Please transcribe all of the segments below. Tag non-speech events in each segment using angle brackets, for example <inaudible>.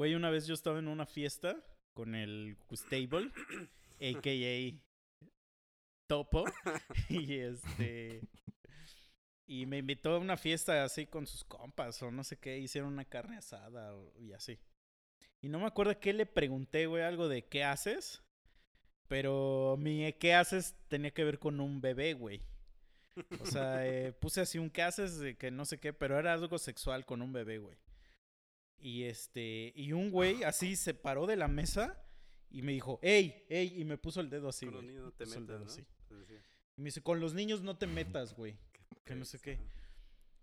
Güey, una vez yo estaba en una fiesta con el Gustable, a.k.a. <coughs> Topo, <laughs> y este... Y me invitó a una fiesta así con sus compas o no sé qué, hicieron una carne asada y así. Y no me acuerdo qué le pregunté, güey, algo de qué haces. Pero mi qué haces tenía que ver con un bebé, güey. O sea, eh, puse así un qué haces de que no sé qué, pero era algo sexual con un bebé, güey. Y este, y un güey así se paró de la mesa y me dijo, ¡ey! ¡ey! Y me puso el dedo así, Con los niños no te metas, dedo ¿no? así. Te decía. Y me dice, con los niños no te metas, güey. Que no sé qué.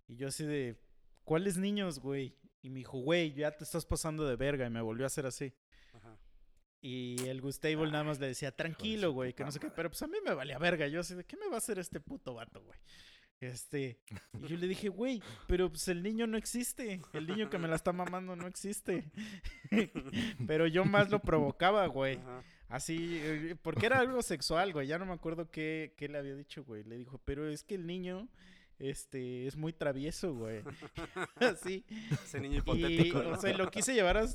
Y yo así de, ¿cuáles niños, güey? Y me dijo, güey, ya te estás pasando de verga. Y me volvió a hacer así. Ajá. Y el Gustable nada más le decía, tranquilo, güey, que no sé qué. Pero pues a mí me valía verga. Yo así de, ¿qué me va a hacer este puto vato, güey? Este. Y yo le <laughs> dije, güey, pero pues el niño no existe. El niño que me la está mamando no existe. <laughs> pero yo más lo provocaba, güey. Ajá. Así, eh, porque era algo sexual, güey. Ya no me acuerdo qué, qué le había dicho, güey. Le dijo, pero es que el niño, este, es muy travieso, güey. <laughs> Así. Ese niño Y, hipotético. ¿no? o sea, lo quise llevar a...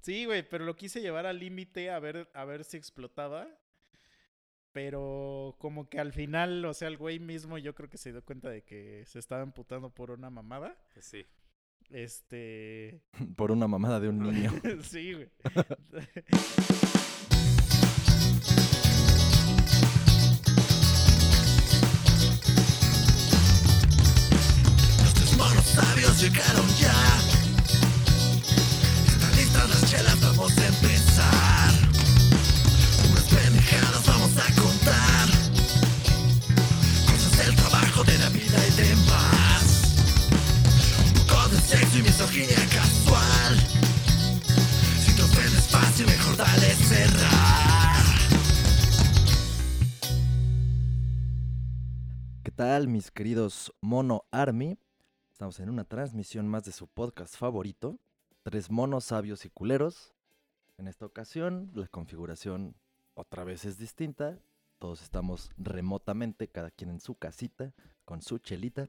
Sí, güey, pero lo quise llevar al límite a ver, a ver si explotaba. Pero como que al final, o sea, el güey mismo yo creo que se dio cuenta de que se estaba emputando por una mamada. Pues sí. Este... <laughs> Por una mamada de un niño. <laughs> sí, güey. <laughs> Los tres monos sabios llegaron ya. Están listas las chelas, vamos a empezar. Contar. Cosas del trabajo, de la vida y demás. Un poco de sexo y misoginia casual. Si mejor dale cerrar. ¿Qué tal, mis queridos Mono Army? Estamos en una transmisión más de su podcast favorito, Tres Monos Sabios y Culeros. En esta ocasión, la configuración otra vez es distinta. Todos estamos remotamente, cada quien en su casita, con su chelita.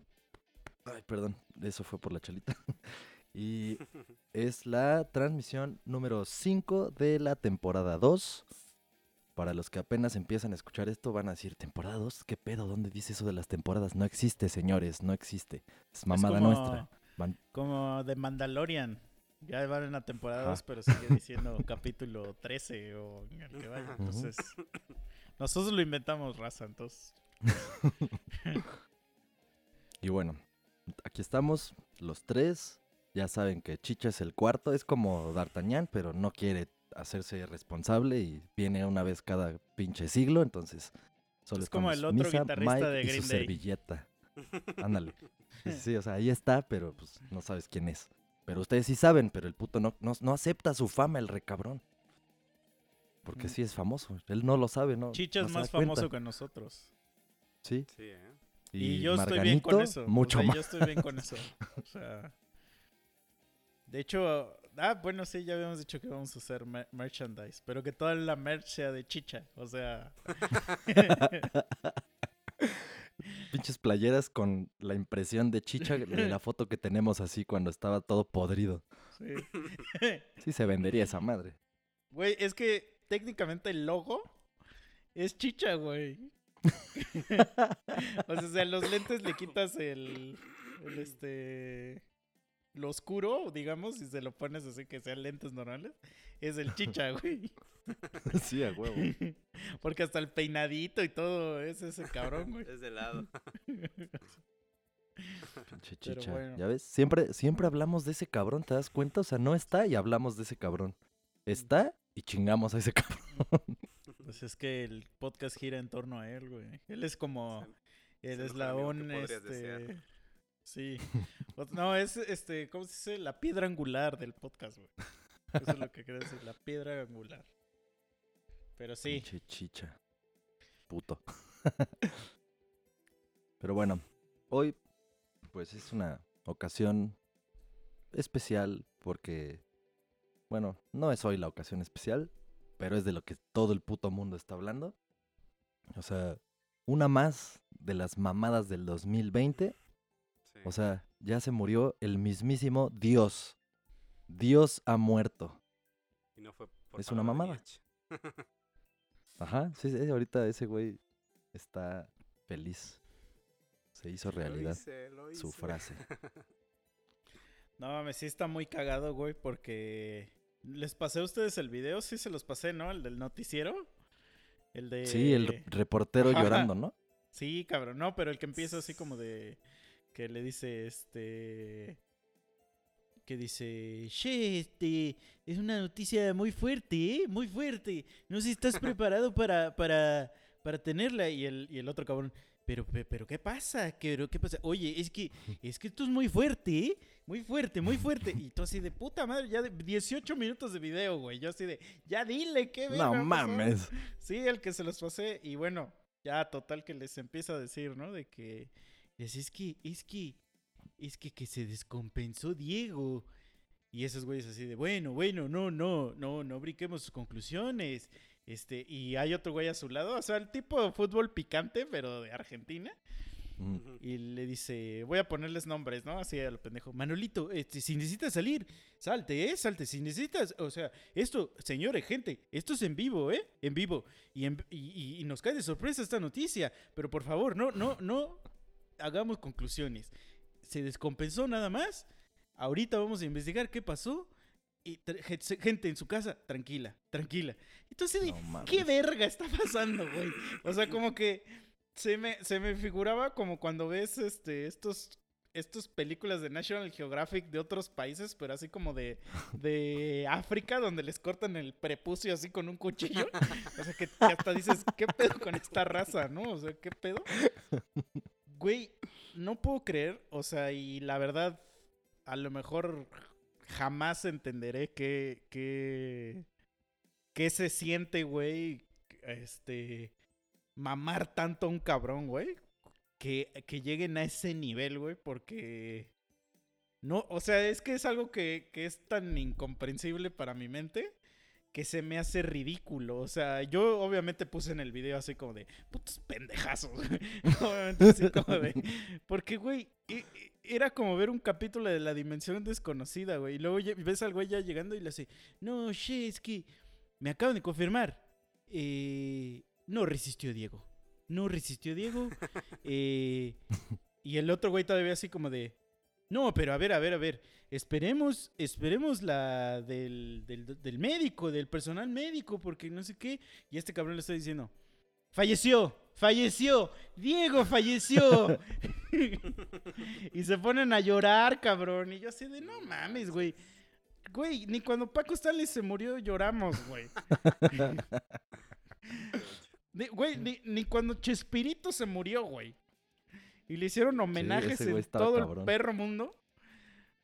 Ay, perdón, eso fue por la chelita. <laughs> y <laughs> es la transmisión número 5 de la temporada 2. Para los que apenas empiezan a escuchar esto, van a decir, ¿temporada 2? ¿Qué pedo? ¿Dónde dice eso de las temporadas? No existe, señores, no existe. Es mamada como- nuestra. Van- Como de Mandalorian. Ya van en la temporada Ajá. 2, pero sigue diciendo <laughs> capítulo 13 o en el que vaya. Entonces, nosotros lo inventamos, raza. Entonces, <laughs> Y bueno, aquí estamos, los tres. Ya saben que Chicha es el cuarto, es como D'Artagnan, pero no quiere hacerse responsable y viene una vez cada pinche siglo, entonces solo Es como el otro Misa, guitarrista Mike de y su Green Day. servilleta. Ándale. Sí, o sea, ahí está, pero pues no sabes quién es. Pero ustedes sí saben, pero el puto no, no, no acepta su fama, el recabrón. Porque Mm. sí es famoso. Él no lo sabe, ¿no? Chicha no es más famoso que nosotros. Sí. Sí, ¿eh? Y, yo estoy bien con eso. o Mucho sea, más. <laughs> Yo estoy bien con eso. O sea. De hecho, ah, bueno, sí, ya habíamos dicho que vamos a hacer mer- merchandise, pero que toda la merch sea de chicha. O sea, <laughs> <laughs> Pinches playeras con la impresión de chicha de la <laughs> foto que tenemos así cuando estaba todo podrido. sí. <laughs> Sí se vendería esa madre. Güey, es que técnicamente el logo es chicha, güey. <laughs> o sea, sea, los lentes le quitas el, el este lo oscuro, digamos, y se lo pones así que sean lentes normales, es el chicha, güey. sí, a huevo. Porque hasta el peinadito y todo es ese cabrón, güey. Es de lado. <laughs> Pinche chicha. bueno. Ya ves, siempre, siempre hablamos de ese cabrón, ¿te das cuenta? O sea, no está y hablamos de ese cabrón. Está y chingamos a ese <laughs> cabrón. Pues es que el podcast gira en torno a él, güey. Él es como el que eslabón, desear. este... Sí. O- No, es este, ¿cómo se dice? La piedra angular del podcast, güey. Eso es lo que quiero decir, la piedra angular. Pero sí, Pinche chicha. Puto. <laughs> Pero bueno, hoy pues es una ocasión especial porque, bueno, no es hoy la ocasión especial, pero es de lo que todo el puto mundo está hablando. O sea, una más de las mamadas del 2020. Sí. O sea, ya se murió el mismísimo Dios. Dios ha muerto. Y no fue por Es una mamada. <laughs> Ajá, sí, sí, ahorita ese güey está feliz. Se hizo Lo realidad hice, lo su frase. <laughs> No mames, sí está muy cagado, güey, porque. ¿Les pasé a ustedes el video? Sí se los pasé, ¿no? El del noticiero. El de. Sí, el re- reportero Ajá. llorando, ¿no? Sí, cabrón, no, pero el que empieza así como de. Que le dice, este. Que dice, che, este, es una noticia muy fuerte, ¿eh? Muy fuerte. No sé si estás <laughs> preparado para, para, para tenerla. Y el, y el otro cabrón, pero, pe- pero, ¿qué pasa? ¿Qué, ¿Qué pasa? Oye, es que, <laughs> es que esto es muy fuerte, ¿eh? Muy fuerte, muy fuerte. Y tú así de puta madre, ya de 18 minutos de video, güey. Yo así de, ya dile, ¿qué No pasó?" mames. Sí, el que se los pasé. Y bueno, ya total que les empieza a decir, ¿no? De que. Es, es que, es que. Es que, que se descompensó Diego. Y esos güeyes así de, bueno, bueno, no, no, no, no brinquemos sus conclusiones. Este, y hay otro güey a su lado, o sea, el tipo de fútbol picante, pero de Argentina. Mm. Y le dice, voy a ponerles nombres, ¿no? Así a lo pendejo. Manolito, este, si necesitas salir, salte, ¿eh? Salte. Si necesitas, o sea, esto, señores, gente, esto es en vivo, ¿eh? En vivo. Y, en- y nos cae de sorpresa esta noticia. Pero por favor, no, no, no hagamos conclusiones. Se descompensó nada más. Ahorita vamos a investigar qué pasó. Y gente en su casa, tranquila, tranquila. Entonces, No. ¿qué verga está pasando, güey? O sea, como que se me, se me figuraba como cuando ves este, estos, estos películas de National Geographic de otros países, pero así como de, de <laughs> África, donde les cortan el prepucio así con un cuchillo. O sea, que, que hasta dices, ¿qué pedo con esta raza, no? O sea, ¿qué pedo? Güey, no puedo creer, o sea, y la verdad, a lo mejor jamás entenderé qué, qué, qué se siente, güey, este, mamar tanto a un cabrón, güey, que, que lleguen a ese nivel, güey, porque... No, o sea, es que es algo que, que es tan incomprensible para mi mente que se me hace ridículo. O sea, yo obviamente puse en el video así como de putos pendejazos. <laughs> obviamente así como de. Porque, güey, e- e- era como ver un capítulo de la dimensión desconocida, güey. Y luego ves al güey ya llegando y le hace, no, che, es que me acaban de confirmar. Eh, no resistió Diego. No resistió Diego. <laughs> Eh, y el otro güey todavía así como de. No, pero a ver, a ver, a ver. Esperemos, esperemos la del, del, del médico, del personal médico, porque no sé qué. Y este cabrón le está diciendo. Falleció, falleció, Diego falleció. <laughs> y se ponen a llorar, cabrón. Y yo así de, no mames, güey. Güey, ni cuando Paco Stanley se murió lloramos, güey. <laughs> Ni- Güey, ni, ni cuando Chespirito se murió, güey. Y le hicieron homenajes en todo cabrón. el perro mundo.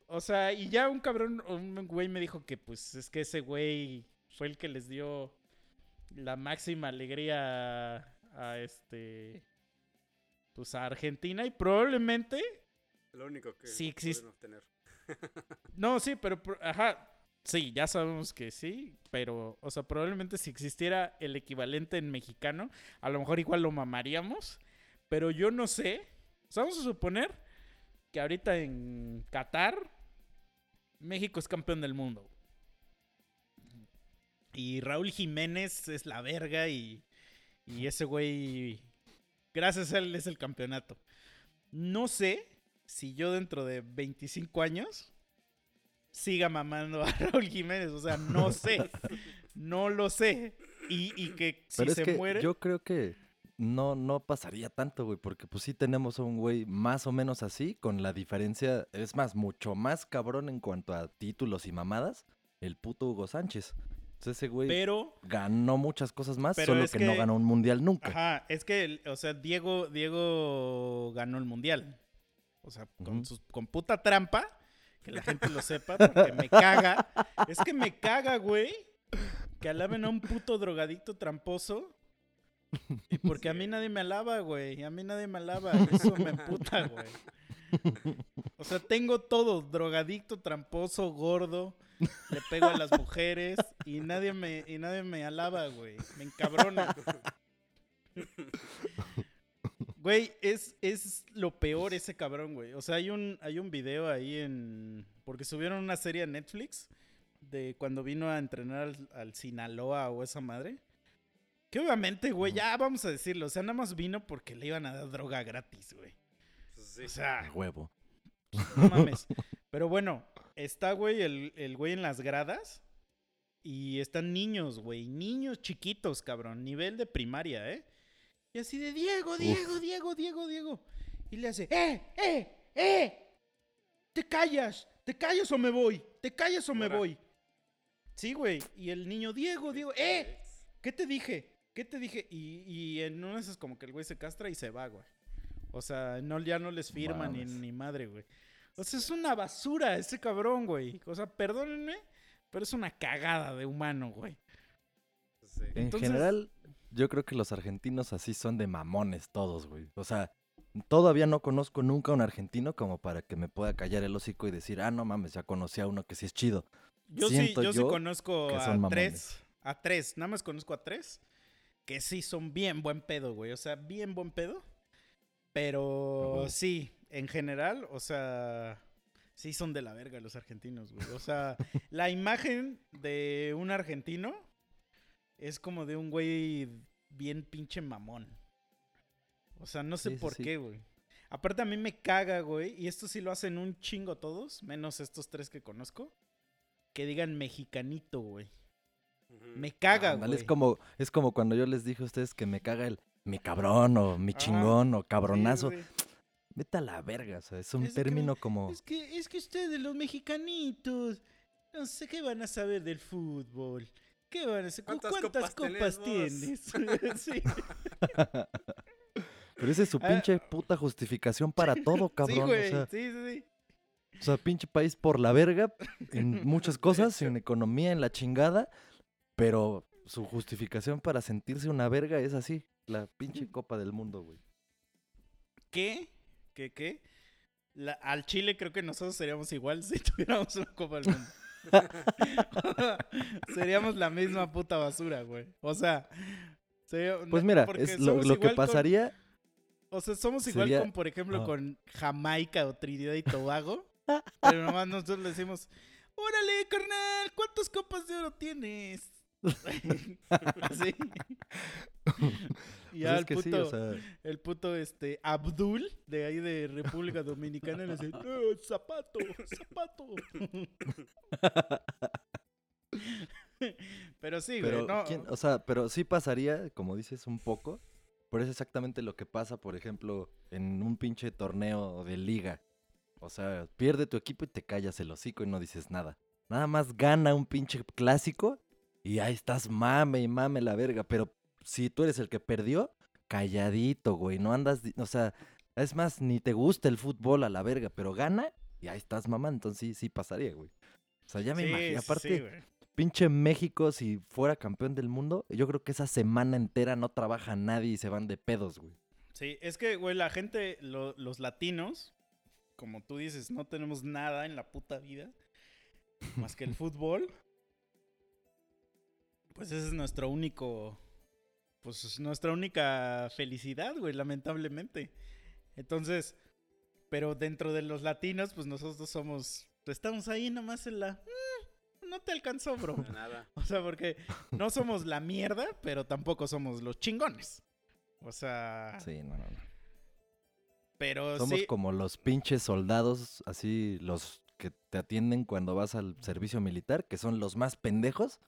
O sea, y ya un cabrón, un güey me dijo que pues es que ese güey fue el que les dio la máxima alegría a, a este pues a Argentina y probablemente Lo único que Sí existe- pueden obtener. <laughs> no, sí, pero ajá, sí, ya sabemos que sí, pero o sea, probablemente si existiera el equivalente en mexicano, a lo mejor igual lo mamaríamos, pero yo no sé. O sea, vamos a suponer que ahorita en Qatar México es campeón del mundo. Y Raúl Jiménez es la verga y, y ese güey, gracias a él es el campeonato. No sé si yo dentro de 25 años siga mamando a <laughs> Raúl Jiménez. O sea, no sé. <laughs> No lo sé. Y, y que si Pero es se que muere. yo creo que no, no pasaría tanto, güey, porque pues sí tenemos a un güey más o menos así, con la diferencia, es más, mucho más cabrón en cuanto a títulos y mamadas, el puto Hugo Sánchez. Entonces ese güey Pero. ganó muchas cosas más, solo que, no ganó un mundial nunca. Ajá, es que, o sea, Diego, Diego ganó el mundial. O sea, con, Ujú. sus- con puta trampa. Que la gente lo sepa, porque me caga. Es que me caga, güey. Que alaben a un puto drogadicto tramposo. Y <laughs> porque a mí nadie me alaba, güey. A mí nadie me alaba. Eso me emputa, güey. O sea, tengo todo. Drogadicto, tramposo, gordo. Le pego a las mujeres. Y nadie me, y nadie me alaba, güey. Me encabrona. Güey, es, es lo peor ese cabrón, güey. O sea, hay un, hay un video ahí en... Porque subieron una serie a Netflix de cuando vino a entrenar al, al Sinaloa o esa madre. Que obviamente, güey, ya vamos a decirlo. O sea, nada más vino porque le iban a dar droga gratis, güey. Sí. O sea, Huevo. no mames. <laughs> Pero bueno, está, güey, el, el güey en las gradas. Y están niños, güey. Niños chiquitos, cabrón. Nivel de primaria, ¿eh? Y así de Diego, Diego, Diego, Diego, Diego. Y le hace, ¡eh, eh, eh! ¡Te callas! ¿Te callas o me voy? ¿Te callas o me voy? Sí, güey. Y el niño, Diego, Diego, ¡eh! ¿Qué te dije? ¿Qué te dije? Y, y en una de esas como que el güey se castra y se va, güey. O sea, no, ya no les firma ni, ni madre, güey. O sea, es una basura ese cabrón, güey. O sea, perdónenme, pero es una cagada de humano, güey. Sí. En Entonces- general, yo creo que los argentinos así son de mamones todos, güey. O sea, todavía no conozco nunca a un argentino como para que me pueda callar el hocico y decir, ah, no mames, ya conocí a uno que sí es chido. Yo sí, Siento yo sí yo conozco a tres. A tres, nada más conozco a tres. Que sí son bien buen pedo, güey. O sea, bien buen pedo. Pero sí, en general, o sea, sí son de la verga los argentinos, güey. O sea, <laughs> la imagen de un argentino es como de un güey bien pinche mamón. O sea, no sé sí, por sí. qué, güey. Aparte a mí me caga, güey, y esto sí lo hacen un chingo todos, menos estos tres que conozco, que digan mexicanito, güey. Me caga, güey. es como, es como cuando yo les dije a ustedes que me caga el mi cabrón o mi chingón o Sí, cabronazo. Vete a la verga, o sea, es un Es que- término como... Es que, es que ustedes, los mexicanitos, no sé qué van a saber del fútbol. ¿Qué van a saber? ¿Cu- ¿Cuántas ¿Cuántas, copas tienes? <laughs> <laughs> sí. <laughs> Pero esa es su Ah, pinche puta justificación para todo, sí, cabrón. güey. o, sea, Sí, sí, sí. o sea, pinche país por la verga en muchas cosas, en economía, en la chingada, pero su justificación para sentirse una verga es así, la pinche copa del mundo, güey. ¿Qué? ¿Qué? ¿Qué? La- al Chile creo que nosotros seríamos igual si <laughs> tuviéramos una Copa del Mundo. <laughs> seríamos la misma puta basura, güey. O sea, sería- Pues mira, es lo, que con- pasaría, o sea, somos igual sería- con, por ejemplo, Ajá. con Jamaica o Trinidad y Tobago. <laughs> pero nomás nosotros le decimos, órale, carnal, ¿cuántas copas de oro tienes? <laughs> Así. <laughs> Y ya el puto, sí, o sea, el puto este Abdul de ahí de República Dominicana le dice, "Eh, zapato, zapato. <laughs> Pero sí, güey, pero, no. ¿quién- o sea, pero sí pasaría, como dices, un poco, pero es exactamente lo que pasa, por ejemplo, en un pinche torneo de liga. O sea, pierde tu equipo y te callas el hocico y no dices nada. Nada más gana un pinche clásico y ahí estás mame y mame la verga. Pero si tú eres el que perdió, calladito, güey. No andas, o sea, es más, ni te gusta el fútbol a la verga, pero gana y ahí estás mamá. Entonces sí, sí pasaría, güey. O sea, ya me Sí, imagino. Aparte, sí, pinche México, si fuera campeón del mundo, yo creo que esa semana entera no trabaja nadie y se van de pedos, güey. Sí, es que, güey, la gente, lo- los latinos, como tú dices, no tenemos nada en la puta vida más que el fútbol. Pues ese es nuestro único, pues es nuestra única felicidad, güey, lamentablemente. Entonces, pero dentro de los latinos, pues nosotros somos, estamos ahí nomás en la... "Mm, no te alcanzó, bro. De <laughs> nada. O sea, porque no somos la mierda, pero tampoco somos los chingones. O sea, Sí, no, no, no. pero Somos sí. como los pinches soldados, así, los que te atienden cuando vas al servicio militar, que son los más pendejos,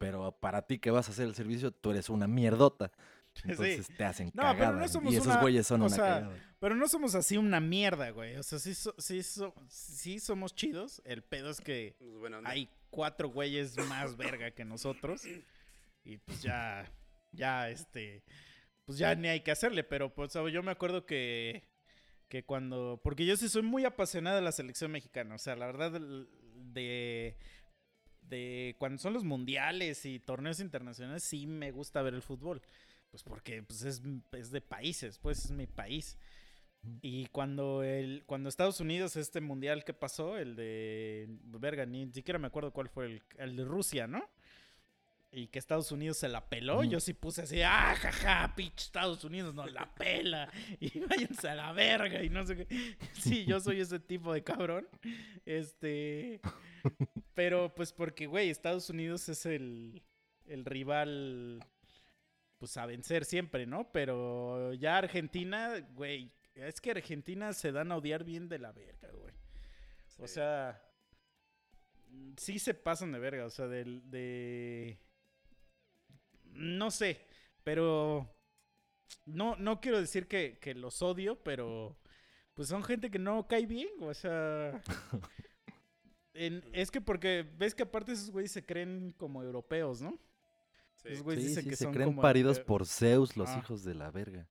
pero para ti que vas a hacer el servicio, tú eres una mierdota. <laughs> Entonces te hacen No, pero no cagada. somos y esos una- güeyes son o una sea, cagada. Pero no somos así una mierda, güey. O sea, sí, so- sí, so- sí somos chidos. El pedo es que Pues bueno, hay cuatro güeyes más verga que nosotros. Y pues ya, ya, este, pues ya ni hay que hacerle. Pero pues yo me acuerdo que, que cuando, porque yo sí soy muy apasionada de la selección mexicana. O sea, la verdad, de, de cuando son los mundiales y torneos internacionales, sí me gusta ver el fútbol. Pues porque pues es, es de países, pues es mi país. Y cuando el cuando Estados Unidos, este mundial que pasó, el de. Verga, ni siquiera me acuerdo cuál fue el, el de Rusia, ¿no? Y que Estados Unidos se la peló. Ujú. Yo sí puse así, ah, jaja, pinche Estados Unidos nos la pela. <laughs> Y váyanse a la verga. Y no sé qué. <laughs> Sí, yo soy ese tipo de cabrón. Este. <laughs> Pero pues porque, güey, Estados Unidos es el, el rival, pues a vencer siempre, ¿no? Pero ya Argentina, güey, es que Argentina se dan a odiar bien de la verga, güey. O sea, sí se pasan de verga, o sea, del- de... No sé, pero... No, no quiero decir que, que los odio, pero... Pues son gente que no cae bien, o sea... <laughs> en- es que porque ves que aparte esos güeyes se creen como europeos, ¿no? Sí. Esos güeyes Sí, dicen sí, que se son creen como paridos por Zeus, los Ah. hijos de la verga.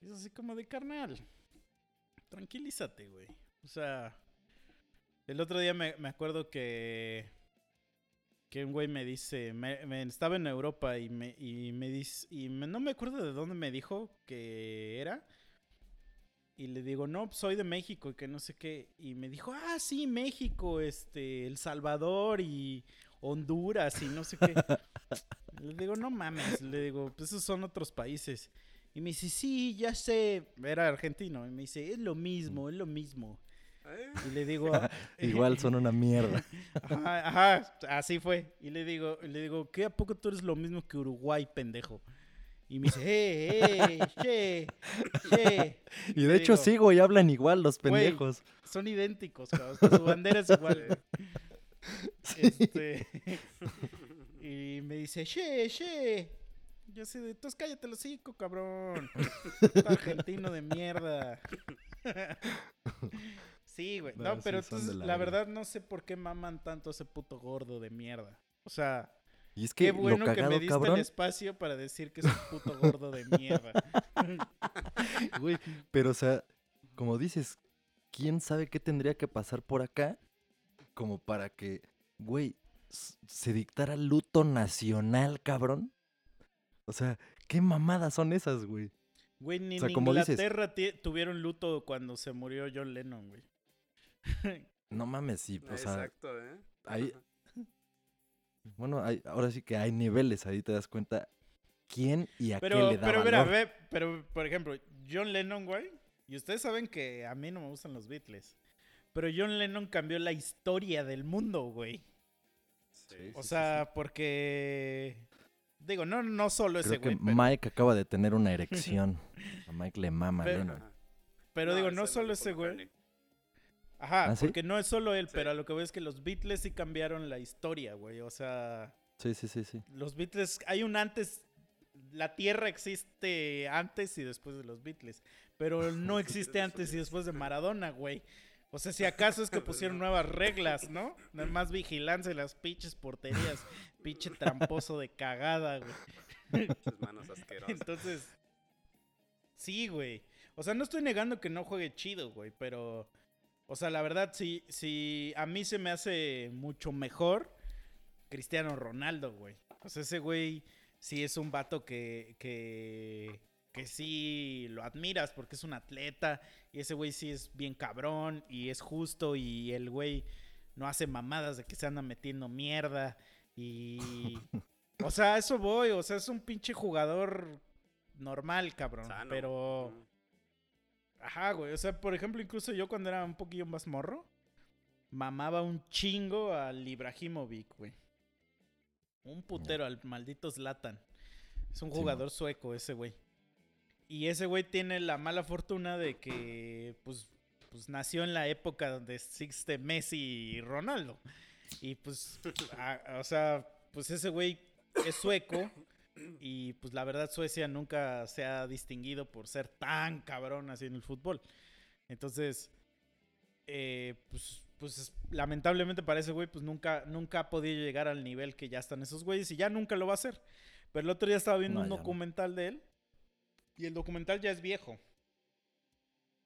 Es así como de carnal. Tranquilízate, güey. O sea, el otro día me, me acuerdo que que un güey me dice, me, me- estaba en Europa y me, y me dice, y me- no me acuerdo de dónde me dijo que era. Y le digo, no, pues, soy de México y que no sé qué. Y me dijo, ah, sí, México, este, El Salvador y Honduras y no sé qué. <laughs> le digo, no mames. Le digo, pues esos son otros países. Y me dice, sí, ya sé. Era argentino. Y me dice, es lo mismo, es lo mismo. ¿Eh? Y le digo, <laughs> Igual son una mierda. <laughs> Ajá, ajá, así fue. Y le digo, le digo, ¿qué a poco tú eres lo mismo que Uruguay, pendejo? Y me dice, eh, eh, che, che. <laughs> Y de hecho digo, sí, güey, hablan igual los Güey. pendejos. Son idénticos, cabrón. Su bandera es igual. <laughs> Este, y me dice, che, che. Yo sé, de, entonces cállate el hocico, cabrón. <laughs> Argentino de mierda. sí, güey. No, No, pero entonces, la la verdad, no sé por qué maman tanto a ese puto gordo de mierda. O sea, Y es que qué bueno lo que cagado, me diste cabrón, el espacio para decir que es un puto gordo de mierda. <laughs> güey, pero o sea, como dices, ¿quién sabe qué tendría que pasar por acá como para que, güey, se dictara luto nacional, cabrón? O sea, ¿qué mamadas son esas, güey? Güey, ni O sea, en como Inglaterra tuvieron luto cuando se murió John Lennon, güey. No mames, sí, o sea, Exacto, ¿eh? ahí- bueno, hay- ahora sí que hay niveles, ahí te das cuenta quién y a qué Pero, le da pero, mira, ve, pero, por ejemplo, John Lennon, güey. Y ustedes saben que a mí no me gustan los Beatles. Pero John Lennon cambió la historia del mundo, güey. Sí. O sea, porque. Digo, no, no solo ese Creo que güey. Pero, Mike acaba de tener una erección. <laughs> A Mike le mama a Pero- Lennon. Pero digo, ese no es solo ese güey. Ajá, ¿Ah, sí? porque no es solo él, Sí. pero a lo que veo es que los Beatles sí cambiaron la historia, güey. O sea. Sí, sí, sí, sí. Los Beatles, hay un antes, la Tierra existe antes y después de los Beatles, pero <laughs> no existe antes y después de Maradona, güey. O sea, si acaso es que pusieron <laughs> nuevas reglas, ¿no? Nada más vigilancia en las pinches porterías, pinche tramposo de cagada, güey. Pinches manos asquerosas. Entonces, sí, güey. O sea, no estoy negando que no juegue chido, güey, pero, o sea, la verdad, sí, sí, a mí se me hace mucho mejor Cristiano Ronaldo, güey. O sea, ese güey sí es un vato que, que, que sí lo admiras porque es un atleta y ese güey sí es bien cabrón y es justo y el güey no hace mamadas de que se anda metiendo mierda y... <laughs> O sea, a eso voy, o sea, es un pinche jugador normal, cabrón, Sano. pero... Ajá, güey. O sea, por ejemplo, incluso yo cuando era un poquillo más morro, mamaba un chingo al Ibrahimovic, güey. Un putero al maldito Zlatan. Es un Sí, jugador sueco ese güey. Y ese güey tiene la mala fortuna de que, pues, pues nació en la época donde existe Messi y Ronaldo. Y pues, <laughs> a- o sea, pues ese güey es sueco. <clears throat> Y pues la verdad Suecia nunca se ha distinguido por ser tan cabrón así en el fútbol. Entonces, eh, pues, pues lamentablemente para ese güey pues nunca, nunca ha podido llegar al nivel que ya están esos güeyes y ya nunca lo va a hacer. Pero el otro día estaba viendo No, un no. documental de él y el documental ya es viejo.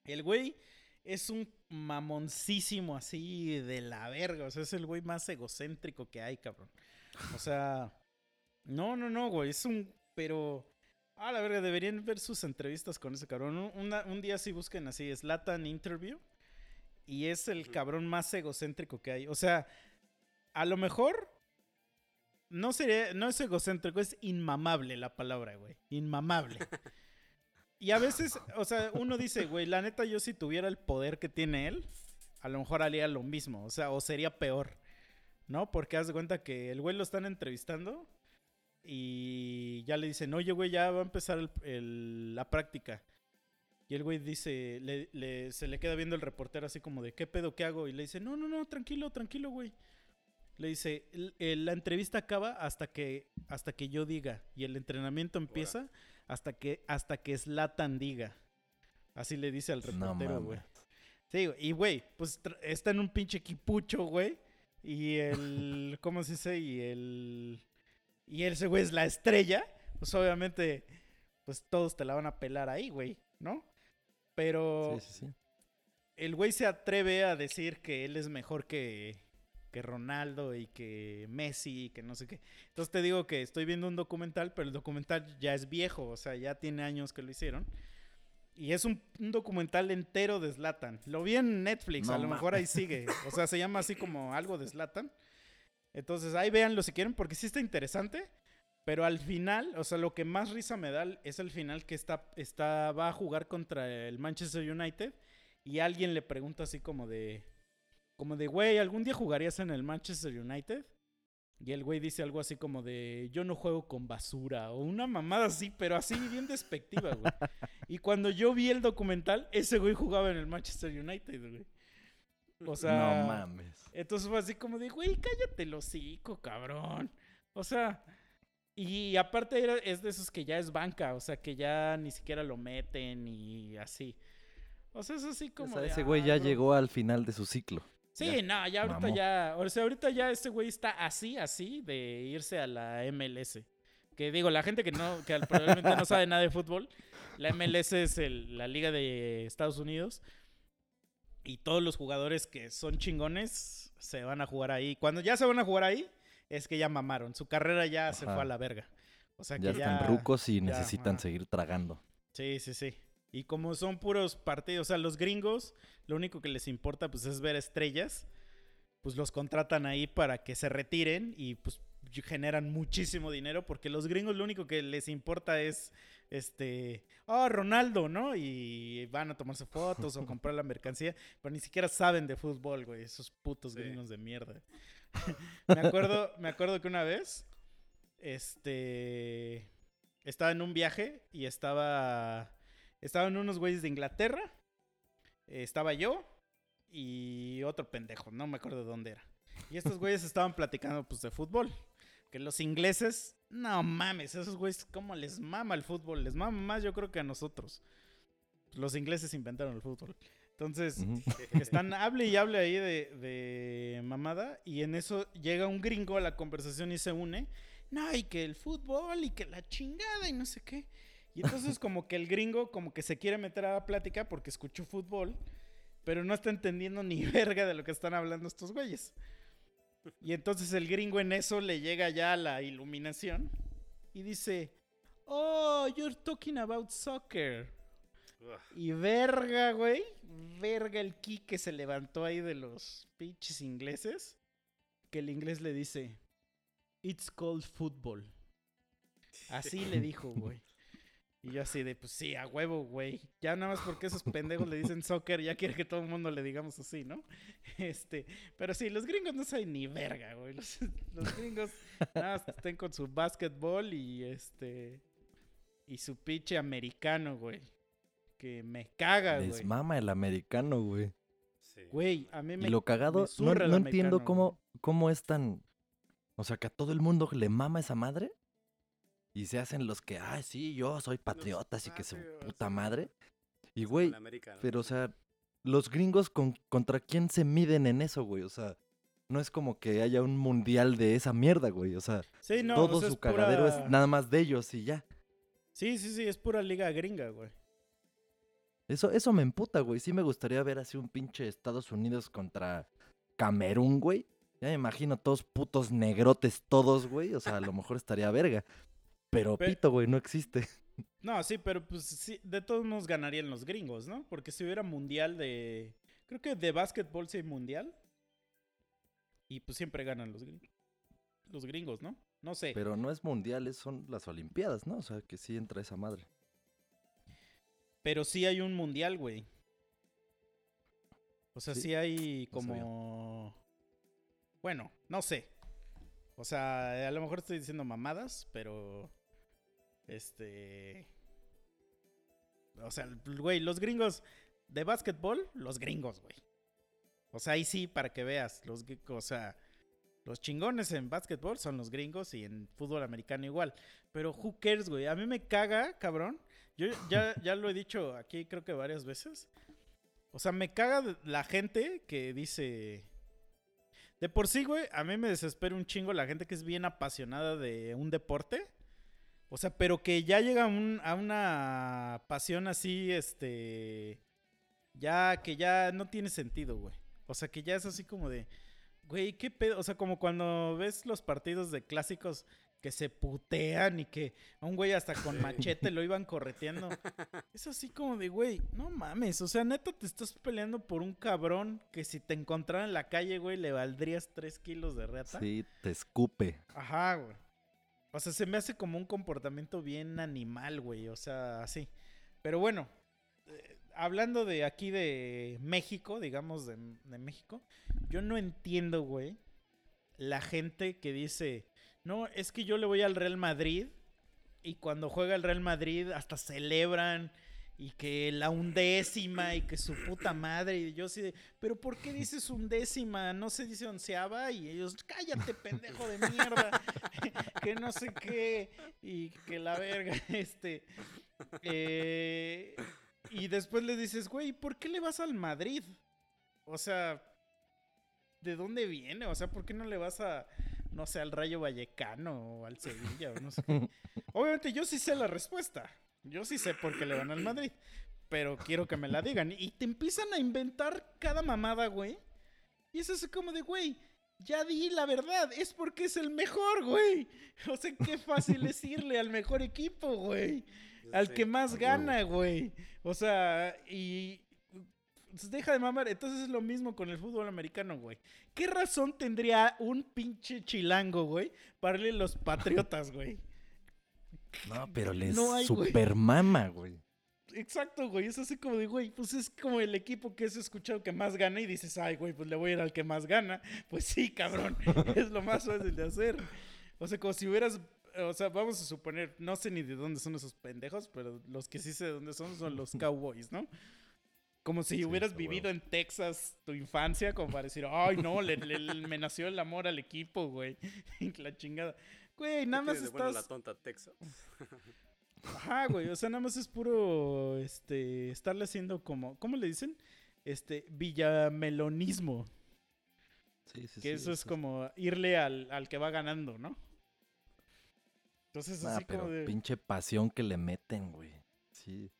El güey es un mamoncísimo así de la verga. O sea, es el güey más egocéntrico que hay, cabrón. O sea, no, no, no, güey. Es un. Pero. Ah, la verga, deberían ver sus entrevistas con ese cabrón. Un, una- un día sí busquen así, Slatan Interview. Y es el cabrón más egocéntrico que hay. O sea, a lo mejor. No sería. No es egocéntrico, es inmamable la palabra, güey. Inmamable. Y a veces, o sea, uno dice, güey, la neta, yo si tuviera el poder que tiene él, a lo mejor haría lo mismo, o sea, o sería peor. ¿no? Porque haz de cuenta que el güey lo están entrevistando y ya le dicen, oye, güey, ya va a empezar el- el- la práctica. Y el güey dice, le- le- se le queda viendo el reportero así como de, ¿qué pedo, qué hago? Y le dice, no, no, no, tranquilo, tranquilo, güey. Le dice, "El- el- la entrevista acaba hasta que, hasta que yo diga. Y el entrenamiento empieza hasta que, hasta que Slatan diga. Así le dice al reportero, güey. Sí, y güey, pues está en un pinche equipucho, güey. Y el. ¿Cómo se dice? Y el. Y ese güey es la estrella. Pues obviamente, pues todos te la van a pelar ahí, güey, ¿no? Pero Sí, sí, sí. el güey se atreve a decir que él es mejor que, que Ronaldo y que Messi y que no sé qué. Entonces te digo que estoy viendo un documental, pero el documental ya es viejo, o sea, ya tiene años que lo hicieron. Y es un, un documental entero de Slatan. Lo vi en Netflix, No a lo mejor ahí sigue. O sea, se llama así como algo de Slatan. Entonces ahí véanlo si quieren, porque sí está interesante. Pero al final, o sea, lo que más risa me da es el final que está, está, va a jugar contra el Manchester United. Y alguien le pregunta así como de, como de, güey, ¿algún día jugarías en el Manchester United? Y el güey dice algo así como de, yo no juego con basura. O una mamada así, pero así bien despectiva, güey. Y cuando yo vi el documental, ese güey jugaba en el Manchester United, güey. O <laughs> sea, no mames. entonces fue así como de, güey, cállate el hocico, cabrón. O sea, y aparte era, es de esos que ya es banca, o sea, que ya ni siquiera lo meten y así. O sea, es así O como sea, de, ese güey "Ah, ya bro". llegó al final de su ciclo. Sí, ya, no, ya ahorita mamó. ya, o sea, ahorita ya ese güey está así, así de irse a la MLS. Que digo, la gente que no, que <laughs> probablemente no sabe nada de fútbol, la MLS es el- la liga de Estados Unidos y todos los jugadores que son chingones se van a jugar ahí. Cuando ya se van a jugar ahí, es que ya mamaron, su carrera ya se fue a la verga. O sea que Ya ya, están rucos y ya, necesitan seguir tragando. Sí, sí, sí. Y como son puros partidos, o sea, los gringos, lo único que les importa pues es ver estrellas, pues los contratan ahí para que se retiren y pues generan muchísimo dinero porque los gringos lo único que les importa es este, oh, Ronaldo, ¿no? Y van a tomarse fotos o comprar la mercancía, pero ni siquiera saben de fútbol, güey, esos putos Sí. gringos de mierda. <laughs> me acuerdo, me acuerdo que una vez este estaba en un viaje y estaba estaban unos güeyes de Inglaterra, estaba yo y otro pendejo, no me acuerdo de dónde era. Y estos güeyes estaban platicando pues de fútbol. Que los ingleses, no mames, esos güeyes, ¿cómo les mama el fútbol? Les mama más yo creo que a nosotros. Los ingleses inventaron el fútbol. Entonces, están hable y hable ahí de, de mamada y en eso llega un gringo a la conversación y se une. No, y que el fútbol y que la chingada y no sé qué. Y entonces como que el gringo como que se quiere meter a la plática porque escuchó fútbol, pero no está entendiendo ni <laughs> verga de lo que están hablando estos güeyes. Y entonces el gringo en eso le llega ya la iluminación y dice, oh, you're talking about soccer. Ugh, Y verga, güey. Verga el ki que se levantó ahí de los pinches ingleses. Que el inglés le dice: It's called football. Así le dijo, güey. Y yo así de, pues sí, a huevo, güey. Ya nada más porque esos pendejos le dicen soccer, ya quiere que todo el mundo le digamos así, ¿no? <laughs> Este, pero sí, los gringos no saben ni verga, güey. Los, los gringos nada más estén con su básquetbol y este. Y su pinche americano, güey. Que me caga, Les güey. mama el americano, güey. sí. Güey, a mí me. Y lo cagado, no, no entiendo cómo, cómo es tan... O sea, que a todo el mundo le mama esa madre. Y se hacen los que, ay, sí, yo soy patriota, así que su puta madre. Y, güey, pero, o sea, los gringos con, contra quién se miden en eso, güey. O sea, no es como que haya un mundial de esa mierda, güey. O sea, Sí, no, todo o sea, su es cagadero pura- es nada más de ellos y ya. Sí, sí, sí, es pura liga gringa, güey. Eso, eso me emputa, güey. Sí me gustaría ver así un pinche Estados Unidos contra Camerún, güey. Ya me imagino todos putos negrotes todos, güey. O sea, a lo mejor estaría verga. Pero Pe- pito, güey, no existe. <laughs> No, sí, pero pues sí, de todos modos ganarían los gringos, ¿no? Porque si hubiera mundial de. Creo que de básquetbol sí hay mundial. Y pues siempre ganan los gringos. Los gringos, ¿no? No sé. Pero no es mundial, son las Olimpiadas, ¿no? O sea, que sí entra esa madre. Pero sí hay un mundial, güey. O sea, Sí, sí, hay no como. Bueno, no sé. O sea, a lo mejor estoy diciendo mamadas, pero. Este. O sea, güey, los gringos de básquetbol, los gringos, güey. O sea, ahí sí, para que veas. Los, o sea, los chingones en básquetbol son los gringos y en fútbol americano igual. Pero who cares, güey. A mí me caga, cabrón. Yo ya, ya lo he dicho aquí, creo que varias veces. O sea, me caga la gente que dice. De por sí, güey, a mí me desespera un chingo la gente que es bien apasionada de un deporte. O sea, pero que ya llega a, un- a una pasión así, este. Ya que ya no tiene sentido, güey. O sea, que ya es así como de. Güey, qué pedo. O sea, como cuando ves los partidos de clásicos que se putean y que a un güey hasta con machete lo iban correteando. <laughs> Es así como de, güey, no mames. O sea, neta te estás peleando por un cabrón que si te encontrara en la calle, güey, le valdrías tres kilos de reata. Sí, te escupe. Ajá, güey. O sea, se me hace como un comportamiento bien animal, güey. O sea, así. Pero bueno, eh, hablando de aquí de México, digamos de, de México, yo no entiendo, güey, la gente que dice, no, es que yo le voy al Real Madrid y cuando juega el Real Madrid hasta celebran y que la undécima y que su puta madre y yo así de, pero ¿por qué dices undécima? No se dice onceava y ellos, cállate pendejo de mierda, <laughs> que no sé qué y que la verga, <laughs> este, eh, y después le dices, güey, ¿por qué le vas al Madrid? O sea, ¿de dónde viene? O sea, ¿por qué no le vas a, no sé, al Rayo Vallecano o al Sevilla o no sé? <laughs> Obviamente yo sí sé la respuesta. Yo sí sé por qué le van al Madrid. Pero quiero que me la digan. Y te empiezan a inventar cada mamada, güey. Y es así como de, güey, ya di la verdad. Es porque es el mejor, güey. <laughs> O sea, qué fácil es irle al mejor equipo, güey. Al Sí. que más gana, güey. O sea, y... pues, Deja de mamar. Entonces es lo mismo con el fútbol americano, güey. ¿Qué razón tendría un pinche chilango, güey, para irle a los <laughs> patriotas, güey? No, pero les No hay, güey. super mama, güey. Exacto, güey. Es así como de, güey, pues es como el equipo que has escuchado que más gana y dices, ay, güey, pues le voy a ir al que más gana. Pues sí, cabrón. <laughs> es lo más fácil de hacer. O sea, como si hubieras. O sea, vamos a suponer, no sé ni de dónde son esos pendejos, pero los que sí sé de dónde son son los Cowboys, ¿no? Como si Sí, hubieras vivido en Texas tu infancia, como para decir, ay, no, le, le- me nació el amor al equipo, güey. <laughs> La chingada. Güey, nada más de bueno estás. la tonta Texas. <laughs> Ajá, güey. O sea, nada más es puro. Este. Estarle haciendo como. ¿Cómo le dicen? Este. Villamelonismo. Sí, sí, Que sí, eso es como irle al, al que va ganando, ¿no? Entonces, Ah, así pero como de. pinche pasión que le meten, güey. Sí.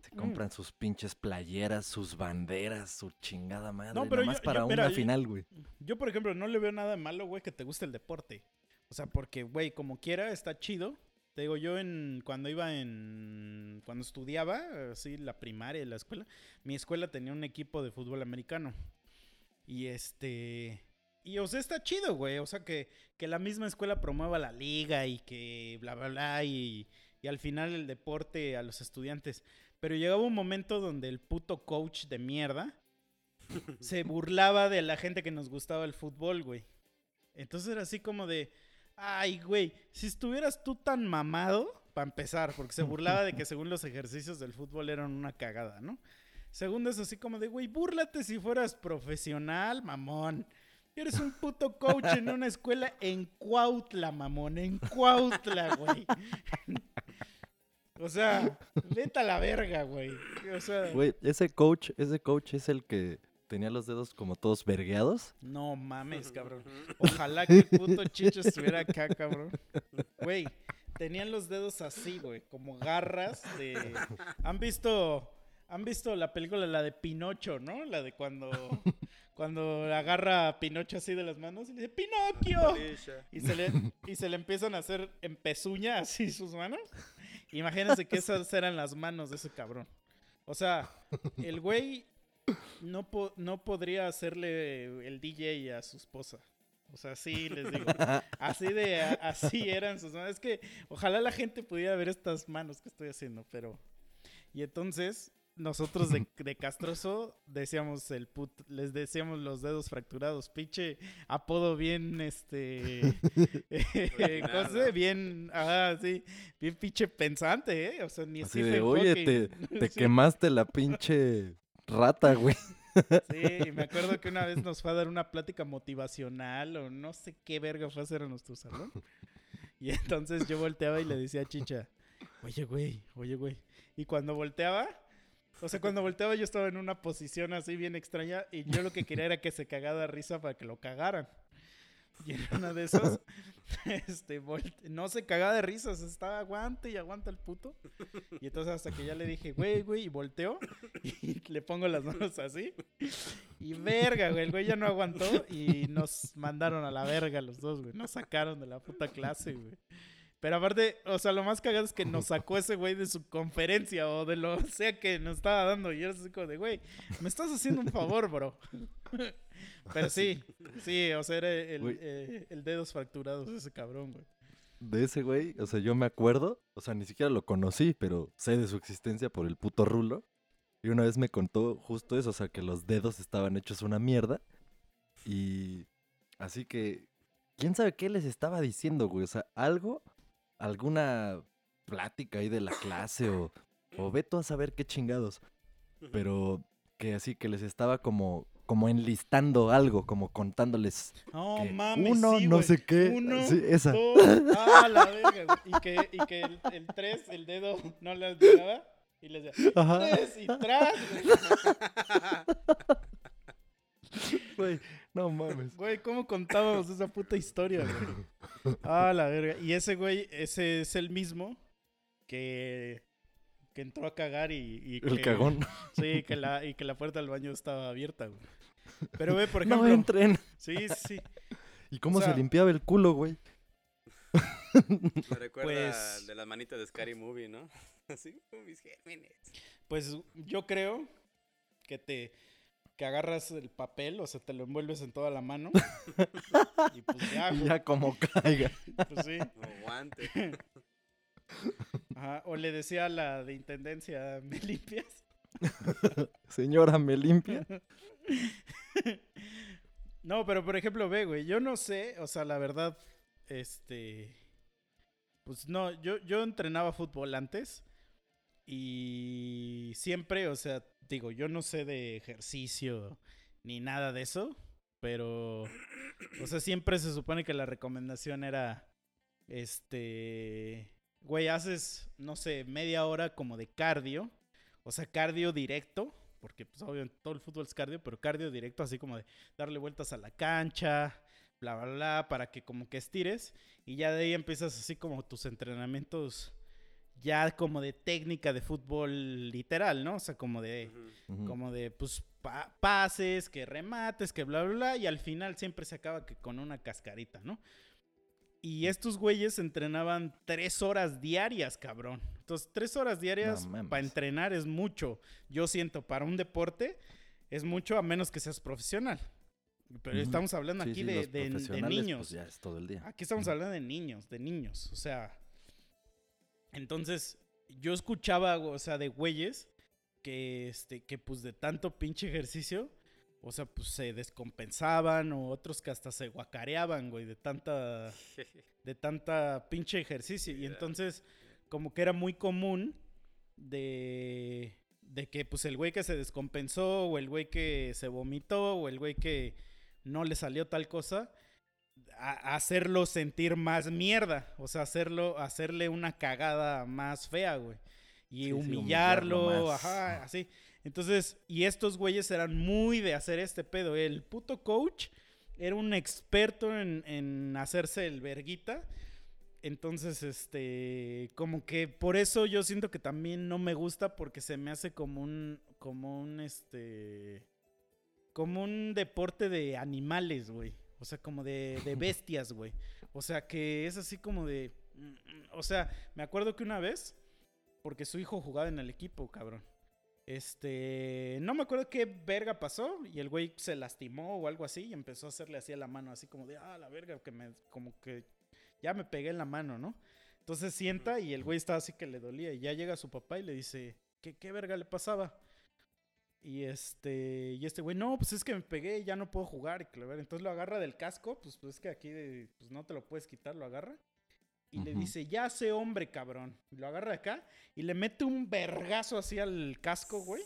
Se Mm. compran sus pinches playeras, sus banderas, su chingada madre. No, pero nomás yo- para yo- una yo- final, güey. Yo, por ejemplo, no le veo nada malo, güey, que te guste el deporte. O sea, porque, güey, como quiera, está chido. Te digo, yo en cuando iba en. Cuando estudiaba, así, la primaria y la escuela, mi escuela tenía un equipo de fútbol americano. Y este. Y, o sea, está chido, güey. O sea, que, que la misma escuela promueva la liga y que bla, bla, bla. Y, y al final el deporte a los estudiantes. Pero llegaba un momento donde el puto coach de mierda <laughs> se burlaba de la gente que nos gustaba el fútbol, güey. Entonces era así como de, ay, güey, si estuvieras tú tan mamado, para empezar, porque se burlaba de que <laughs> según los ejercicios del fútbol eran una cagada, ¿no? Segundo es así como de, güey, búrlate si fueras profesional, mamón. Eres un puto coach en una escuela en Cuautla, mamón, en Cuautla, güey. <laughs> O sea, vete a la verga, güey. O sea, Güey, ese coach, ese coach es el que tenía los dedos como todos vergueados. no mames, cabrón. Ojalá que el puto Chicho estuviera acá, cabrón. Güey, tenían los dedos así, güey, como garras de... ¿Han visto, han visto la película, la de Pinocho, no? La de cuando, cuando agarra a Pinocho así de las manos y le dice, ¡Pinocchio! Y se le, y se le empiezan a hacer en pezuña así sus manos. Imagínense que esas eran las manos de ese cabrón. O sea, el güey no, po- no podría hacerle el DJ a su esposa. O sea, sí les digo. <laughs> Así de así eran sus manos. Es que ojalá la gente pudiera ver estas manos que estoy haciendo, pero. Y entonces, nosotros de, de castroso decíamos el put, les decíamos los dedos fracturados, pinche apodo bien, este, <laughs> eh, ¿cómo se dice? bien, ajá, sí, bien pinche pensante, ¿eh? O sea, ni Así de, oye, te, Hawking". te <laughs> Sí. quemaste la pinche rata, güey. Sí, me acuerdo que una vez nos fue a dar una plática motivacional o no sé qué verga fue a hacer en nuestro salón. Y entonces yo volteaba y le decía a Chicha, oye, güey, oye, güey. Y cuando volteaba, o sea, cuando volteaba yo estaba en una posición así bien extraña y yo lo que quería era que se cagara risa para que lo cagaran. <laughs> Y en una de esas, <laughs> este, volte- no se cagaba de risa, se estaba aguante y aguanta el puto. Y entonces hasta que ya le dije, güey, güey, y volteó <laughs> y le pongo las manos así. Y verga, güey, el güey ya no aguantó y nos mandaron a la verga los dos, güey. Nos sacaron de la puta clase, güey. Pero aparte, o sea, lo más cagado es que nos sacó ese güey de su conferencia o de lo sea que nos estaba dando. Y yo así como de, güey, me estás haciendo un favor, bro. Pero sí, sí, o sea, era el, eh, el dedos fracturados ese cabrón, güey. De ese güey, o sea, yo me acuerdo, o sea, ni siquiera lo conocí, pero sé de su existencia por el puto rulo. Y una vez me contó justo eso, o sea, que los dedos estaban hechos una mierda. Y así que, ¿quién sabe qué les estaba diciendo, güey? O sea, algo, alguna plática ahí de la clase o, o ve tú a saber qué chingados. Pero que así que les estaba como, como enlistando algo, como contándoles No que mames, uno, sí, no sé qué. Uno, sí, esa. dos, ah, la verga, güey. Y que, y que el, el tres, el dedo, no le llegaba. Y le decía, Ajá. tres y tras. Güey, no mames. Güey, ¿cómo contábamos esa puta historia, güey? Ah, la verga. Y ese güey, ese es el mismo que, que entró a cagar y, y El que- cagón. Sí, que la, y que la puerta del baño estaba abierta, güey. Pero ve, por <laughs> ejemplo. No entren. Sí, sí. <laughs> ¿Y cómo O sea- se limpiaba el culo, güey? Me recuerda Pues- de las manitas de Scary Movie, ¿no? <laughs> Así, "Oh, mis gérmenes. Pues yo creo que te que agarras el papel, o sea, te lo envuelves en toda la mano. y pues ya, güey, ya como caiga. pues sí. No guante. Ajá, O le decía a la de intendencia, ¿me limpias? Señora, ¿me limpia? <laughs> No, pero por ejemplo, ve, güey, yo no sé, o sea, la verdad, este, pues no, yo, yo entrenaba fútbol antes y siempre, o sea, digo, yo no sé de ejercicio ni nada de eso, pero, o sea, siempre se supone que la recomendación era, este, güey, haces, no sé, media hora como de cardio, o sea, cardio directo, porque pues obviamente todo el fútbol es cardio, pero cardio directo, así como de darle vueltas a la cancha, bla, bla, bla, para que como que estires y ya de ahí empiezas así como tus entrenamientos ya como de técnica de fútbol literal, ¿no? O sea, como de, como de, pues, pa- pases, que remates, que bla, bla, bla, y al final siempre se acaba que con una cascarita, ¿no? Y estos güeyes entrenaban tres horas diarias, cabrón. Entonces, tres horas diarias para entrenar es mucho. Yo siento, para un deporte es mucho a menos que seas profesional. Pero estamos hablando Sí, aquí sí, de, niños. Pues ya es todo el día. Aquí estamos hablando de niños, de niños. O sea, entonces yo escuchaba, o sea, de güeyes que, este, que pues de tanto pinche ejercicio, o sea, pues se descompensaban o otros que hasta se guacareaban, güey, de tanta, <laughs> de tanta pinche ejercicio. Y entonces, como que era muy común de, de que pues el güey que se descompensó o el güey que se vomitó o el güey que no le salió tal cosa, a- hacerlo sentir más mierda, o sea, hacerlo, hacerle una cagada más fea, güey. Y Sí, sí, humillarlo, humillarlo ajá, así. Entonces, y estos güeyes eran muy de hacer este pedo. El puto coach era un experto en, en hacerse el verguita. Entonces, este, como que por eso yo siento que también no me gusta porque se me hace como un, como un, este, como un deporte de animales, güey. O sea, como de, de <laughs> bestias, güey. O sea, que es así como de, o sea, me acuerdo que una vez, porque su hijo jugaba en el equipo, cabrón. Este, no me acuerdo qué verga pasó y el güey se lastimó o algo así y empezó a hacerle así a la mano, así como de, ah, la verga, que me, como que ya me pegué en la mano, ¿no? Entonces sienta y el güey estaba así que le dolía y ya llega su papá y le dice, ¿qué, qué verga le pasaba? Y este, y este güey, no, pues es que me pegué ya no puedo jugar. Entonces lo agarra del casco, pues, pues es que aquí pues no te lo puedes quitar, lo agarra. Y le dice, ya sé hombre, cabrón. Y lo agarra de acá y le mete un vergazo así al casco, güey.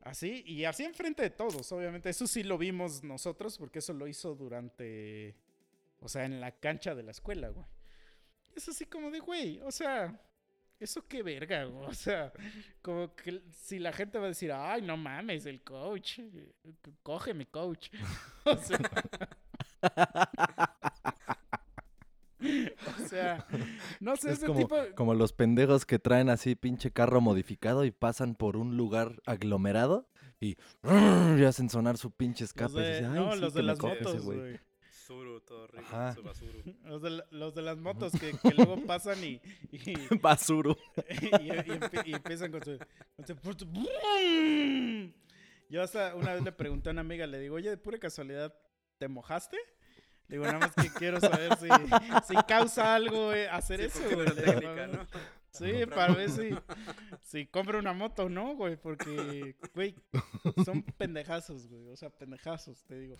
Así, y así enfrente de todos, obviamente. Eso sí lo vimos nosotros, porque eso lo hizo durante. O sea, en la cancha de la escuela, güey. Es así como de, güey, o sea, eso qué verga, güey. <laughs> O sea, como que si la gente va a decir, ay, no mames, el coach, eh, cógeme, coach. <laughs> O sea. <laughs> o sea, no sé, Es ese como, tipo. como los pendejos que traen así pinche carro modificado y pasan por un lugar aglomerado y <laughs> y hacen sonar su pinche Los escape. y de, dices, "Ay, no, sí, los de las motos, güey". güey. Zuru, todo rico, Ajá. su basuro. <laughs> Los de, la- los de las motos que, que <laughs> luego pasan y, y, Basuro. y, y empie- y empiezan con su, con. Yo hasta una vez le pregunté a una amiga, le digo, oye, de pura casualidad, ¿te mojaste? Digo, nada más que quiero saber si, si causa algo eh, hacer Sí, eso, güey. la Le digo, técnica, <laughs> "Para ver- ¿no? Sí, para ver si, si compro una moto o no, güey, porque, güey, son pendejazos, güey, o sea, pendejazos, te digo.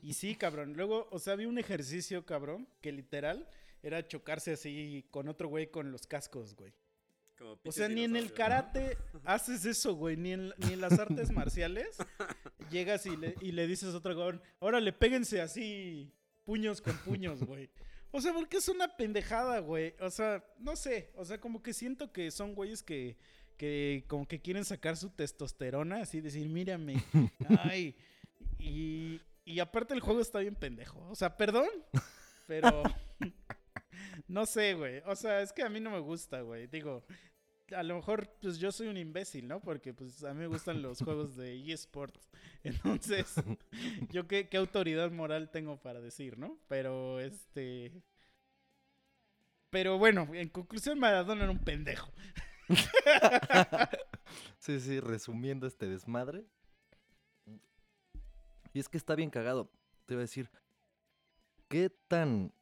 Y sí, cabrón, luego, o sea, vi un ejercicio, cabrón, que literal era chocarse así con otro güey con los cascos, güey. Como O sea, ni en el karate haces eso, güey, ni en, ni en las artes marciales <laughs> llegas y le, y le dices a otro güey, órale, péguense así, puños con puños, güey. O sea, porque es una pendejada, güey. O sea, no sé. O sea, como que siento que son güeyes que, que como que quieren sacar su testosterona, así decir, mírame. <laughs> Ay. Y, y aparte el juego está bien pendejo. O sea, perdón, pero <laughs> no sé, güey. O sea, es que a mí no me gusta, güey. Digo, a lo mejor pues yo soy un imbécil, ¿no? Porque pues a mí me gustan los <laughs> juegos de eSports. Entonces, <laughs> yo qué, qué autoridad moral tengo para decir, ¿no? Pero este... Pero bueno, en conclusión Maradona era un pendejo. <laughs> Sí, sí, resumiendo este desmadre. Y es que está bien cagado. Te iba a decir, ¿qué tan...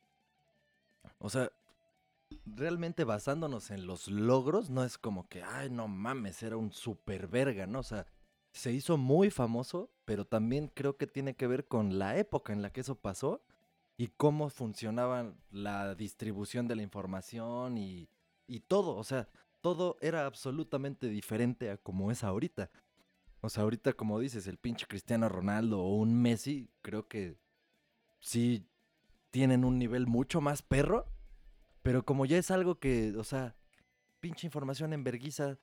O sea, realmente basándonos en los logros, no es como que, ay, no mames, era un super verga, ¿no? O sea, se hizo muy famoso, pero también creo que tiene que ver con la época en la que eso pasó y cómo funcionaba la distribución de la información y, y todo. O sea, todo era absolutamente diferente a como es ahorita. O sea, ahorita, como dices, el pinche Cristiano Ronaldo o un Messi, creo que sí tienen un nivel mucho más perro. Pero como ya es algo que, o sea, pinche información en verguiza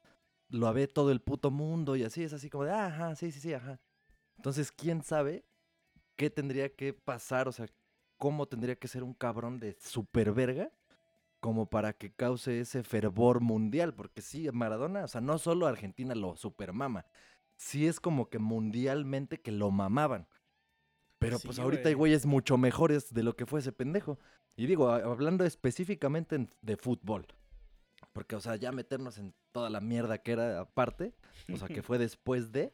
lo ve todo el puto mundo y así es así como de, "Ah, ajá, sí, sí, sí, ajá. Entonces, ¿quién sabe qué tendría que pasar? O sea, cómo tendría que ser un cabrón de super verga como para que cause ese fervor mundial. Porque sí, Maradona, o sea, no solo Argentina lo supermama, sí es como que mundialmente que lo mamaban. Pero Sí, pues ahorita güey. hay güeyes mucho mejores de lo que fue ese pendejo. Y digo, hablando específicamente en- de fútbol. Porque, o sea, ya meternos en toda la mierda que era aparte, o sea, que <laughs> fue después de,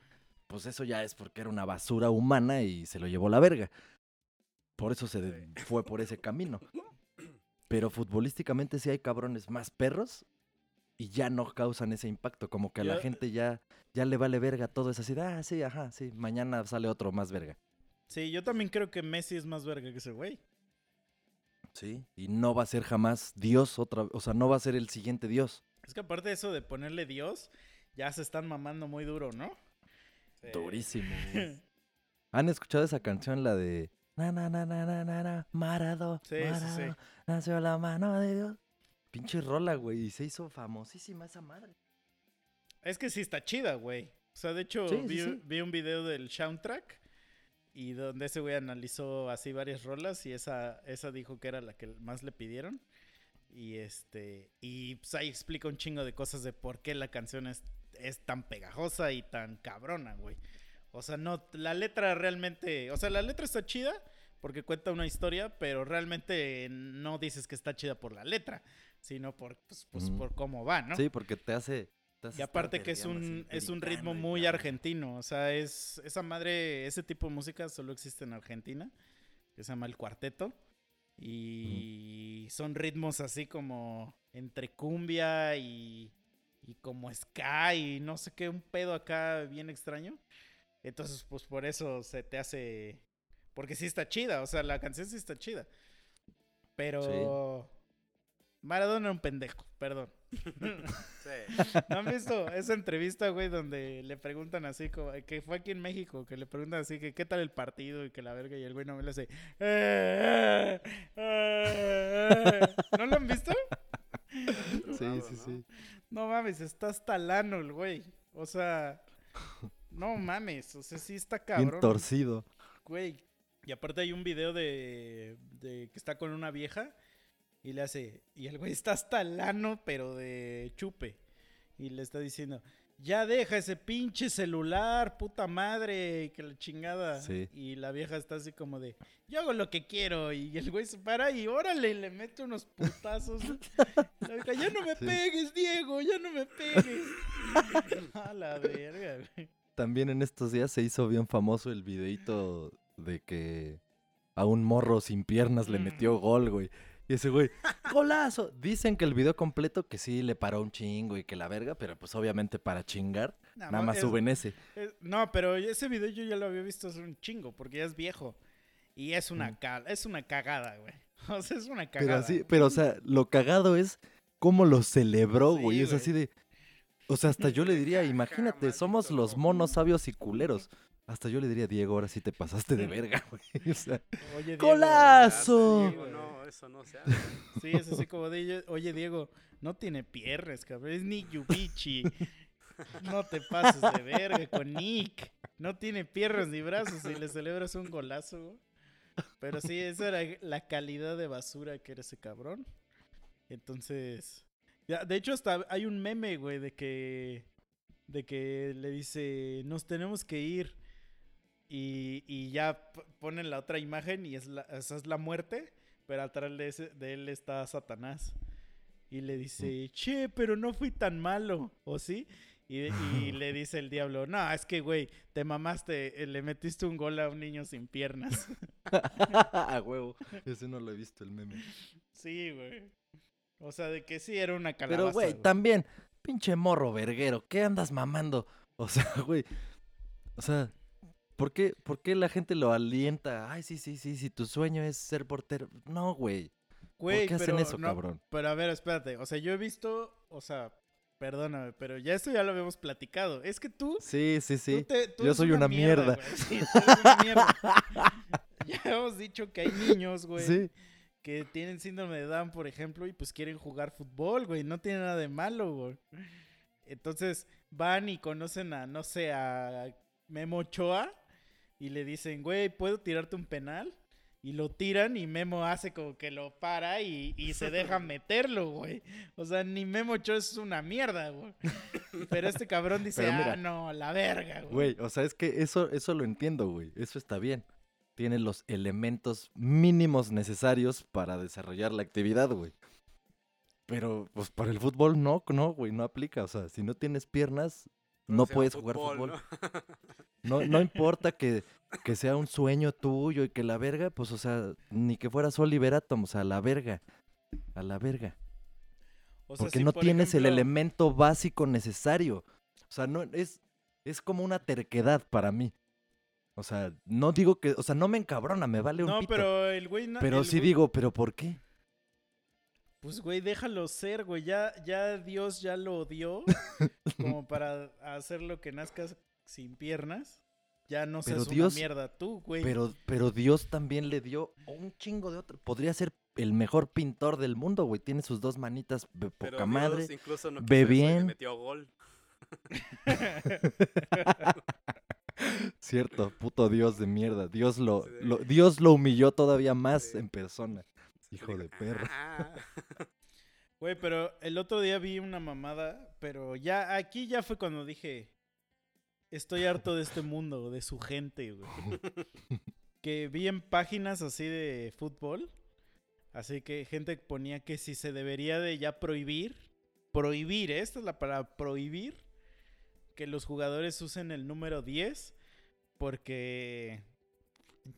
pues eso ya es porque era una basura humana y se lo llevó la verga. Por eso se fue por ese camino. Pero futbolísticamente sí hay cabrones más perros y ya no causan ese impacto. Como que a la Yo- gente ya, ya le vale verga todo. Es así de, ah, sí, ajá, sí, mañana sale otro más verga. Sí, yo también creo que Messi es más verga que ese güey. Sí. Y no va a ser jamás Dios otra O sea, no va a ser el siguiente Dios. Es que aparte de eso de ponerle Dios, ya se están mamando muy duro, ¿no? Sí. Durísimo. <laughs> ¿Han escuchado esa canción, la de... Na, na, na, na, na, na, na, Marado, Sí, sí, sí. Nació la mano de Dios. Pinche rola, güey, y se hizo famosísima esa madre. Es que sí está chida, güey. O sea, de hecho, Sí, sí, vi, sí. vi un video del soundtrack y donde ese güey analizó así varias rolas y esa, esa dijo que era la que más le pidieron. Y este, y pues ahí explica un chingo de cosas de por qué la canción es, es tan pegajosa y tan cabrona, güey. O sea, no, la letra realmente, o sea, la letra está chida porque cuenta una historia, pero realmente no dices que está chida por la letra, sino por, pues, pues, Ujú. por cómo va, ¿no? Sí, porque te hace... Y aparte que es un, es un ritmo muy argentino. O sea, es esa madre, ese tipo de música solo existe en Argentina. Que se llama el cuarteto. Y son ritmos así como entre cumbia y, y como ska y no sé qué, un pedo acá bien extraño. Entonces, pues por eso se te hace... Porque sí está chida, o sea, la canción sí está chida. Pero... Maradona era un pendejo, perdón. Sí. ¿No <laughs> han visto esa entrevista, güey, donde le preguntan así, como, que fue aquí en México, que le preguntan así, que qué tal el partido y que la verga y el güey no me le hace... "Eh, eh, eh, eh". ¿No lo han visto? Sí, sí, ¿no? sí. No mames, está hasta lano el güey. O sea, no mames, o sea, sí está Bien cabrón. torcido. Güey. Y aparte hay un video de, de que está con una vieja y le hace. Y el güey está hasta el ano, pero de chupe. Y le está diciendo. Ya deja ese pinche celular, puta madre, que la chingada. Sí. Y la vieja está así como de, yo hago lo que quiero. Y el güey se para y órale, le mete unos putazos. <laughs> La vieja, ya no me Sí. pegues, Diego, ya no me pegues. <laughs> A la verga, güey. También en estos días se hizo bien famoso el videito de que a un morro sin piernas le metió gol, güey. Y ese güey, ¡golazo! Dicen que el video completo que sí le paró un chingo y que la verga, pero pues obviamente para chingar, nada más es- suben ese. es- no, pero ese video yo ya lo había visto hace un chingo, porque ya es viejo. Y es una, Mm. es una cagada, güey. <laughs> O sea, es una Pero cagada. así, pero o sea, lo cagado es cómo lo celebró, Sí, güey. es güey. así de. O sea, hasta yo le <laughs> diría, imagínate, somos los monos sabios y culeros. <laughs> Hasta yo le diría, Diego, ahora sí te pasaste de verga, güey. O sea, Oye, Diego, ¡Golazo! Güey. no, eso no se hace. Sí, es así como de, oye, Diego, no tiene piernas, cabrón. Es Nick Yubichi. No te pases de verga con Nick. No tiene piernas ni brazos y le celebras un golazo. Pero sí, esa era la calidad de basura que era ese cabrón. Entonces, de hecho hasta hay un meme, güey, de que de que le dice, "Nos tenemos que ir." Y, y ya ponen la otra imagen y es la, esa es la muerte, pero atrás de, ese- de él está Satanás. Y le dice, che, pero no fui tan malo, ¿o sí? Y, y <laughs> le dice el diablo, no, es que, güey, te mamaste, eh, le metiste un gol a un niño sin piernas. <laughs> a huevo. Ese no lo he visto el meme. sí, güey. O sea, de que sí era una calabaza. Pero, güey, güey. también, pinche morro verguero, ¿qué andas mamando? O sea, güey, o sea, ¿por qué, ¿por qué la gente lo alienta? Ay, sí, sí, sí, sí, tu sueño es ser portero. No, güey. Güey, ¿Por qué hacen eso, no, cabrón? Pero a ver, espérate. O sea, yo he visto, o sea, perdóname, pero ya esto ya lo habíamos platicado. Es que tú Sí, sí, Tú sí. te- tú Yo soy una mierda. güey. Sí, tú eres una mierda. <laughs> <laughs> ya hemos dicho que hay niños, güey, Sí, que tienen síndrome de Down, por ejemplo, y pues quieren jugar fútbol, güey. No tiene nada de malo, güey. Entonces van y conocen a, no sé, a Memo Ochoa y le dicen, güey, ¿puedo tirarte un penal? Y lo tiran y Memo hace como que lo para y, y se deja <laughs> meterlo, güey. O sea, ni Memo Ochoa es una mierda, güey. Pero este cabrón dice, mira, ah, no, la verga, güey. güey, o sea, es que eso, eso lo entiendo, güey. Eso está bien. Tiene los elementos mínimos necesarios para desarrollar la actividad, güey. Pero, pues, para el fútbol no, no, güey, no aplica. O sea, si no tienes piernas, no puedes jugar fútbol. ¿no? No, no <laughs> importa que, que sea un sueño tuyo y que la verga, pues, o sea, ni que fueras Oliver Atom, o sea, a la verga. A la verga. O sea, Porque si, no por tienes el elemento básico necesario. O sea, no es, es como una terquedad para mí. O sea, no digo que, o sea, no me encabrona, me vale un No, pito. pero el güey no. Pero sí güey- digo, ¿pero por qué? Pues, güey, déjalo ser, güey. Ya, ya Dios ya lo dio <laughs> como para hacer lo que nazcas sin piernas. Ya no Pero seas Dios- una mierda tú, güey. Pero, pero Dios también le dio un chingo de otro. Podría ser el mejor pintor del mundo, güey. Tiene sus dos manitas de Pero poca Dios madre. incluso no ve y le bien. metió gol. <laughs> Cierto, puto Dios de mierda. Dios lo, Sí, de- lo- Dios lo humilló todavía más Sí. en persona. Hijo de perra. "Ah". <laughs> Güey, pero el otro día vi una mamada, pero ya aquí ya fue cuando dije, estoy harto de este mundo, de su gente, güey. <laughs> que vi en páginas así de fútbol, así que gente ponía que si se debería de ya prohibir, prohibir, ¿eh? esta es la palabra, prohibir que los jugadores usen el número 10 porque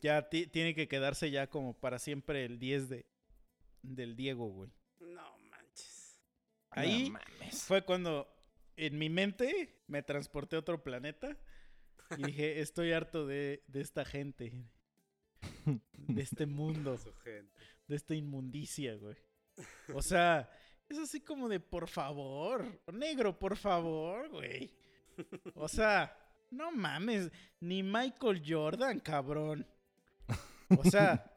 ya ti- tiene que quedarse ya como para siempre el 10 de, del Diego, güey. No manches. Ahí No mames. fue cuando en mi mente me transporté a otro planeta y dije, <laughs> estoy harto de, de esta gente, de este mundo, Su gente. de esta inmundicia, güey. O sea, es así como de, por favor, negro, por favor, güey. O sea, no mames, ni Michael Jordan, cabrón. O sea,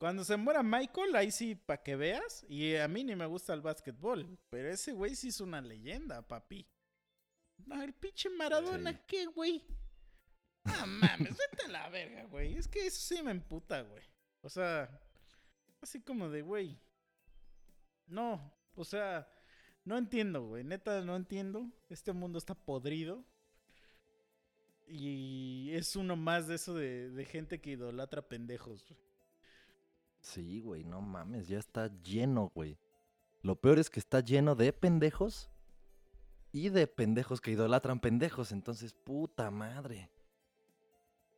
cuando se muera Michael, ahí sí, para que veas. Y a mí ni me gusta el básquetbol. Pero ese güey sí es una leyenda, papi. No, el pinche Maradona, Sí. ¿qué, güey? No mames, vete a la verga, güey. Es que eso sí me emputa, güey. O sea, así como de, güey. No, o sea, no entiendo, güey. Neta, no entiendo. Este mundo está podrido. Y es uno más de eso de, de gente que idolatra pendejos. güey. Sí, güey, no mames, ya está lleno, güey. Lo peor es que está lleno de pendejos y de pendejos que idolatran pendejos. Entonces, puta madre.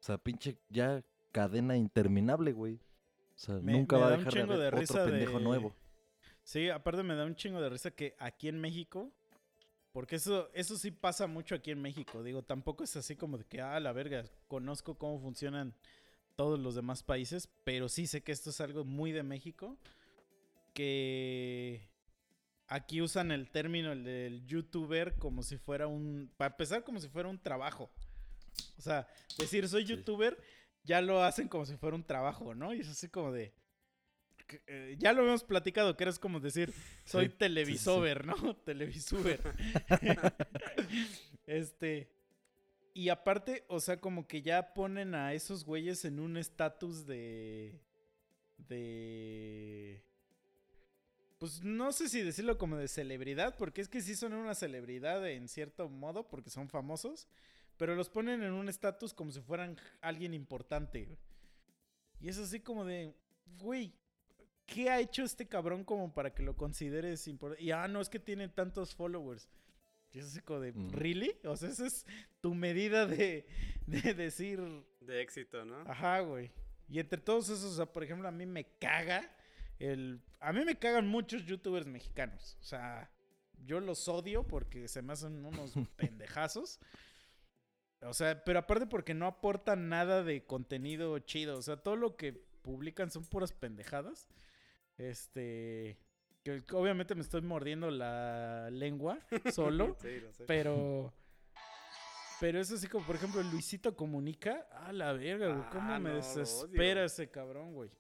O sea, pinche ya cadena interminable, güey. O sea, Me- nunca me va a dejar de haber de risa otro pendejo de- nuevo. Sí, aparte me da un chingo de risa que aquí en México, porque eso, eso sí pasa mucho aquí en México, digo, tampoco es así como de que, ah, la verga, conozco cómo funcionan todos los demás países, pero sí sé que esto es algo muy de México, que aquí usan el término el del youtuber como si fuera un, para empezar como si fuera un trabajo. O sea, decir soy youtuber ya lo hacen como si fuera un trabajo, ¿no? Y es así como de... eh, ya lo hemos platicado, que eres como decir, soy Sí, sí, sí, sí. televisover, ¿no? <laughs> Televisuber. <laughs> este. Y aparte, o sea, como que ya ponen a esos güeyes en un estatus de. de. Pues no sé si decirlo como de celebridad, porque es que sí son una celebridad en cierto modo, porque son famosos, pero los ponen en un estatus como si fueran alguien importante. Y es así como de, güey, ¿qué ha hecho este cabrón como para que lo consideres importante? Y ah, no, es que tiene tantos followers. Y es así como de, Mm. ¿really? O sea, esa es tu medida de, de decir, De éxito, ¿no? ajá, güey. Y entre todos esos, o sea, por ejemplo, a mí me caga el... A mí me cagan muchos youtubers mexicanos. O sea, yo los odio porque se me hacen unos <laughs> pendejazos. O sea, pero aparte porque no aportan nada de contenido chido. O sea, todo lo que publican son puras pendejadas. Este... Que obviamente me estoy mordiendo la lengua <laughs> solo. Sí, lo sé. Pero. Pero es así como, por ejemplo, Luisito comunica. A la verga, güey. ¿Cómo Ah, me no, desespera ese cabrón, güey?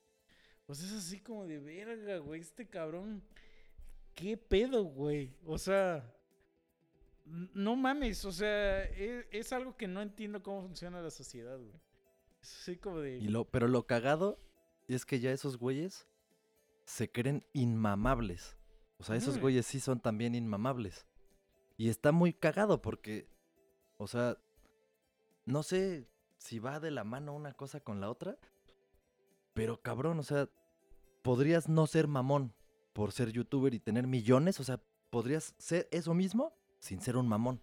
Pues es así como de verga, güey. Este cabrón. ¿Qué pedo, güey? O sea. No mames, o sea, es, es algo que no entiendo cómo funciona la sociedad, güey. Es así como de. Y lo, pero lo cagado es que ya esos güeyes se creen inmamables. O sea, esos Ujú. güeyes sí son también inmamables. Y está muy cagado porque, o sea, no sé si va de la mano una cosa con la otra, pero cabrón, o sea, podrías no ser mamón por ser youtuber y tener millones, o sea, podrías ser eso mismo sin ser un mamón.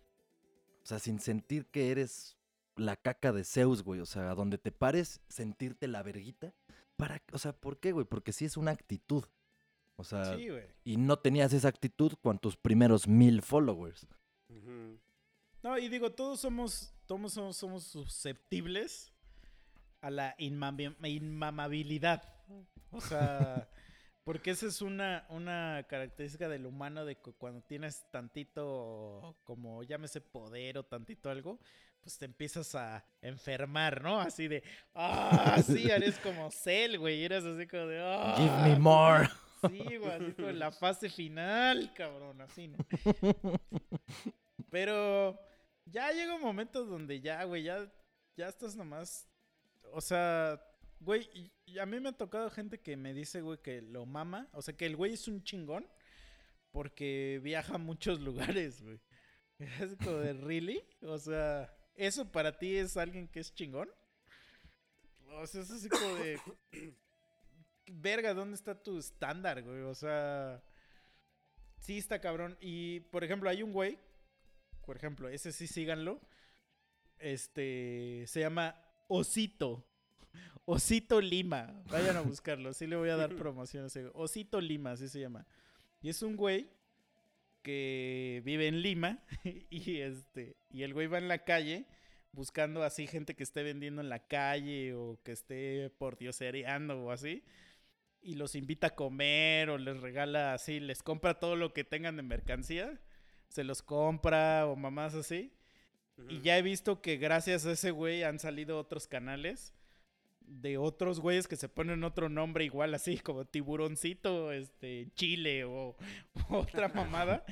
O sea, sin sentir que eres la caca de Zeus, güey. O sea, donde te pares, sentirte la verguita. Para, o sea, ¿por qué, güey? Porque sí es una actitud. O sea, Sí, y no tenías esa actitud con tus primeros mil followers. No, y digo, todos somos, todos somos, somos susceptibles a la inmamabilidad. O sea, <laughs> porque esa es una, una característica del humano de que cuando tienes tantito, como llámese poder o tantito algo, pues te empiezas a enfermar, ¿no? Así de, ah, sí, eres como Cell, güey, eres así como de, ah. Give me more. Sí, güey, así como en la fase final, cabrón, así, ¿no? Pero ya llega un momento donde ya, güey, ya, ya estás nomás. O sea, güey, a mí me ha tocado gente que me dice, güey, que lo mama. O sea, que el güey es un chingón porque viaja a muchos <laughs> lugares, güey. Es como de, ¿really? O sea, ¿eso para ti es alguien que es chingón? O sea, es así como de. <coughs> Verga, ¿dónde está tu estándar, güey? O sea. Sí, está cabrón. Y, por ejemplo, hay un güey. Por ejemplo, ese sí síganlo. Este. Se llama Osito. <laughs> Osito Lima. Vayan a buscarlo. Sí le voy a dar <laughs> promoción a ese güey. Osito Lima, así se llama. Y es un güey que vive en Lima <laughs> y este y el güey va en la calle buscando así gente que esté vendiendo en la calle o que esté por diosereando o así y los invita a comer o les regala así, les compra todo lo que tengan de mercancía, se los compra o mamás así. Y ya he visto que gracias a ese güey han salido otros canales de otros güeyes que se ponen otro nombre igual así, como tiburoncito, este, chile o, o <laughs> otra mamada.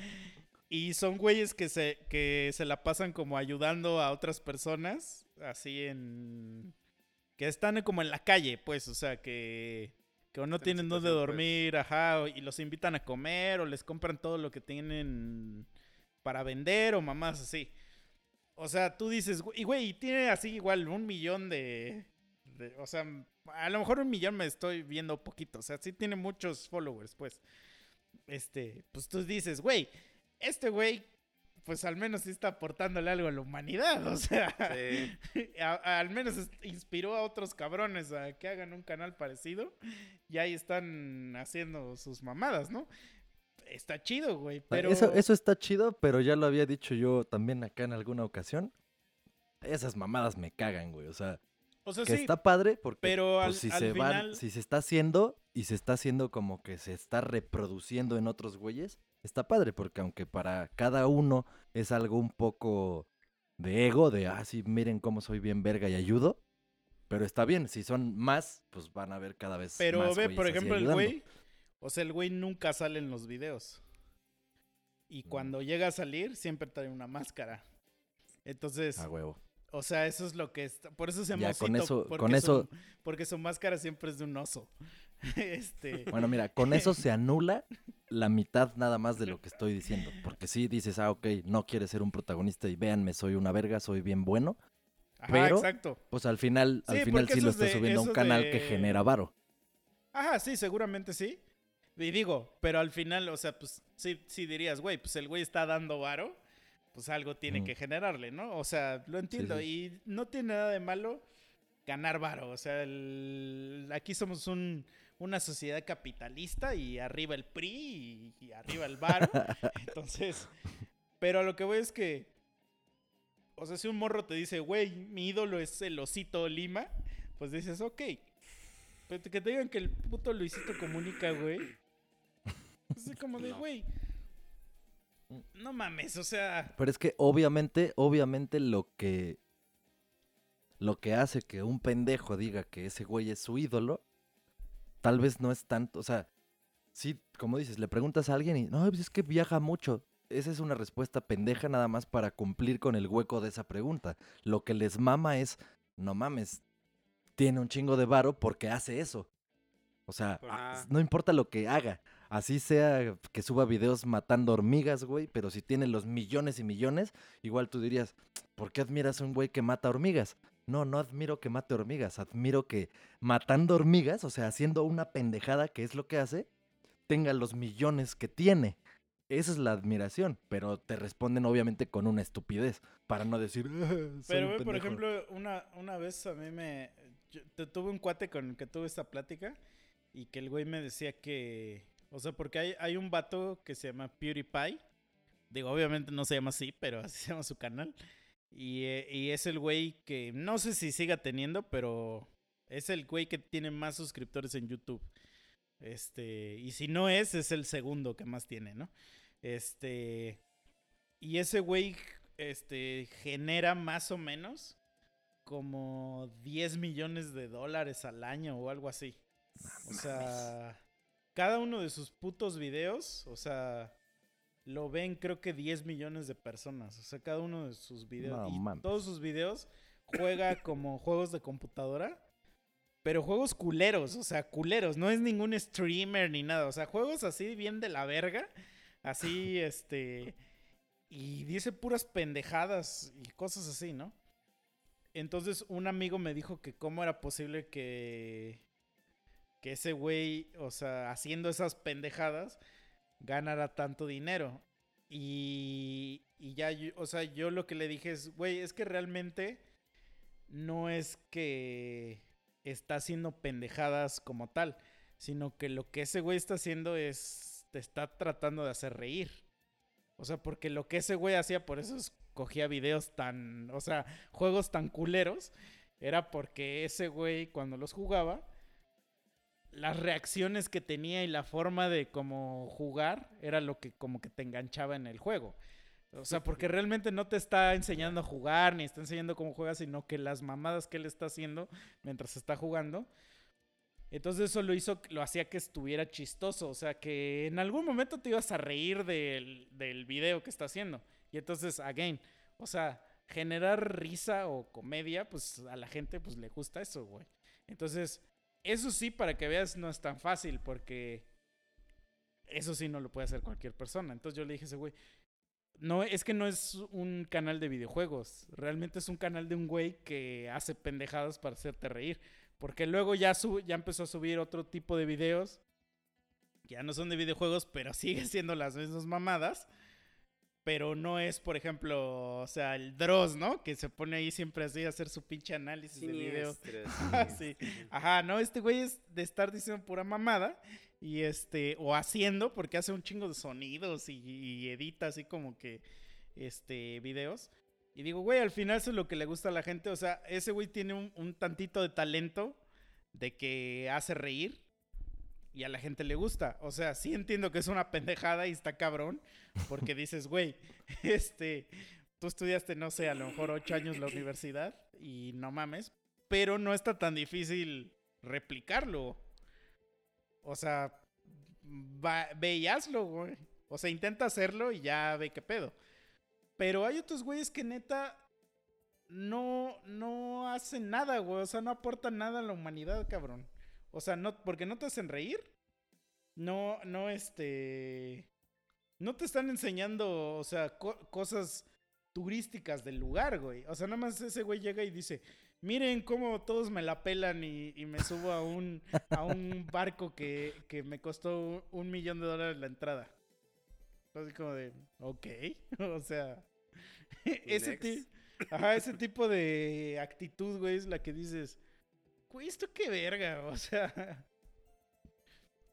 Y son güeyes que se, que se la pasan como ayudando a otras personas, así en... que están como en la calle, pues, o sea, que, que o no tienen dónde pues. dormir, ajá, y los invitan a comer o les compran todo lo que tienen para vender o mamás así. O sea, tú dices, "Güey, y güey, tiene así igual un millón de, de- O sea, a lo mejor un millón me estoy viendo poquito. O sea, sí tiene muchos followers, pues. Este, pues tú dices, güey, este güey, pues al menos sí está aportándole algo a la humanidad. <laughs> O sea, Sí. <laughs> a- al menos inspiró a otros cabrones a que hagan un canal parecido. Y ahí están haciendo sus mamadas, ¿no? Está chido, güey. Pero... Ah, Eso, eso está chido, pero ya lo había dicho yo también acá en alguna ocasión. Esas mamadas me cagan, güey. O sea, o sea, que sí, está padre porque pero al- pues, si al se final- si se está haciendo y se está haciendo como que se está reproduciendo en otros güeyes, está padre porque aunque para cada uno es algo un poco de ego, de ah, sí, miren cómo soy bien verga y ayudo. Pero está bien, si son más, pues van a ver cada vez Pero más ve, güeyes por ejemplo, el güey. O sea, el güey nunca sale en los videos. Y cuando llega a salir, siempre trae una máscara. Entonces, A huevo. O sea, eso es lo que está. Por eso se llama con eso- porque con su- eso- porque su máscara siempre es de un oso. <laughs> este. Bueno, mira, con eso se anula la mitad nada más de lo que estoy diciendo. Porque si dices, ah, ok, no quieres ser un protagonista y véanme, soy una verga, soy bien bueno. Ajá, pero- exacto. Pues al final, al Sí, final sí lo es estás de- subiendo a un canal que genera varo. Ajá, sí, seguramente sí. Y digo, pero al final, o sea, pues sí, sí dirías, güey, pues el güey está dando varo, pues algo tiene que generarle, ¿no? O sea, lo entiendo. sí. Y no tiene nada de malo ganar varo. O sea, el- aquí somos un, una sociedad capitalista y arriba el PRI y, y arriba el varo. <laughs> Entonces, pero a lo que voy es que, o sea, si un morro te dice, güey, mi ídolo es el osito Lima, pues dices, ok. Pero que te digan que el puto Luisito comunica, güey. Es como de, güey. No mames, o sea. Pero es que obviamente, obviamente lo que. Lo que hace que un pendejo diga que ese güey es su ídolo, tal vez no es tanto. O sea, sí, como dices, le preguntas a alguien y. No, pues es que viaja mucho. Esa es una respuesta pendeja nada más para cumplir con el hueco de esa pregunta. Lo que les mama es. No mames. Tiene un chingo de varo porque hace eso. O sea, Ajá. no importa lo que haga. Así sea que suba videos matando hormigas, güey, pero si tiene los millones y millones, igual tú dirías, ¿por qué admiras a un güey que mata hormigas? No, no admiro que mate hormigas, admiro que matando hormigas, o sea, haciendo una pendejada que es lo que hace, tenga los millones que tiene. Esa es la admiración, pero te responden obviamente con una estupidez, para no decir, "Ah, Pero, güey, por pendejo". ejemplo, una, una vez a mí me. yo- te- tuve un cuate con el que tuve esta plática y que el güey me decía que. O sea, porque hay, hay un vato que se llama PewDiePie. Digo, obviamente no se llama así, pero <laughs> así se llama su canal. Y, eh, y es el güey que. No sé si siga teniendo, pero. Es el güey que tiene más suscriptores en YouTube. Este. Y si no es, es el segundo que más tiene, ¿no? Este. Y ese güey este, genera más o menos como 10 millones de dólares al año o algo así. O sea, cada uno de sus putos videos, o sea, lo ven creo que 10 millones de personas. O sea, cada uno de sus videos. No y todos sus videos juega <laughs> como juegos de computadora. Pero juegos culeros, o sea, culeros. No es ningún streamer ni nada. O sea, juegos así bien de la verga. Así, <laughs> este. Y dice puras pendejadas y cosas así, ¿no? Entonces un amigo me dijo que cómo era posible que. Que ese güey, o sea, haciendo esas pendejadas, ganara tanto dinero. Y, y ya, o sea, yo lo que le dije es, güey, es que realmente no es que está haciendo pendejadas como tal, sino que lo que ese güey está haciendo es, te está tratando de hacer reír. O sea, porque lo que ese güey hacía, por eso escogía videos tan, o sea, juegos tan culeros, era porque ese güey cuando los jugaba, las reacciones que tenía y la forma de cómo jugar era lo que como que te enganchaba en el juego. O sea, porque realmente no te está enseñando a jugar ni está enseñando cómo juegas, sino que las mamadas que él está haciendo mientras está jugando. Entonces eso lo hizo, lo hacía que estuviera chistoso. O sea, que en algún momento te ibas a reír del, del video que está haciendo. Y entonces, again, o sea, generar risa o comedia, pues a la gente pues le gusta eso, güey. Entonces, eso sí, para que veas, no es tan fácil porque eso sí no lo puede hacer cualquier persona. Entonces yo le dije a ese güey, no, es que no es un canal de videojuegos, realmente es un canal de un güey que hace pendejadas para hacerte reír. Porque luego ya, su, ya empezó a subir otro tipo de videos, ya no son de videojuegos, pero <laughs> sigue siendo las mismas mamadas. Pero no es, por ejemplo, o sea, el Dross, ¿no? Que se pone ahí siempre así a hacer su pinche análisis de video. Siniestro, <laughs> sí. Ajá, no, este güey es de estar diciendo pura mamada y este, o haciendo, porque hace un chingo de sonidos y, y edita así como que, este, videos. Y digo, güey, al final eso es lo que le gusta a la gente, o sea, ese güey tiene un, un tantito de talento de que hace reír y a la gente le gusta. O sea, sí entiendo que es una pendejada y está cabrón, porque <laughs> dices, güey, este, tú estudiaste, no sé, a lo mejor ocho años la universidad y no mames, pero no está tan difícil replicarlo. O sea, va, ve y hazlo, güey. O sea, intenta hacerlo y ya ve qué pedo. Pero hay otros güeyes que neta no, no hacen nada, güey. O sea, no aportan nada a la humanidad, cabrón. O sea, no, porque no te hacen reír. No, no, este. No te están enseñando, o sea, co- cosas turísticas del lugar, güey. O sea, nada más ese güey llega y dice, miren cómo todos me la pelan y, y me subo a un, a un barco que, que me costó un, un millón de dólares la entrada. Así como de, ok, <laughs> o sea, ese, ajá, ese tipo de actitud, güey, es la que dices, esto qué verga, <laughs> o sea...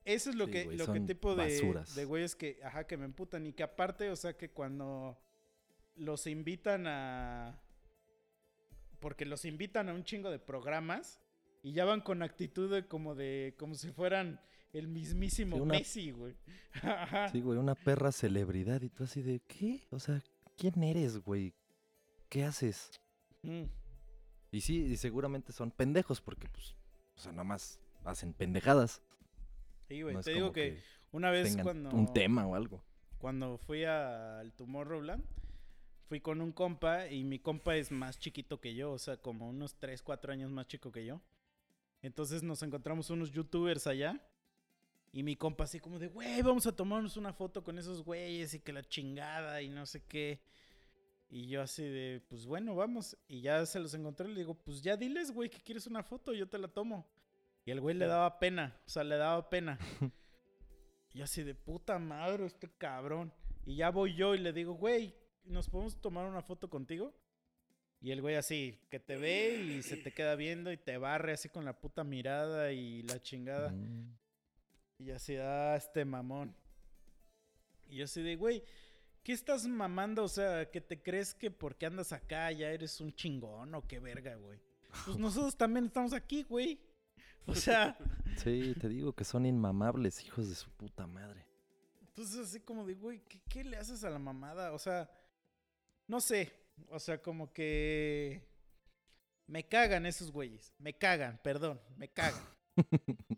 Eso es lo Sí, que, güey, lo que tipo de, de güeyes que, ajá, que me emputan y que aparte, o sea, que cuando los invitan a... Porque los invitan a un chingo de programas y ya van con actitud de como de, como si fueran el mismísimo Sí, una- Messi, güey. <laughs> Sí, güey, una perra celebridad y tú así de, ¿qué? O sea, ¿quién eres, güey? ¿Qué haces? Mm. Y sí, y seguramente son pendejos porque, pues, o sea, nada más hacen pendejadas. Sí, güey, no te digo como que, una vez cuando... un tema o algo. cuando fui al Tomorrowland, fui con un compa y mi compa es más chiquito que yo, o sea, como unos 3, 4 años más chico que yo. Entonces nos encontramos unos youtubers allá y mi compa así como de, güey, vamos a tomarnos una foto con esos güeyes y que la chingada y no sé qué. Y yo así de, pues bueno, vamos. Y ya se los encontré y le digo, pues ya diles, güey, que quieres una foto, yo te la tomo. Y el güey le daba pena, o sea, le daba pena. <laughs> Y yo así de puta madre, este cabrón. Y ya voy yo y le digo, güey, ¿nos podemos tomar una foto contigo? Y el güey así, que te ve y se te queda viendo y te barre así con la puta mirada y la chingada. Mm. Y así, ah, este mamón. Y yo así de, güey, ¿qué estás mamando? O sea, ¿que te crees que porque andas acá ya eres un chingón o qué verga, güey? Pues nosotros también estamos aquí, güey. O sea, <laughs> Sí, te digo que son inmamables, hijos de su puta madre. entonces así como de, güey, ¿qué, qué le haces a la mamada? O sea, no sé. O sea, como que... Me cagan esos güeyes. Me cagan, perdón, me cagan. <laughs>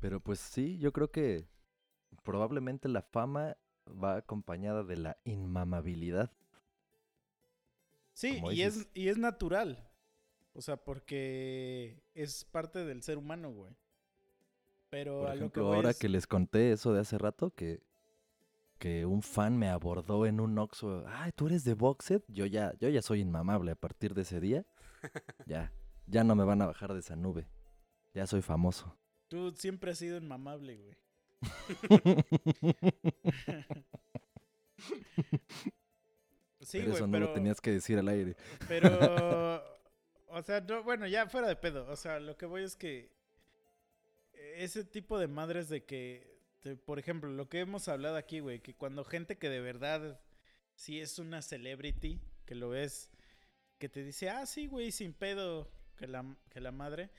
Pero pues sí, yo creo que probablemente la fama va acompañada de la inmamabilidad. Sí, y es, y es natural. O sea, porque es parte del ser humano, güey. Pero Por a lo que ahora es- que les conté eso de hace rato, que, que un fan me abordó en un Oxxo, ay, tú eres de Boxed, yo ya, yo ya soy inmamable a partir de ese día. <laughs> ya, ya no me van a bajar de esa nube. Ya soy famoso. Tú siempre has sido inmamable, güey. <laughs> Sí, pero eso no pero... lo tenías que decir al aire. Pero, <laughs> o sea, no, bueno, ya fuera de pedo. O sea, lo que voy es que ese tipo de madres de que por ejemplo, lo que hemos hablado aquí, güey, que cuando gente que de verdad sí es una celebrity, que lo ves, que te dice, ah, sí, güey, sin pedo, que la, que la madre.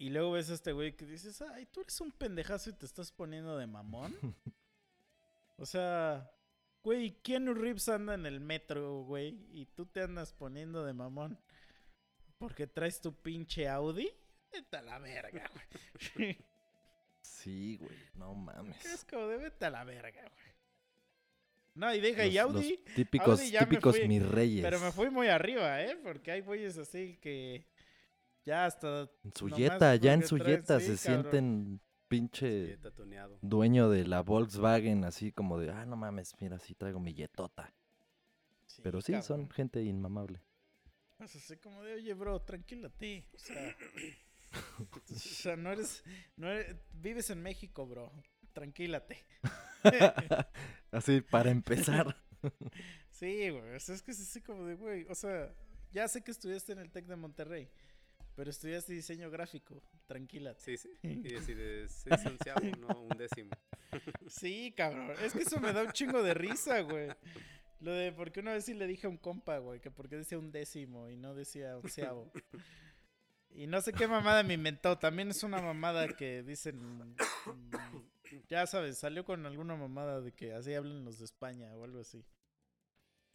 Y luego ves a este güey que dices, ay, tú eres un pendejazo y te estás poniendo de mamón. <laughs> o sea, güey, Keanu Reeves anda en el metro, güey, y tú te andas poniendo de mamón porque traes tu pinche Audi. Vete a la verga, güey. Sí, güey, no mames. es como de vete a la verga, güey. No, y deja, y Los- los Audi, típicos, Audi ya me típicos fui, mis reyes. pero me fui muy arriba, ¿eh? Porque hay güeyes así que ya hasta En su nomás yeta, ya en porque su traen- yeta sí, se cabrón. sienten pinche dueño de la Volkswagen, así como de, ah, no mames, mira, sí traigo mi yetota. Sí, Pero sí, son gente inmamable. Es así como de, oye, bro, tranquilate. O sea, <laughs> o sea, no eres, no eres- vives en México, bro. Tranquilate. <laughs> así, para empezar. <laughs> Sí, güey. O sea, es que es así como de, güey. O sea, ya sé que estudiaste en el TEC de Monterrey, pero estudiaste diseño gráfico. Tranquilate. Sí, sí. <laughs> Y decides seis onceavo, no un décimo. <laughs> Sí, cabrón. Es que eso me da un chingo de risa, güey. Lo de, porque una vez sí le dije a un compa, güey, que porque decía un décimo y no decía onceavo. Y no sé qué mamada me inventó. También es una mamada que dicen. mm, Ya sabes, salió con alguna mamada de que así hablan los de España o algo así.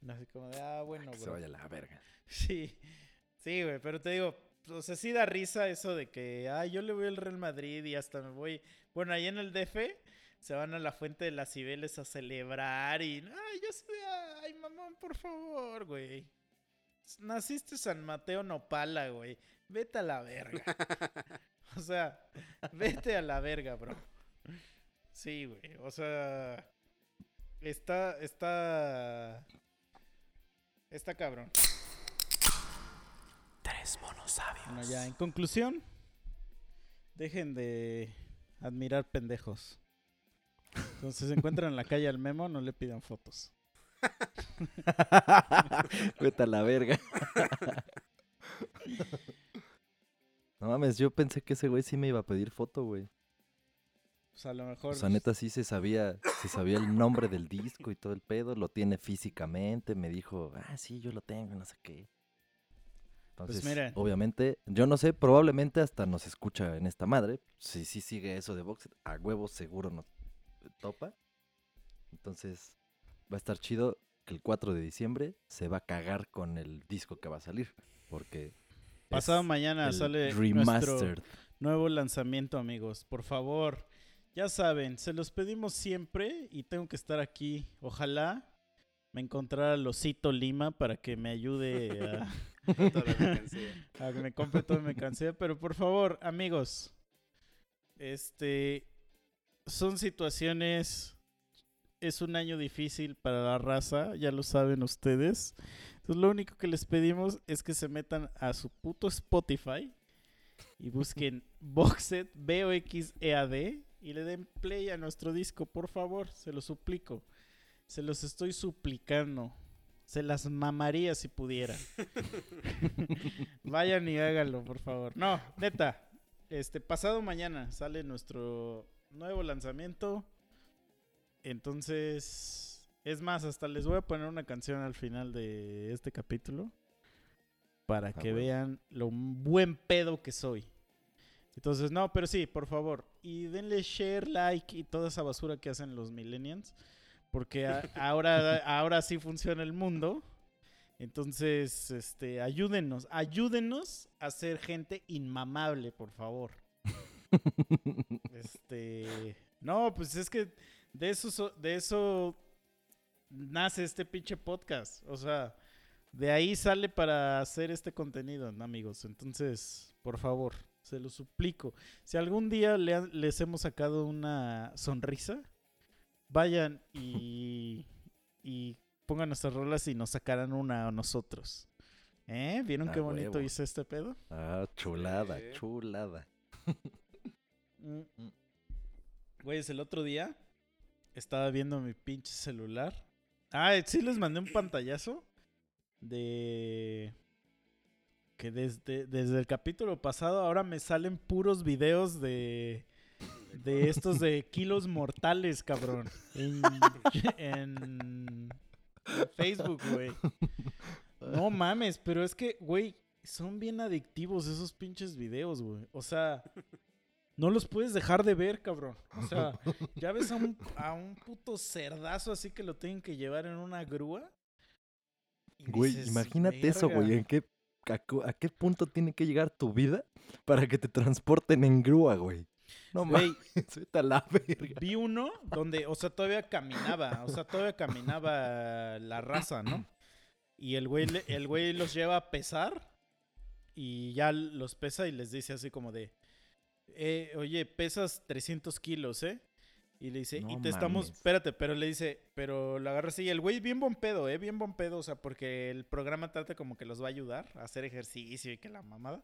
No, Así como de, ah, bueno, que se vaya la verga. Sí, sí, güey, pero te digo, o sea, sí da risa eso de que, ah, yo le voy al Real Madrid y hasta me voy, bueno, ahí en el DF se van a la Fuente de las Cibeles a celebrar y, ay, yo soy, ay, mamón, por favor, güey. Naciste San Mateo Nopala, güey. Vete a la verga. <laughs> O sea, vete a la verga, bro. Sí, güey. O sea, está, está, está cabrón. Tres monos sabios. Bueno, ya, en conclusión, dejen de admirar pendejos. Entonces, se encuentran en la calle al memo, no le pidan fotos. <laughs> Vete a la verga. <laughs> no mames, yo pensé que ese güey sí me iba a pedir foto, güey. O sea, a lo mejor. O sea, neta sí se sabía, se sabía el nombre del disco y todo el pedo, lo tiene físicamente, me dijo, ah, sí, yo lo tengo, no sé qué. Entonces, miren. obviamente, yo no sé, probablemente hasta nos escucha en esta madre. Si sí sigue eso de box, a huevos seguro nos topa. Entonces, va a estar chido que el 4 de diciembre se va a cagar con el disco que va a salir. Porque Pasado mañana sale nuestro remastered. nuevo lanzamiento, amigos. Por favor, ya saben, se los pedimos siempre y tengo que estar aquí. Ojalá me encontrara Losito Lima para que me ayude a, <laughs> <laughs> Toda la mercancía. me compre todo mi mercancía. Pero por favor, amigos, este son situaciones. Es un año difícil para la raza, ya lo saben ustedes. Entonces, lo único que les pedimos es que se metan a su puto Spotify y busquen <laughs> Boxet B-O-X-E-A-D y le den play a nuestro disco, por favor, se lo suplico. Se los estoy suplicando. Se las mamaría si pudieran. <laughs> Vayan y háganlo, por favor. No, neta. Este pasado mañana sale nuestro nuevo lanzamiento. Entonces, es más, hasta les voy a poner una canción al final de este capítulo para que vean lo buen pedo que soy. Entonces, no, pero sí, por favor. Y denle share, like y toda esa basura que hacen los millennials. Porque a- <laughs> ahora, ahora sí funciona el mundo. Entonces, este, ayúdenos, ayúdenos a ser gente inmamable, por favor. <laughs> Este, no, pues es que de eso, so- de eso nace este pinche podcast. O sea, de ahí sale para hacer este contenido, ¿no, amigos. Entonces, por favor, se lo suplico. Si algún día le les hemos sacado una sonrisa, vayan y, y pongan nuestras rolas y nos sacarán una a nosotros. ¿Eh? ¿Vieron A qué bonito huevo. hice este pedo? Ah, chulada, Sí. chulada. Mm. Güeyes, el otro día estaba viendo mi pinche celular. Ah, sí les mandé un pantallazo de que desde, desde el capítulo pasado ahora me salen puros videos de, de estos de kilos mortales, cabrón. En, Facebook, güey. No mames, pero es que, güey, son bien adictivos esos pinches videos, güey. O sea, no los puedes dejar de ver, cabrón. O sea, ya ves a un, a un puto cerdazo así que lo tienen que llevar en una grúa. y Güey, dices, imagínate eso, güey. ¿En qué, a qué punto tiene que llegar tu vida para que te transporten en grúa, güey? No mames, <laughs> la verga. Vi uno donde, o sea, todavía caminaba, o sea, todavía caminaba la raza, ¿no? Y el güey, el güey los lleva a pesar y ya los pesa y les dice así como de, eh, oye, pesas 300 kilos, ¿eh? Y le dice, No y te estamos, mames. espérate, pero le dice, pero lo agarra así. Y el güey bien buen pedo, ¿eh? Bien buen pedo, o sea, porque el programa trata como que los va a ayudar a hacer ejercicio y que la mamada.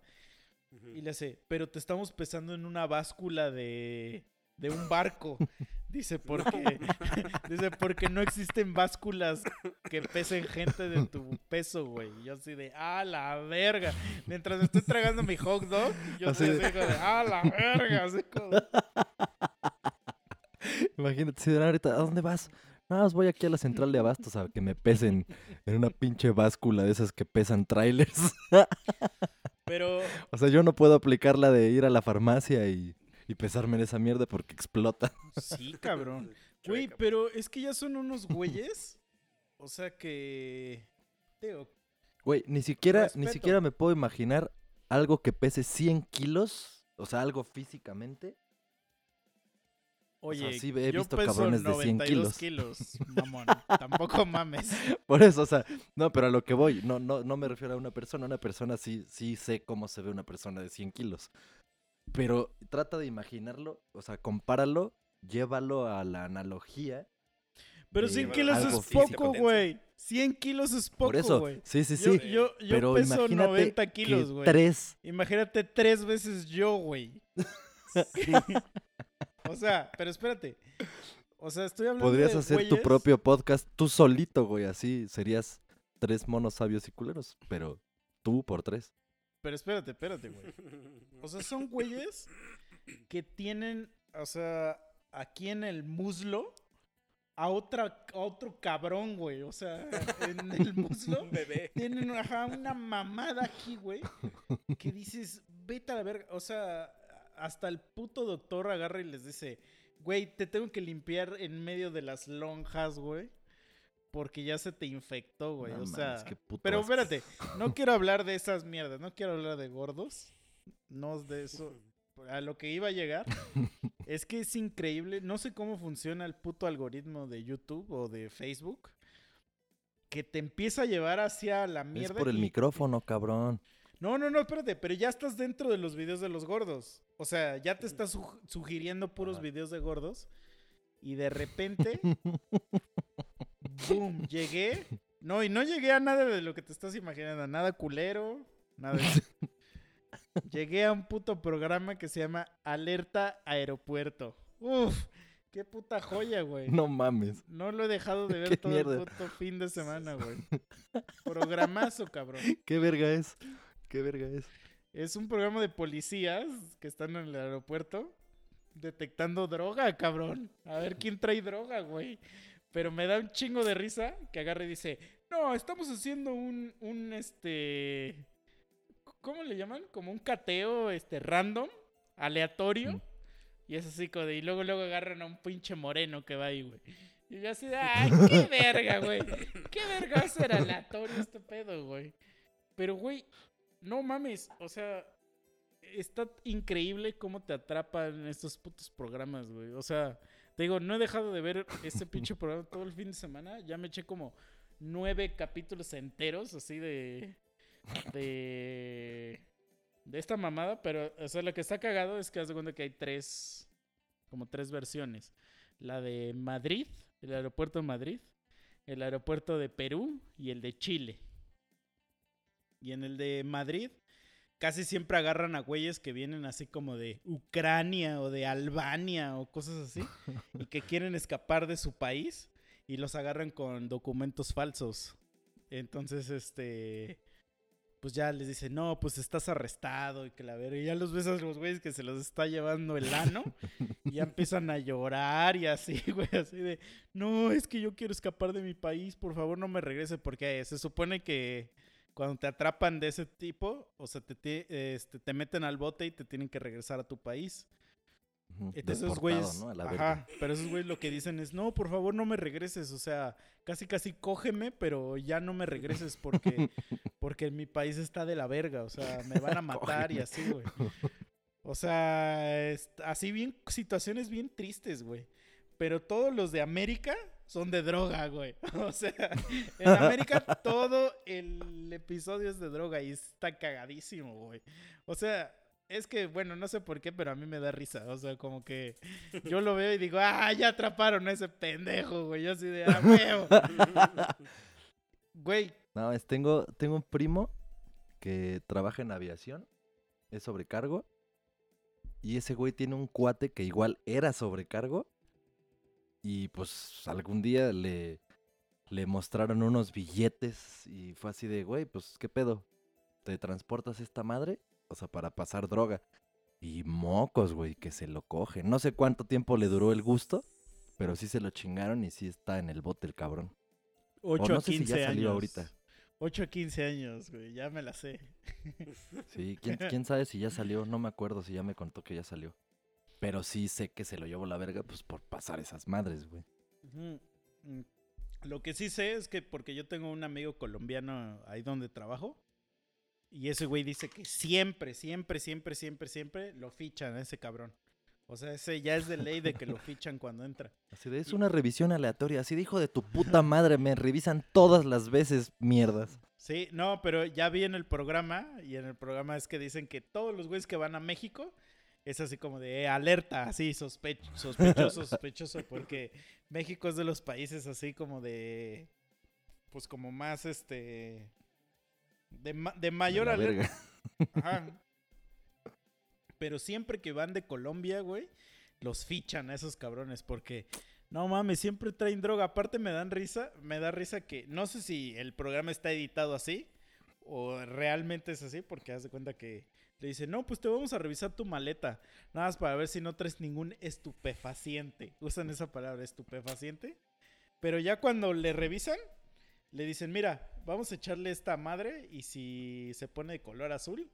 Y le hace, pero te estamos pesando en una báscula de, de un barco. <laughs> Dice, porque, <laughs> dice, porque no existen básculas que pesen gente de tu peso, güey. Y yo así de, ah, la verga. Mientras me estoy tragando mi hot dog, yo Así de- así como de, ah, la verga. Así como, <laughs> Imagínate, si ahorita, ¿a dónde vas? No, pues voy aquí a la central de abastos a que me pesen en una pinche báscula de esas que pesan trailers. Pero, o sea, yo no puedo aplicar la de ir a la farmacia y, y pesarme en esa mierda porque explota. sí, <laughs> cabrón. <laughs> Güey, pero es que ya son unos güeyes. O sea que. Digo, Güey, ni siquiera, ni siquiera me puedo imaginar algo que pese 100 kilos. O sea, algo físicamente. Oye, sí he yo visto peso cabrones de 100 92 kilos, <laughs> mamón. Tampoco mames. <laughs> Por eso, o sea, no, pero a lo que voy, no, no, no me refiero a una persona, una persona sí, sí sé cómo se ve una persona de 100 kilos. Pero trata de imaginarlo, o sea, compáralo, llévalo a la analogía. Pero de 100 kilos es poco, güey. 100 kilos es poco, Por eso, güey. sí, sí, Yo, sí. yo, yo pero peso imagínate 90 que kilos, güey. tres, Imagínate tres veces yo, güey. <laughs> o sea, pero espérate. O sea, estoy hablando podrías de hacer tu propio podcast tú solito, güey, así serías tres monos sabios y culeros, pero tú por tres. Pero espérate, espérate, güey. O sea, son güeyes que tienen, o sea, aquí en el muslo a otra a otro cabrón, güey. O sea, en el <laughs> muslo Un bebé. tienen ajá, una mamada aquí, güey, que dices, vete a la verga. O sea, hasta el puto doctor agarra y les dice, güey, te tengo que limpiar en medio de las lonjas, güey. Porque ya se te infectó, güey. No o sea, pero asco. espérate, no <laughs> quiero hablar de esas mierdas, no quiero hablar de gordos. No es de eso. A lo que iba a llegar <laughs> es que es increíble. No sé cómo funciona el puto algoritmo de YouTube o de Facebook. Que te empieza a llevar hacia la Es mierda. por el y- micrófono, cabrón. No, no, no, espérate, pero ya estás dentro de los videos de los gordos. O sea, ya te estás su- sugiriendo puros Ajá. videos de gordos. Y de repente, <laughs> boom, llegué. No, y no llegué a nada de lo que te estás imaginando. Nada culero, nada de eso. <laughs> Llegué a un puto programa que se llama Alerta Aeropuerto. Uf, qué puta joya, güey. No mames. No lo he dejado de <laughs> ver todo mierda. el puto fin de semana, güey. Programazo, cabrón. ¿Qué verga es? ¿Qué verga es? Es un programa de policías que están en el aeropuerto detectando droga, cabrón. A ver quién trae droga, güey. Pero me da un chingo de risa que agarre y dice, no, estamos haciendo un, un, este... ¿Cómo le llaman? Como un cateo, este, random, aleatorio. Mm. Y es así de... Y luego, luego agarran a un pinche moreno que va ahí, güey. Y yo así de, ay, <laughs> qué verga, güey. Qué verga ser aleatorio este pedo, güey. Pero, güey, no mames, o sea, está increíble cómo te atrapan estos putos programas, güey. O sea, te digo, no he dejado de ver este pinche programa todo el fin de semana. Ya me eché como nueve capítulos enteros, así de. de. de esta mamada. Pero, o sea, lo que está cagado es que haz de cuenta que hay tres. como tres versiones: la de Madrid, el aeropuerto de Madrid, el aeropuerto de Perú y el de Chile. Y en el de Madrid, casi siempre agarran a güeyes que vienen así como de Ucrania o de Albania o cosas así, <laughs> y que quieren escapar de su país y los agarran con documentos falsos. Entonces, este. pues ya les dice, no, pues estás arrestado y que la verga. Y ya los ves a los güeyes que se los está llevando el ano. y ya empiezan a llorar y así, <laughs> güey, así de, no, es que yo quiero escapar de mi país, por favor no me regrese, porque se supone que cuando te atrapan de ese tipo, o sea, te, te, este, te meten al bote y te tienen que regresar a tu país. Entonces esos güeyes, ajá, pero esos güeyes lo que dicen es, no, por favor no me regreses, o sea, casi casi cógeme, pero ya no me regreses porque, <laughs> porque mi país está de la verga, o sea, me van a <laughs> matar y así, güey. O sea, es- así bien, situaciones bien tristes, güey. Pero todos los de América son de droga, güey. <laughs> O sea, en América <laughs> todo el episodio es de droga y está cagadísimo, güey. O sea, es que, bueno, no sé por qué, pero a mí me da risa. O sea, como que yo lo veo y digo, ah, ya atraparon a ese pendejo, güey. Yo así de, ah, huevo. Güey, No, es, tengo, tengo un primo que trabaja en aviación, es sobrecargo, y ese güey tiene un cuate que igual era sobrecargo, y pues algún día le, le mostraron unos billetes y fue así de, güey, pues qué pedo, ¿te transportas esta madre? O sea, para pasar droga. Y mocos, güey, que se lo coge. No sé cuánto tiempo le duró el gusto, pero sí se lo chingaron y sí está en el bote el cabrón. 8 no a sé si 15 ya salió años. ahorita. 8 a 15 años, güey, ya me la sé. Sí, ¿quién, quién sabe si ya salió, no me acuerdo si ya me contó que ya salió. Pero sí sé que se lo llevó la verga, pues por pasar esas madres, güey. Mm. Lo que sí sé es que porque yo tengo un amigo colombiano ahí donde trabajo. Y ese güey dice que siempre, siempre, siempre, siempre, siempre lo fichan a ese cabrón. O sea, ese ya es de ley de que lo <laughs> fichan cuando entra. Así de, es una revisión aleatoria, así de hijo de tu puta <laughs> madre, me revisan todas las veces, mierdas. Sí, no, pero ya vi en el programa, y en el programa es que dicen que todos los güeyes que van a México es así como de eh, alerta, así sospe- sospechoso, <laughs> sospechoso, porque México es de los países así como de, pues como más este, de, ma- de mayor alerta. verga. <laughs> Ajá. <laughs> Pero siempre que van de Colombia, güey, los fichan a esos cabrones porque no mames, siempre traen droga. Aparte me dan risa, me da risa que no sé si el programa está editado así o realmente es así porque haz de cuenta que le dicen, "No, pues te vamos a revisar tu maleta, nada más para ver si no traes ningún estupefaciente." Usan esa palabra estupefaciente. Pero ya cuando le revisan, le dicen, mira, vamos a echarle esta madre y si se pone de color azul,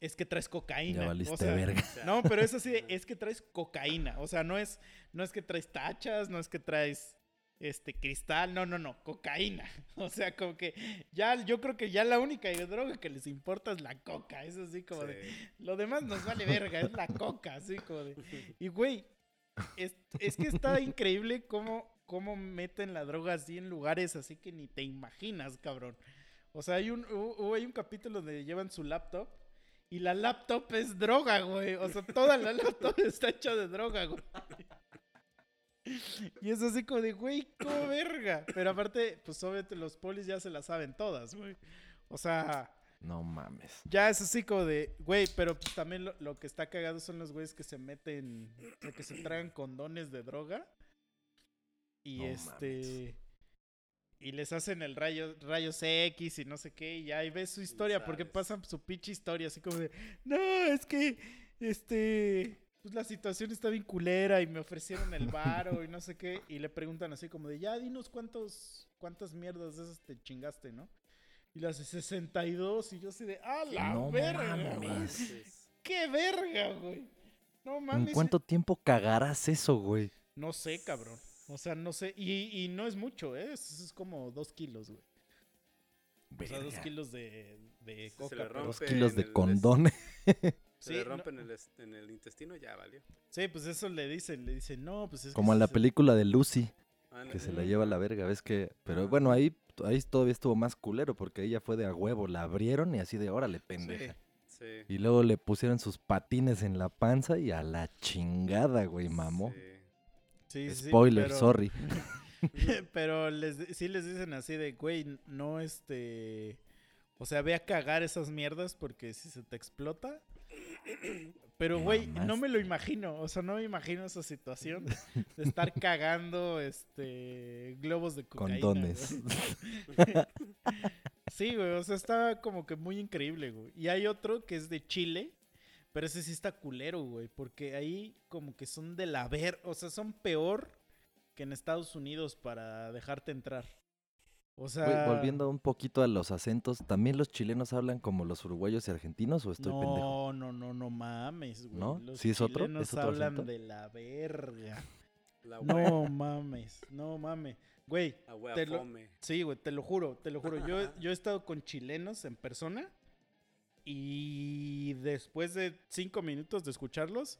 es que traes cocaína. Ya O valiste sea, verga. <laughs> No, pero es así, de, es que traes cocaína. O sea, no es, no es que traes tachas, no es que traes este cristal, no, no, no, cocaína. <laughs> O sea, como que ya, yo creo que ya la única droga que les importa es la coca. Es así como de, lo demás nos vale verga, es la <laughs> coca, así como de. Y güey, es, es que está increíble cómo, cómo meten la droga así en lugares así que ni te imaginas, cabrón. O sea, hay un, hay un capítulo donde llevan su laptop y la laptop es droga, güey. O sea, toda la <laughs> laptop está hecha de droga, güey. <laughs> Y es así como de, güey, ¿cómo verga? Pero aparte, pues obviamente los polis ya se la saben todas, güey. O sea, No mames. ya es así como de, güey, pero pues también lo, lo que está cagado son los güeyes que se meten, o sea, que se tragan condones de droga. Y No este. Y les hacen el rayo, rayos X y no sé qué, y ya ahí ves su historia, porque pasan su pinche historia, así como de, no, es que, este, pues la situación está bien culera y me ofrecieron el varo y no sé qué, y le preguntan así como de, ya dinos cuántos, cuántas mierdas de esas te chingaste, ¿no? Y le hace 62 y yo así de, ¡ah, la No verga! mames. ¡Qué verga, güey! No ¿En mames. cuánto tiempo cagarás eso, güey? No sé, cabrón. O sea, no sé. Y, y no es mucho, ¿eh? Es, es como dos kilos, güey. O sea, dos kilos de, de coca. pero- Dos kilos en de el- condones. <laughs> Se Sí, le no- rompe en, el, est- en el intestino, ya valió. Sí, pues eso le dicen. Le dicen, no, pues es que Como en sí la se- película de Lucy, que se la lleva a la verga, ¿ves que? Pero bueno, ahí, ahí todavía estuvo más culero, porque ella fue de a huevo, la abrieron y así de órale, pendeja. Sí. Sí. Y luego le pusieron sus patines en la panza y a la chingada, güey, mamó. Sí. Sí, sí, Spoiler, pero- sorry. <laughs> Pero les, sí les dicen así de, güey, no este... O sea, ve a cagar esas mierdas porque si se te explota... <clears throat> Pero, güey, no me lo imagino. O sea, no me imagino esa situación de estar <laughs> cagando este globos de cocaína. Condones. <laughs> Sí, güey, o sea, está como que muy increíble, güey. Y hay otro que es de Chile, pero ese sí está culero, güey, porque ahí como que son de la ver, o sea, son peor que en Estados Unidos para dejarte entrar. O volviendo un poquito a los acentos, ¿también los chilenos hablan como los uruguayos y argentinos o estoy no, pendejo? no, no, no mames, güey. ¿No? Los ¿Sí es otro? chilenos ¿Es otro hablan acento? de la verga. La No mames, no mames. Güey, la te lo- fome. Sí, güey, te lo juro, te lo juro. Yo, <laughs> yo he estado con chilenos en persona y después de cinco minutos de escucharlos,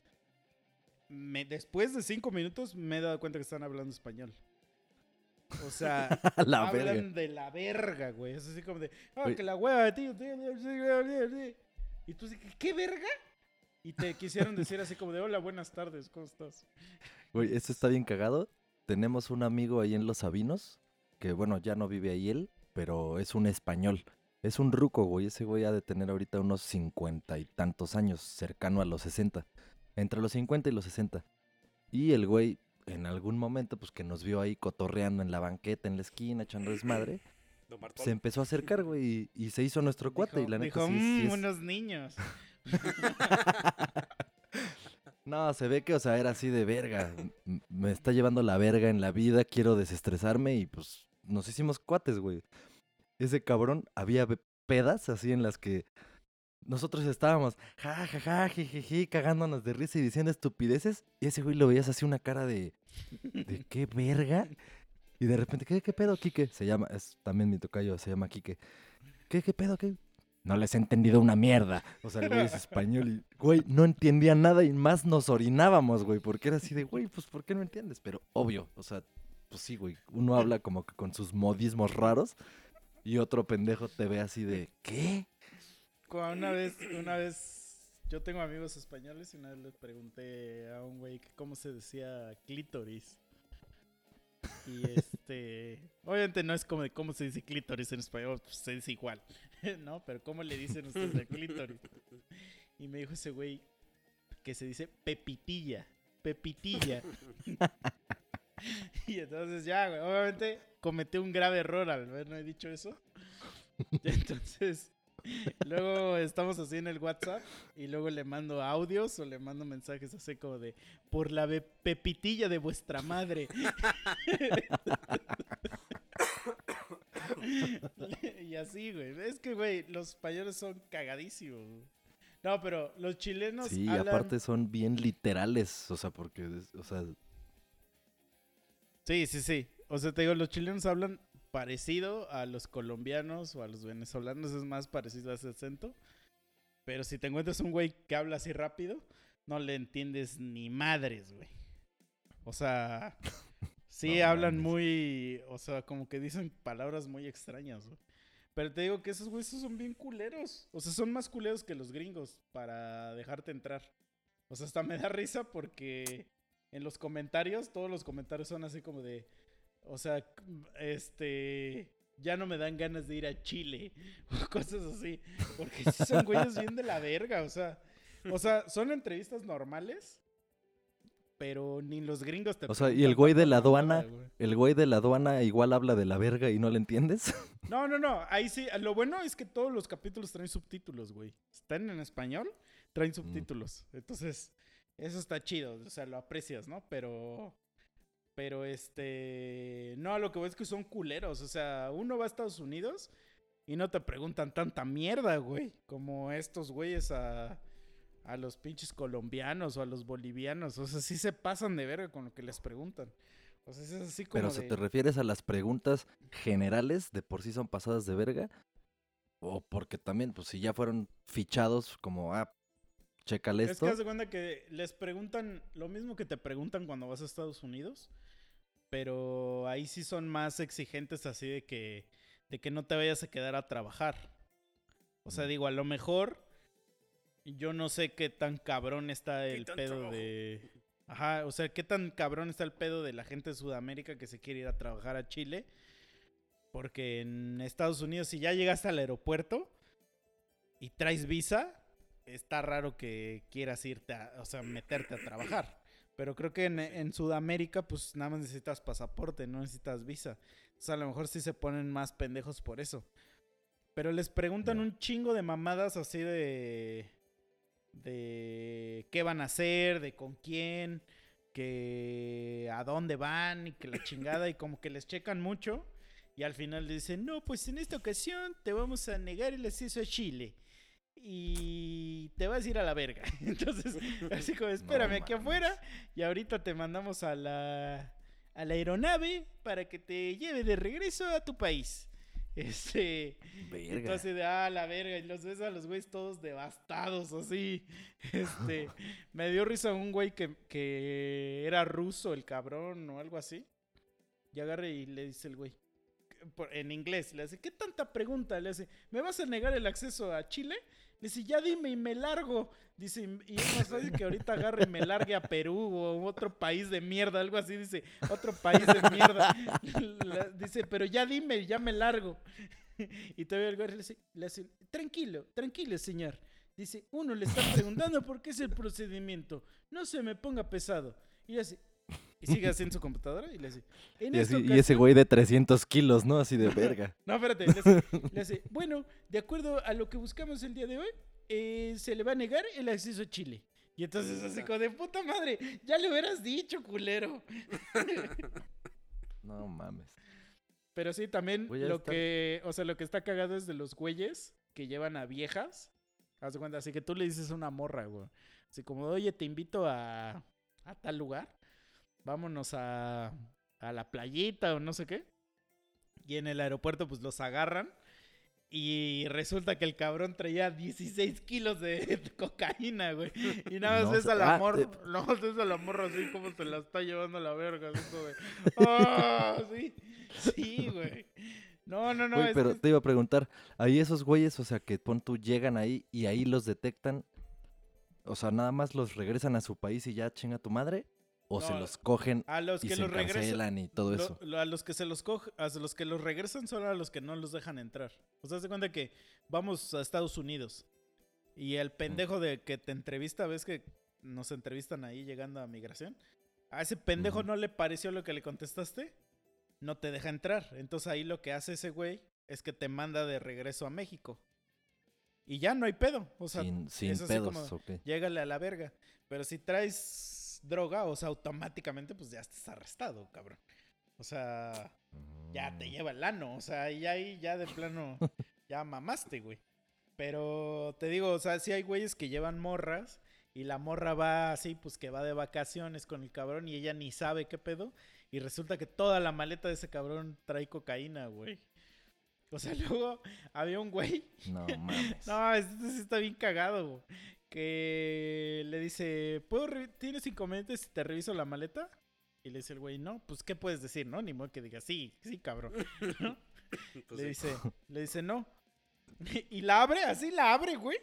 me, después de cinco minutos me he dado cuenta que están hablando español. O sea, <laughs> la hablan verga. de la verga, güey. Es así como de, ah, que la hueva, tío, tío, tío, tío, tío, tío". Y tú dices, ¿qué verga? Y te quisieron decir así como de, hola, buenas tardes, ¿cómo estás? Güey, esto está bien cagado. Tenemos un amigo ahí en Los Sabinos, que bueno, ya no vive ahí él, pero es un español. Es un ruco, güey. Ese güey ha de tener ahorita unos cincuenta y tantos años, cercano a los 60. Entre los 50 y los 60. Y el güey, en algún momento, pues que nos vio ahí cotorreando en la banqueta, en la esquina, echando desmadre, <clears throat> se empezó a acercar, güey, y, y se hizo nuestro cuate. y la neta dijo, sí, sí "Mm, es- unos niños. <laughs> No, se ve que, o sea, era así de verga. Me está llevando la verga en la vida, quiero desestresarme y pues nos hicimos cuates, güey. Ese cabrón había pedas así en las que nosotros estábamos, ja, ja, ja, jijiji, cagándonos de risa y diciendo estupideces. Y ese güey lo veías así una cara de, ¿de <laughs> qué verga? Y de repente, ¿qué, qué pedo, Quique? Se llama, es también mi tocayo, se llama Quique. ¿Qué, qué pedo, qué? No les he entendido una mierda. O sea, el güey es español y, güey, no entendía nada y más nos orinábamos, güey, porque era así de, güey, pues, ¿por qué no entiendes? Pero obvio, o sea, pues sí, güey, uno habla como que con sus modismos raros y otro pendejo te ve así de, ¿qué? Una vez, una vez, yo tengo amigos españoles y una vez les pregunté a un güey cómo se decía clítoris. Y este, <laughs> obviamente no es como de cómo se dice clítoris en español, pues se dice igual, <laughs> ¿no? Pero cómo le dicen ustedes a clítoris. Y me dijo ese güey que se dice pepitilla, pepitilla. <laughs> Y entonces ya, güey, obviamente cometí un grave error al haber no he dicho eso. Entonces, luego estamos así en el WhatsApp y luego le mando audios o le mando mensajes así como de por la pepitilla de vuestra madre. y así, güey. Es que, güey, los españoles son cagadísimos. No, pero los chilenos Sí, hablan- aparte son bien literales, o sea, porque, o sea, Sí, sí, sí. O sea, te digo, los chilenos hablan parecido a los colombianos o a los venezolanos, es más parecido a ese acento. Pero si te encuentras un güey que habla así rápido, no le entiendes ni madres, güey. O sea, <laughs> sí No hablan mames. muy, o sea, como que dicen palabras muy extrañas, güey. Pero te digo que esos güeyes son bien culeros. O sea, son más culeros que los gringos para dejarte entrar. O sea, hasta me da risa porque en los comentarios, todos los comentarios son así como de, o sea, este, ya no me dan ganas de ir a Chile, o <laughs> cosas así, porque sí son güeyes bien de la verga, o sea, o sea, son entrevistas normales, pero ni los gringos te O sea, y el güey de la aduana- el güey de la aduana igual habla de la verga y no le entiendes. <laughs> No, no, no, ahí sí, lo bueno es que todos los capítulos traen subtítulos, güey. Están en español, traen subtítulos. Entonces, eso está chido, o sea, lo aprecias, ¿no? Pero, pero este, no, a lo que voy es que son culeros, o sea, uno va a Estados Unidos y no te preguntan tanta mierda, güey, como estos güeyes a, a los pinches colombianos o a los bolivianos, o sea, sí se pasan de verga con lo que les preguntan. O sea, es así como Pero, ¿se de- te refieres a las preguntas generales de por sí son pasadas de verga? O porque también, pues si ya fueron fichados como, ah, chécale Es esto. que haz de cuenta que les preguntan lo mismo que te preguntan cuando vas a Estados Unidos, pero ahí sí son más exigentes así de que, de que no te vayas a quedar a trabajar. O sea, digo, a lo mejor yo no sé qué tan cabrón está ¿Qué el pedo trabajo? de... Ajá, o sea, qué tan cabrón está el pedo de la gente de Sudamérica que se quiere ir a trabajar a Chile. Porque en Estados Unidos, si ya llegaste al aeropuerto y traes visa, está raro que quieras irte, a, o sea, meterte a trabajar. Pero creo que en, en Sudamérica, pues nada más necesitas pasaporte, no necesitas visa. Entonces a lo mejor sí se ponen más pendejos por eso. Pero les preguntan un chingo de mamadas así de. de qué van a hacer, de con quién, que a dónde van y que la <laughs> chingada y como que les checan mucho. Y al final dicen, no, pues en esta ocasión te vamos a negar el acceso a Chile. Y te vas a ir a la verga. <laughs> Entonces, <laughs> así como, espérame aquí afuera y ahorita te mandamos a la, a la aeronave para que te lleve de regreso a tu país. <laughs> Este, Verga. entonces de, ah, la verga, y los ves a los güeyes todos devastados, así. Este, me dio risa un güey que, que era ruso, el cabrón, o algo así. Y agarra y le dice el güey, en inglés, le dice, ¿qué tanta pregunta? Le dice, ¿me vas a negar el acceso a Chile? Dice, ya dime y me largo. Dice, y es más fácil que ahorita agarre y me largue a Perú o otro país de mierda, algo así, dice, otro país de mierda. <laughs> Dice, pero ya dime, ya me largo. <laughs> Y todavía el güey le dice, le hace, tranquilo, tranquilo, señor. Dice, uno le está preguntando por qué es el procedimiento. No se me ponga pesado. Y le hace, y sigue así en su computadora y le hace, en Y, y ese güey de 300 kilos, ¿no? Así de verga. <laughs> no, espérate. Le hace, <laughs> le hace, bueno, de acuerdo a lo que buscamos el día de hoy, eh, se le va a negar el acceso a Chile. Y entonces así como de puta madre, ya le hubieras dicho, culero. <laughs> No mames. Pero sí, también lo estar- que, o sea, lo que está cagado es de los güeyes que llevan a viejas. Haz de cuenta, así que tú le dices a una morra, güey. Así como, oye, te invito a, a tal lugar. Vámonos a, a la playita o no sé qué. Y en el aeropuerto, pues los agarran. Y resulta que el cabrón traía 16 kilos <laughs> de cocaína, güey. Y nada más No ves sé- a la ah, morra, eh. <laughs> nada más ves a la morra así como se la está llevando a la verga. Así como de, ¡Ah! sí, sí, güey. No, no, no. Güey, es pero que- te iba a preguntar, ahí esos güeyes, o sea, que pon tú llegan ahí y ahí los detectan, o sea, nada más los regresan a su país y ya chinga tu madre, o se los cogen a los y que se los regresan. y todo lo- eso. lo- a los que se los coge, a los que los regresan son a los que no los dejan entrar. O sea, se cuenta que vamos a Estados Unidos y el pendejo de que te entrevista, ves que nos entrevistan ahí llegando a migración. A ese pendejo no le pareció lo que le contestaste, no te deja entrar. Entonces ahí lo que hace ese güey es que te manda de regreso a México. Y ya no hay pedo. O sea, sin pedos, como- llégale a la verga. Pero si traes droga, o sea, automáticamente pues ya estás arrestado, cabrón. O sea, ya te Mm. lleva el ano. O sea, y ahí ya de plano, <laughs> ya mamaste, güey. Pero te digo, o sea, sí hay güeyes que llevan morras y la morra va así, pues que va de vacaciones con el cabrón y ella ni sabe qué pedo. Y resulta que toda la maleta de ese cabrón trae cocaína, güey. O sea, <laughs> luego había un güey No mames. <laughs> no, este sí está bien cagado. güey. Que le dice, ¿Puedo ¿tienes inconvenientes si te reviso la maleta? Y le dice el güey, no, pues ¿qué puedes decir, no? Ni modo que diga, sí, sí, cabrón. <laughs> ¿no? Pues le sí. dice, le dice, no. <laughs> Y la abre, así la abre, güey.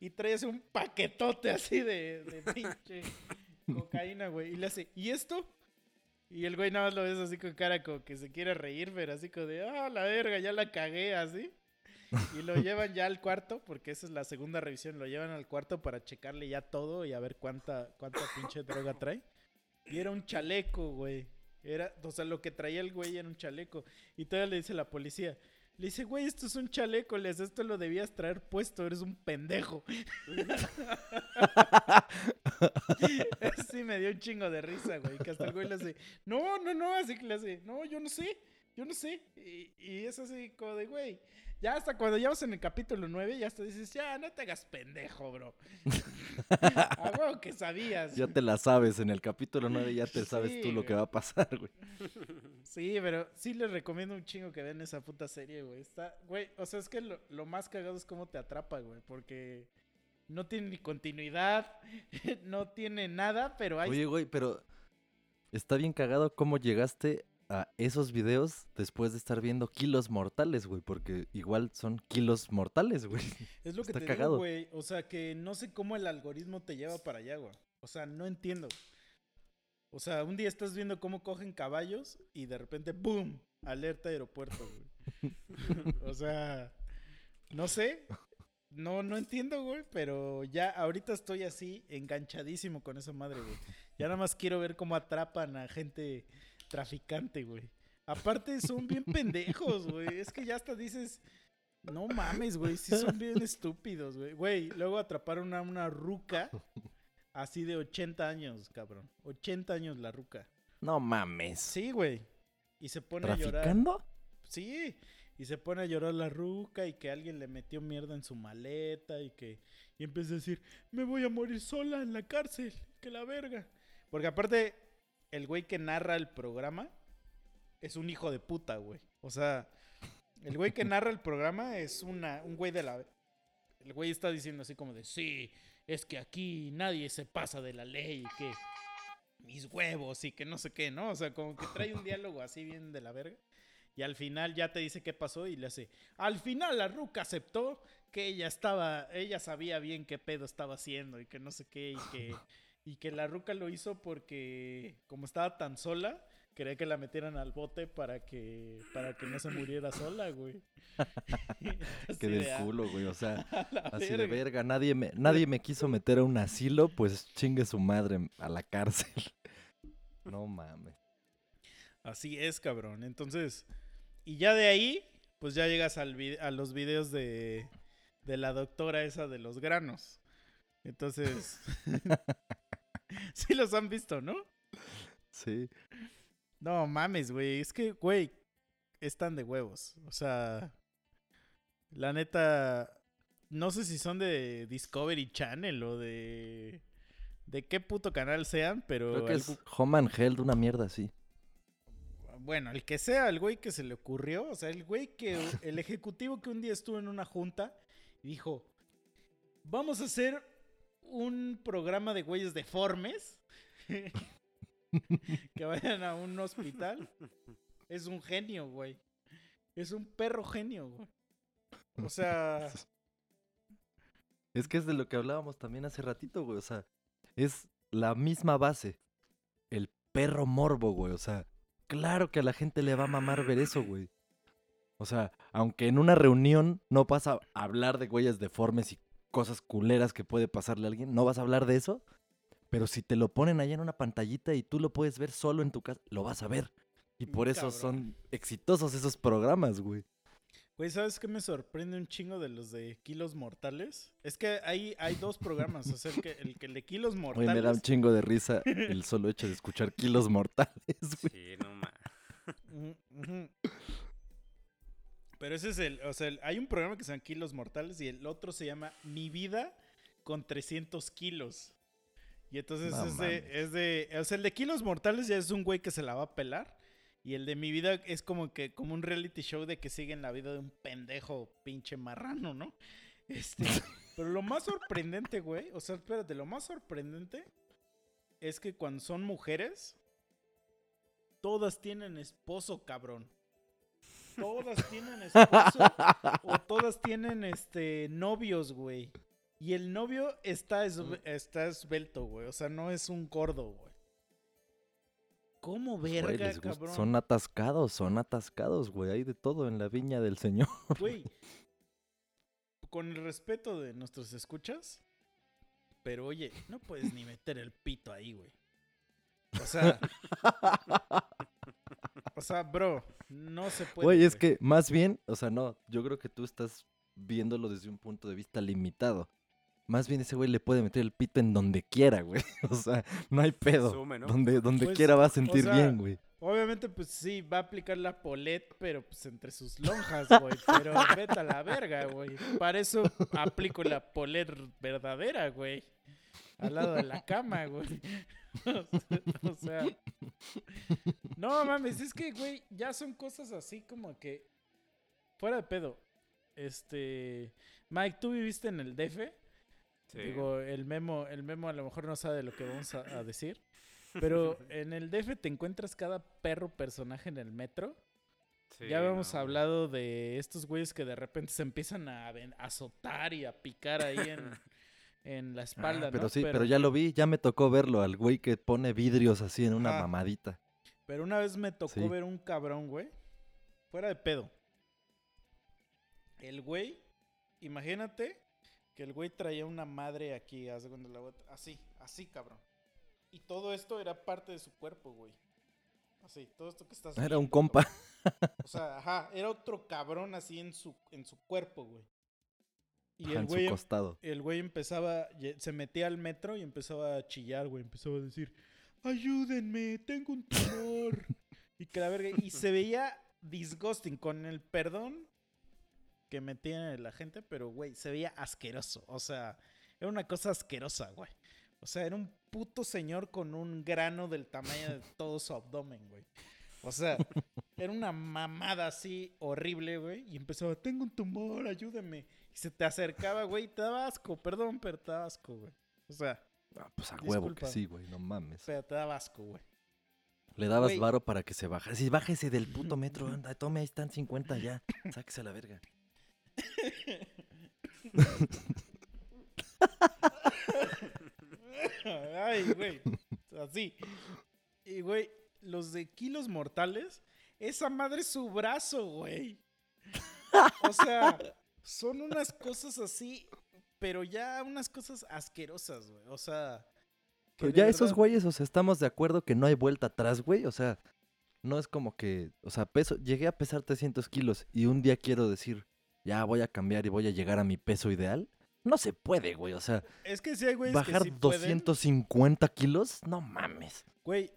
Y trae así un paquetote así de, de <laughs> pinche cocaína, güey. Y le hace, ¿y esto? Y el güey nada más lo ves así con cara como que se quiere reír, pero así como de, ah, la verga, ya la cagué, así. Y lo llevan ya al cuarto, porque esa es la segunda revisión. Lo llevan al cuarto para checarle ya todo y a ver cuánta, cuánta pinche droga trae. Y era un chaleco, güey. Era, o sea, lo que traía el güey era un chaleco. Y todavía le dice la policía. Le dice, güey, esto es un chaleco. Les esto lo debías traer puesto. Eres un pendejo. <laughs> sí, me dio un chingo de risa, güey. Que hasta el güey le hace, no, no, no. Así que le hace, no, yo no sé. Yo no sé. Y, y es así como de, güey. Ya hasta cuando ya vas en el capítulo 9, ya hasta dices, ya, no te hagas pendejo, bro. <laughs> A huevo que sabías. Ya te la sabes, en el capítulo 9 ya te sabes Sí, tú lo que va a pasar, güey. Sí, pero sí les recomiendo un chingo que vean esa puta serie, güey. Está, güey, o sea, es que lo, lo más cagado es cómo te atrapa, güey, porque no tiene ni continuidad, <laughs> no tiene nada, pero hay... Oye, güey, pero está bien cagado cómo llegaste a esos videos después de estar viendo kilos mortales, güey, porque igual son kilos mortales, güey. <laughs> es lo que está te cagado. digo, güey. O sea, que no sé cómo el algoritmo te lleva para allá, güey. O sea, no entiendo. O sea, un día estás viendo cómo cogen caballos y de repente, ¡boom! Alerta aeropuerto, güey. <laughs> o sea, no sé. No, no entiendo, güey, pero ya ahorita estoy así enganchadísimo con esa madre, güey. Ya nada más quiero ver cómo atrapan a gente traficante, güey. Aparte son bien pendejos, güey. Es que ya hasta dices, No mames, güey, sí son bien estúpidos, güey. Güey, luego atraparon a una ruca así de 80 años, cabrón. 80 años la ruca. No mames. Sí, güey. Y se pone a llorar. Sí. Y se pone a llorar la ruca y que alguien le metió mierda en su maleta y que... Y empieza a decir, me voy a morir sola en la cárcel, que la verga. Porque aparte, el güey que narra el programa es un hijo de puta, güey. O sea, el güey que <laughs> narra el programa es una, un güey de la... El güey está diciendo así como de, sí, es que aquí nadie se pasa de la ley y que mis huevos y que no sé qué, ¿no? O sea, como que trae un <laughs> diálogo así bien de la verga. Y al final ya te dice qué pasó y le hace, al final la ruca aceptó que ella estaba, ella sabía bien qué pedo estaba haciendo y que no sé qué y que, <laughs> y que la ruca lo hizo porque como estaba tan sola, quería que la metieran al bote para que, para que no se muriera sola, güey. <laughs> De, del "Ah, culo, güey. O sea, <laughs> así de verga". Nadie me, nadie me quiso meter a un asilo, pues chingue su madre a la cárcel. <laughs> No mames. Así es, cabrón. Entonces, y ya de ahí, pues ya llegas al a los videos de, de la doctora esa de los granos. Entonces, <laughs> sí los han visto, ¿no? Sí. No mames, güey. Es que, güey, están de huevos. O sea, la neta, no sé si son de Discovery Channel o de... De qué puto canal sean, pero... Creo que es Home and Health, una mierda así. Bueno, el que sea, el güey que se le ocurrió, o sea, el güey que, el ejecutivo que un día estuvo en una junta y dijo, vamos a hacer un programa de güeyes deformes <laughs> que vayan a un hospital. Es un genio, güey. Es un perro genio, güey. O sea, <laughs> Es que es de lo que hablábamos también hace ratito, güey. O sea, es la misma base. El perro morbo, güey. O sea, claro que a la gente le va a mamar ver eso, güey. O sea, aunque en una reunión no vas a hablar de güeyes deformes y cosas culeras que puede pasarle a alguien, no vas a hablar de eso. Pero si te lo ponen allá en una pantallita y tú lo puedes ver solo en tu casa, lo vas a ver. Y por eso Cabrón. son exitosos esos programas, güey. Güey, ¿sabes qué me sorprende un chingo de los de Kilos Mortales? Es que hay, hay dos programas, o sea, el que el, que el de Kilos Güey, Mortales... me da un chingo de risa el solo hecho de escuchar kilos mortales, güey. Sí, no más. Pero ese es el, o sea, hay un programa que se llama Kilos Mortales y el otro se llama Mi Vida con 300 kilos. Y entonces No es, de, es de, o sea, el de Kilos Mortales ya es un güey que se la va a pelar. Y el de Mi Vida es como que, como un reality show de que siguen la vida de un pendejo pinche marrano, ¿no? Este, <laughs> pero lo más sorprendente, güey, o sea, espérate, lo más sorprendente es que cuando son mujeres, todas tienen esposo, cabrón. Todas tienen esposo o todas tienen este novios, güey. Y el novio está, esbe- está esbelto, güey. O sea, no es un gordo, güey. ¿Cómo Güey, verga, gusta- cabrón? Son atascados, son atascados, güey. Hay de todo en la viña del señor. Güey, <laughs> con el respeto de nuestros escuchas, pero oye, no puedes ni meter el pito ahí, güey. O sea, <laughs> o sea, bro, no se puede. Güey, es que más bien, o sea, no, yo creo que tú estás viéndolo desde un punto de vista limitado. Más bien ese güey le puede meter el pito en donde quiera, güey. <laughs> O sea, no hay pedo. Donde, donde Pues, quiera va a o sentir sea, bien, güey. Obviamente, pues sí, va a aplicar la polet, pero pues entre sus lonjas, güey. Pero vete a la verga, güey. Para eso aplico la polet verdadera, güey. Al lado de la cama, güey. <laughs> o sea. No mames, es que, güey, ya son cosas así como que. Fuera de pedo. Este. Mike, ¿tú viviste en el DF? Sí. Digo, el memo, el memo a lo mejor no sabe lo que vamos a, a decir. Pero <laughs> en el DF te encuentras cada perro personaje en el metro. Sí, ya habíamos no. hablado de estos güeyes que de repente se empiezan a azotar y a picar ahí en, <laughs> en la Ah, espalda, pero ¿no? sí, pero... ya lo vi, ya me tocó verlo, al güey que pone vidrios así en una Ajá. mamadita. Pero una vez me tocó Sí. ver un cabrón, güey. Fuera de pedo. El güey, imagínate que el güey traía una madre aquí, la bota- así, así, cabrón. Y todo esto era parte de su cuerpo, güey. Así, todo esto que estás Era un compa. cabrón. O sea, ajá, era otro cabrón así en su, en su cuerpo, güey. Y el güey, em costado. el güey empezaba, se metía al metro y empezaba a chillar, güey. Empezaba a decir, ayúdenme, tengo un tumor. <laughs> y que la verga, y se veía disgusting, con el perdón que metía la gente, pero güey, se veía asqueroso. O sea, era una cosa asquerosa, güey. O sea, era un puto señor con un grano del tamaño de <laughs> todo su abdomen, güey. O sea, era una mamada así horrible, güey. Y empezaba, tengo un tumor, ayúdeme. Y se te acercaba, güey, y te daba asco, perdón, pero te daba asco, güey. O sea, Ah, pues a huevo que sí, güey, no mames. pero te daba asco, güey. Le dabas Güey. varo para que se bajara. Sí, bájese del puto metro, anda, tome, ahí están 50 ya. Sáquese a la verga. Ay, güey. Así. Y, güey, los de kilos mortales, esa madre es su brazo, güey. O sea, son unas cosas así, pero ya unas cosas asquerosas, güey. O sea. Pero ya esos güeyes, o sea, estamos de acuerdo que no hay vuelta atrás, güey. O sea, no es como que, o sea, peso, llegué a pesar 300 kilos y un día quiero decir, ya voy a cambiar y voy a llegar a mi peso ideal. No se puede, güey. O sea, Es que sí hay güeyes bajar que sí pueden. 250 kilos, no mames. Güey.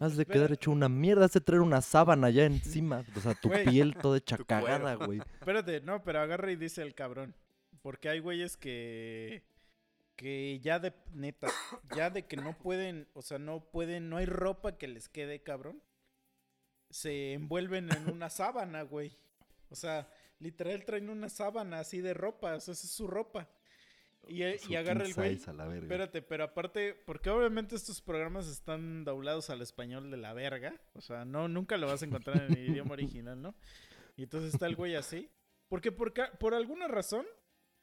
Has de quedar hecho una mierda, has de traer una sábana ya encima. O sea, tu Güey. piel <laughs> toda hecha cagada, güey. <laughs> Espérate, no, pero agarra y dice el cabrón. Porque hay güeyes que. Que ya de. Neta. Ya de que no pueden. O sea, no pueden. No hay ropa que les quede, cabrón. Se envuelven en una sábana, güey. O sea, literal traen una sábana así de ropa. O sea, esa es su ropa. Y, eh, y agarra el güey. size a la verga. Espérate, pero aparte, porque obviamente estos programas están doblados al español de la verga. O sea, no, nunca lo vas a encontrar en el <laughs> idioma original, ¿no? Y entonces está el güey así. Porque por, por alguna razón,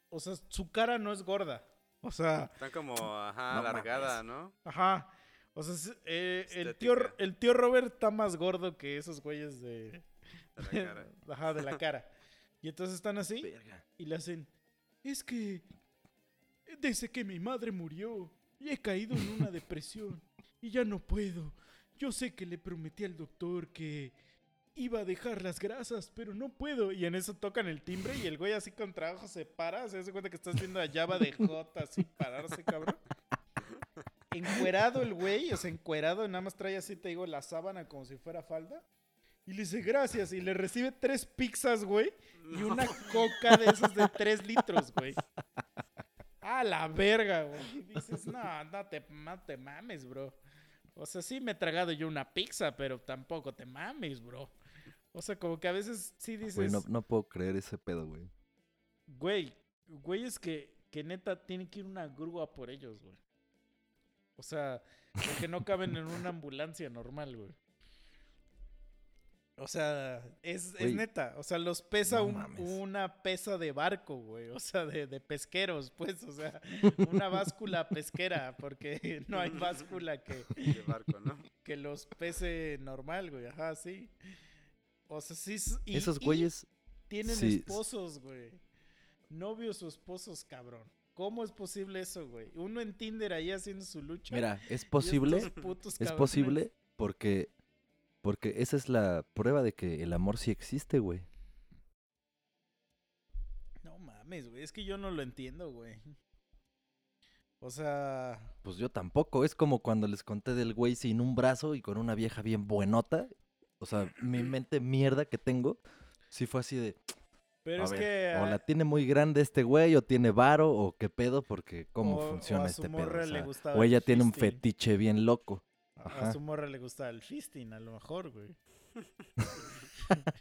o sea, su cara no es gorda. O sea, Está como, ajá, No alargada, ¿no? ajá. O sea, eh, el, tío, el tío Robert está más gordo que esos güeyes de, De la <laughs> cara. ajá, de la cara. Y entonces están así Verga. y le hacen, es que desde que mi madre murió, he caído en una depresión y ya no puedo. Yo sé que le prometí al doctor que iba a dejar las grasas, pero no puedo. Y en eso tocan el timbre y el güey así con trabajo se para, se hace cuenta que estás viendo a Java de J así pararse, cabrón. Encuerado el güey, o sea, encuerado, nada más trae así, te digo, la sábana como si fuera falda. Y le dice gracias. Y le recibe tres pizzas, güey. Y una coca de esas de tres litros, güey. A la verga, güey. Dices, no, no te, no te mames, bro. O sea, sí me he tragado yo una pizza, pero tampoco te mames, bro. O sea, como que a veces sí dices, Güey, no, no puedo creer ese pedo, güey. güey, güey es que, que neta tiene que ir una grúa por ellos, güey. O sea, porque no caben en una ambulancia normal, güey. O sea, es, es neta. O sea, los pesa no un- mames. una pesa de barco, güey. O sea, de, de pesqueros, pues. O sea, una báscula pesquera, porque no hay báscula que, De barco, ¿no? que los pese normal, güey. Ajá, sí. O sea, sí. y- Esos y- güeyes, tienen Sí. esposos, güey. Novios o esposos, cabrón. ¿Cómo es posible eso, güey? Uno en Tinder ahí haciendo su lucha. mira, es y posible, estos putos es posible porque, porque esa es la prueba de que el amor sí existe, güey. No mames, güey. Es que yo no lo entiendo, güey. O sea. Pues yo tampoco. Es como cuando les conté del güey sin un brazo y con una vieja bien buenota. O sea, mi <clears throat> mente mierda que tengo, sí fue así de, Pero a es ver, que. o la tiene muy grande este güey, o tiene varo, o qué pedo, porque cómo o- o funciona a su este pedo. morra O, le sea, gustaba o el ella tiene un fetiche bien loco. A- Ajá. A su morra le gusta el fisting, a lo mejor, güey. <laughs>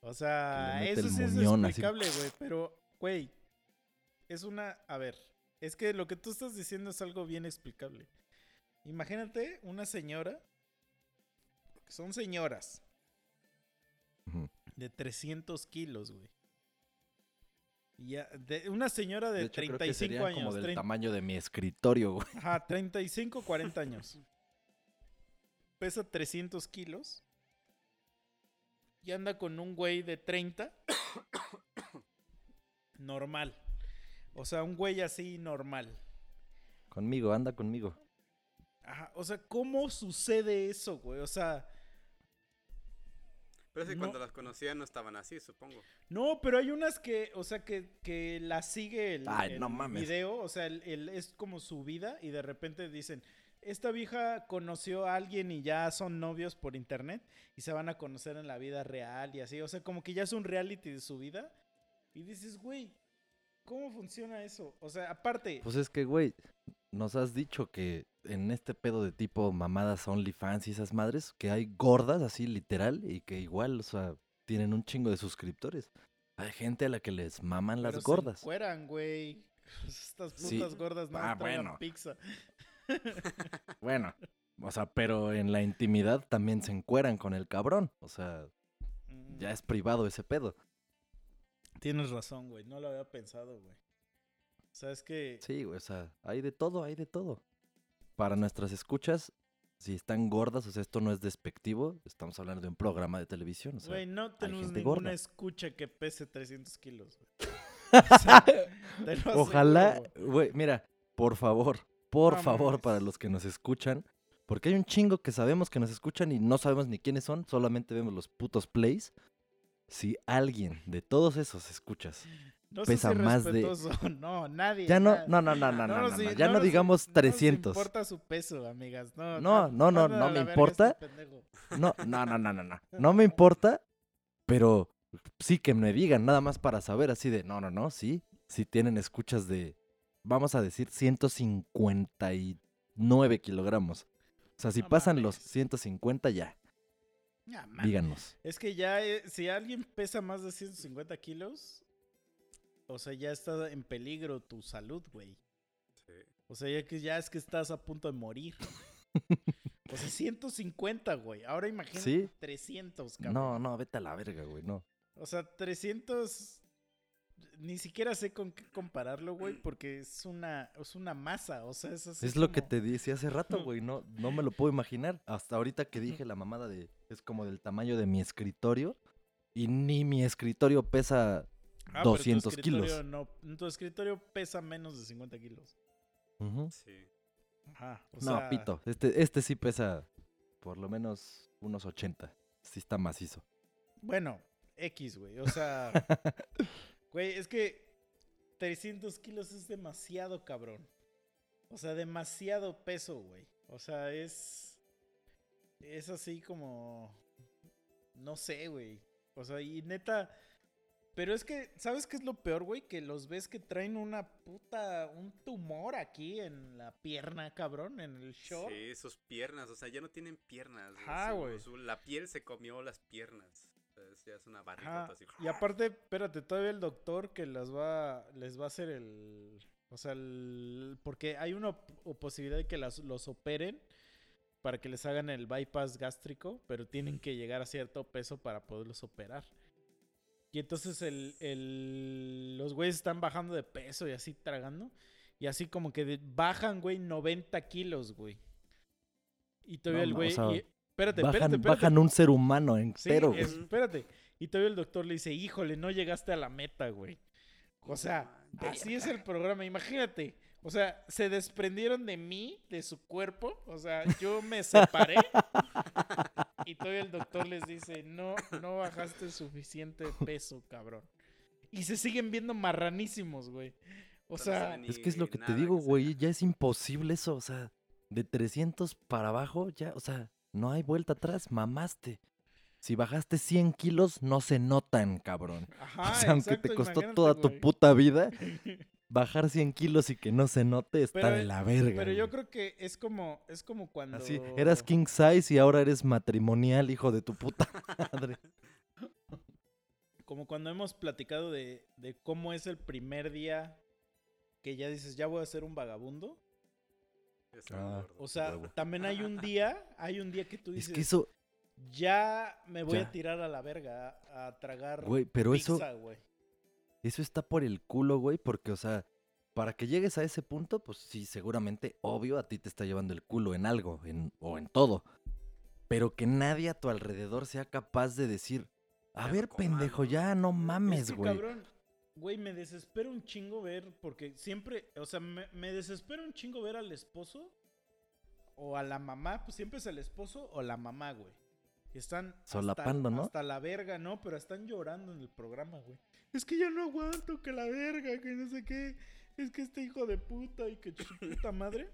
o sea, eso sí es así. explicable, güey. Pero, güey, es una. A ver, es que lo que tú estás diciendo es algo bien explicable. Imagínate una señora. Son señoras de 300 kilos, güey. Y ya, de, una señora de, De hecho, creo que 35 serían años. como del 30 tamaño de mi escritorio, güey. Ajá, 35, 40 años. Pesa 300 kilos. Y anda con un güey de 30. normal. O sea, un güey así normal. Conmigo, anda conmigo. Ajá, o sea, ¿cómo sucede eso, güey? O sea, Pero es que No. cuando las conocía no estaban así, supongo. No, pero hay unas que, o sea, que, que la sigue el, Ay, el no mames. video, o sea, el, el- es como su vida y de repente dicen, esta vieja conoció a alguien y ya son novios por internet y se van a conocer en la vida real y así, o sea, como que ya es un reality de su vida y dices, güey, ¿cómo funciona eso? O sea, aparte, Pues es que, güey, nos has dicho que en este pedo de tipo mamadas OnlyFans y esas madres, que hay gordas así literal y que igual, o sea, tienen un chingo de suscriptores. Hay gente a la que les maman pero las se gordas. encueran, güey. <laughs> Estas putas Sí. gordas no Ah, bueno. pizza. <laughs> Bueno, o sea, pero en la intimidad también se encueran con el cabrón. O sea, Mm. ya es privado ese pedo. Tienes razón, güey. No lo había pensado, güey. O sea, es que. Sí, güey, o sea, hay de todo, hay de todo. Para nuestras escuchas, si están gordas, o sea, esto no es despectivo, estamos hablando de un programa de televisión. O sea, Güey, no tenemos ninguna gorda. escucha que pese 300 kilos. güey. <laughs> O sea, Ojalá, güey. mira, por favor, por favor, para los que nos escuchan, porque hay un chingo que sabemos que nos escuchan y no sabemos ni quiénes son, solamente vemos los putos plays. Si alguien de todos esos escuchas, No sé pesa si más de- No, nadie. ya no, no, no, no, no, no, no, no, ya no nos- digamos nos 300. importa su peso, amigas. No, No, no, no, no me importa. este. No, no, no, no, no, no. No me importa, pero sí que me digan, nada más para saber así de, no, no, no, sí, sí tienen escuchas de, vamos a decir, 159 kilogramos. O sea, si No pasan los mames. 150 ya, díganos. Es que ya, eh, si alguien pesa más de 150 kilos, o sea, ya está en peligro tu salud, güey. Sí. O sea, ya que ya es que estás a punto de morir. <laughs> O sea, 150, güey. Ahora imagínate ¿Sí? 300, cabrón. No, no, vete a la verga, güey, no. O sea, 300 ni siquiera sé con qué compararlo, güey, <clears throat> porque es una es una masa, o sea, es así Es lo que te dije hace rato, güey, no, no me lo puedo imaginar. Hasta ahorita que dije la mamada de, es como del tamaño de mi escritorio y ni mi escritorio pesa Ah, pero tu 200 kilos. No, tu escritorio pesa menos de 50 kilos. Sí. Ajá. O No, sea, pito. Este, este sí pesa por lo menos unos 80. Sí está macizo. Bueno, X, güey. O sea, <laughs> güey, es que 300 kilos es demasiado, cabrón. O sea, demasiado peso, güey. O sea, es. Es así como. No sé, güey. O sea, y neta. Pero es que, ¿sabes qué es lo peor, güey? Que los ves que traen una puta. Un tumor aquí en la pierna, cabrón, en el short. Sí, sus piernas, o sea, ya no tienen piernas. su- güey. la piel se comió las piernas. Es- ya es una barrigota así. Y aparte, espérate, todavía el doctor que las va, les va a hacer el, o sea, el, porque hay una posibilidad de que las, los operen para que les hagan el bypass gástrico, pero tienen que llegar a cierto peso para poderlos operar. Y entonces el, el, los güeyes están bajando de peso y así tragando. Y así como que de- bajan, güey, 90 kilos, güey. Y todavía No, el o güey... sea, y- espérate, bajan, espérate, espérate. bajan un ser humano Sí, entero. güey. es- espérate. Y todavía el doctor le dice, híjole, no llegaste a la meta, güey. O sea, así es el programa, imagínate. O sea, se desprendieron de mí, de su cuerpo. O sea, yo me separé. <laughs> y todavía el doctor les dice, no, no bajaste suficiente peso, cabrón. Y se siguen viendo marranísimos, güey. O sea, Es que es lo que te digo, güey. Ya es imposible eso. O sea, de 300 para abajo, ya, o sea, no hay vuelta atrás. Mamaste. Si bajaste 100 kilos, no se notan, cabrón. ajá, o sea, aunque te costó toda tu puta vida, <laughs> bajar 100 kilos y que no se note está Pero- de la verga. Pero yo creo que es como, es como cuando... Así, eras king size y ahora eres matrimonial, hijo de tu puta madre. como cuando hemos platicado de, de cómo es el primer día que ya dices, ya voy a ser un vagabundo. Ah. O sea, Huevo. también hay un día, hay un día que tú Es dices, que eso, ya me voy Ya. a tirar a la verga a, a tragar güey, pero eso, güey. Eso está por el culo, güey, porque, o sea, para que llegues a ese punto, pues sí, seguramente, obvio, a ti te está llevando el culo en algo, en, o en todo. Pero que nadie a tu alrededor sea capaz de decir, a ver, pendejo, ya no Es mames, que, güey. cabrón, güey, me desespera un chingo ver, porque siempre, o sea, me, me desespera un chingo ver al esposo o a la mamá, pues siempre es el esposo o la mamá, güey. Están hasta- Solapando, ¿no? Hasta la verga, ¿no? Pero están llorando en el programa, güey. Es que ya no aguanto, que la verga, que no sé qué. Es que este hijo de puta y que su <laughs> puta madre.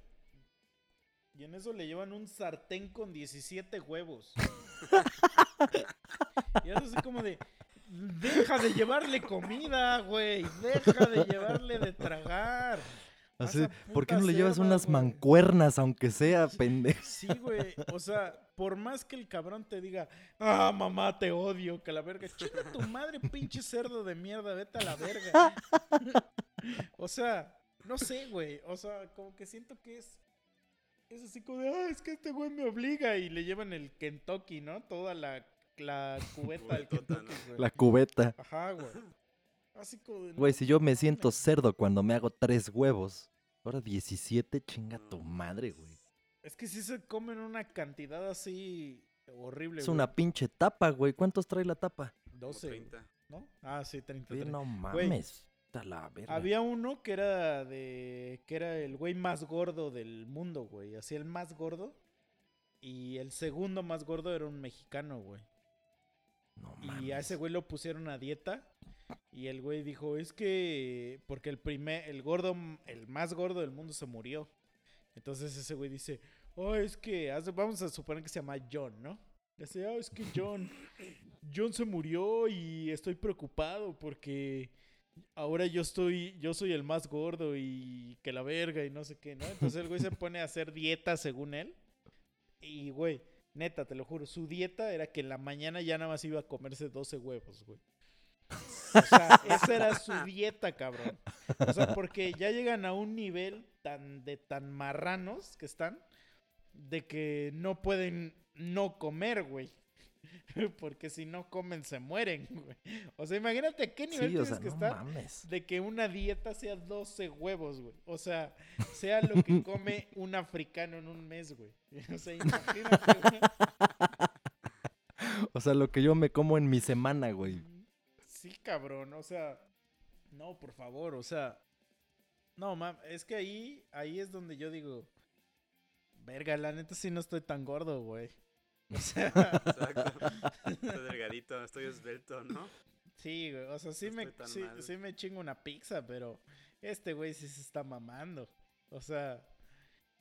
Y en eso le llevan un sartén con 17 huevos. <laughs> y es así como de... Deja de llevarle comida, güey. Deja de llevarle de tragar. Así, ¿por qué no le llevas cerda, unas güey? mancuernas, aunque sea pendejo? Sí, güey. O sea, por más que el cabrón te diga, ah, mamá, te odio, que la verga. Chinga tu madre, pinche cerdo de mierda, vete a la verga. o sea, no sé, güey. O sea, como que siento que es. Es así como de, ah, es que este güey me obliga. Y le llevan el Kentucky, ¿no? Toda la, la cubeta del Kentucky, güey. La cubeta. Ajá, güey. Así como de. Güey, si yo me mames. siento cerdo cuando me hago tres huevos, ahora 17, chinga tu madre, güey. Es que sí se comen una cantidad así horrible, Es güey. una pinche tapa, güey. ¿Cuántos trae la tapa? Como 12, 30. ¿no? Ah, sí, 30. Oye, 30. no Güey, mames. Está la verga. Había uno que era de. que era el güey más gordo del mundo, güey. Así el más gordo. Y el segundo más gordo era un mexicano, güey. No Y a mames. ese güey lo pusieron a dieta. Y el güey dijo, es que. Porque el primer. El gordo. El más gordo del mundo se murió. Entonces ese güey dice. Oh, es que. Vamos a suponer que se llama John, ¿no? Dice, oh, es que John. John se murió y estoy preocupado porque. Ahora yo estoy, yo soy el más gordo y que la verga y no sé qué, ¿no? Entonces el güey se pone a hacer dieta según él. Y, güey, neta, te lo juro, su dieta era que en la mañana ya nada más iba a comerse 12 huevos, güey. O sea, esa era su <laughs> dieta, cabrón. O sea, porque ya llegan a un nivel tan de tan marranos que están de que no pueden no comer, güey. <laughs> Porque si no comen se mueren, güey. O sea, imagínate a qué nivel Sí, o tienes sea, que no estar mames. de que una dieta sea 12 huevos, güey. O sea, sea lo que <laughs> come un africano en un mes, güey. O sea, imagínate, güey. O sea, lo que yo me como en mi semana, güey. Sí, cabrón, o sea, no, por favor, o sea, no, mam, es que ahí, ahí es donde yo digo, verga, la neta sí no estoy tan gordo, güey. <laughs> O sea, Exacto. <laughs> Estoy delgadito, estoy esbelto, ¿no? sí, güey, o sea, sí No me, sí, sí me chingo una pizza, pero este güey sí se está mamando. O sea,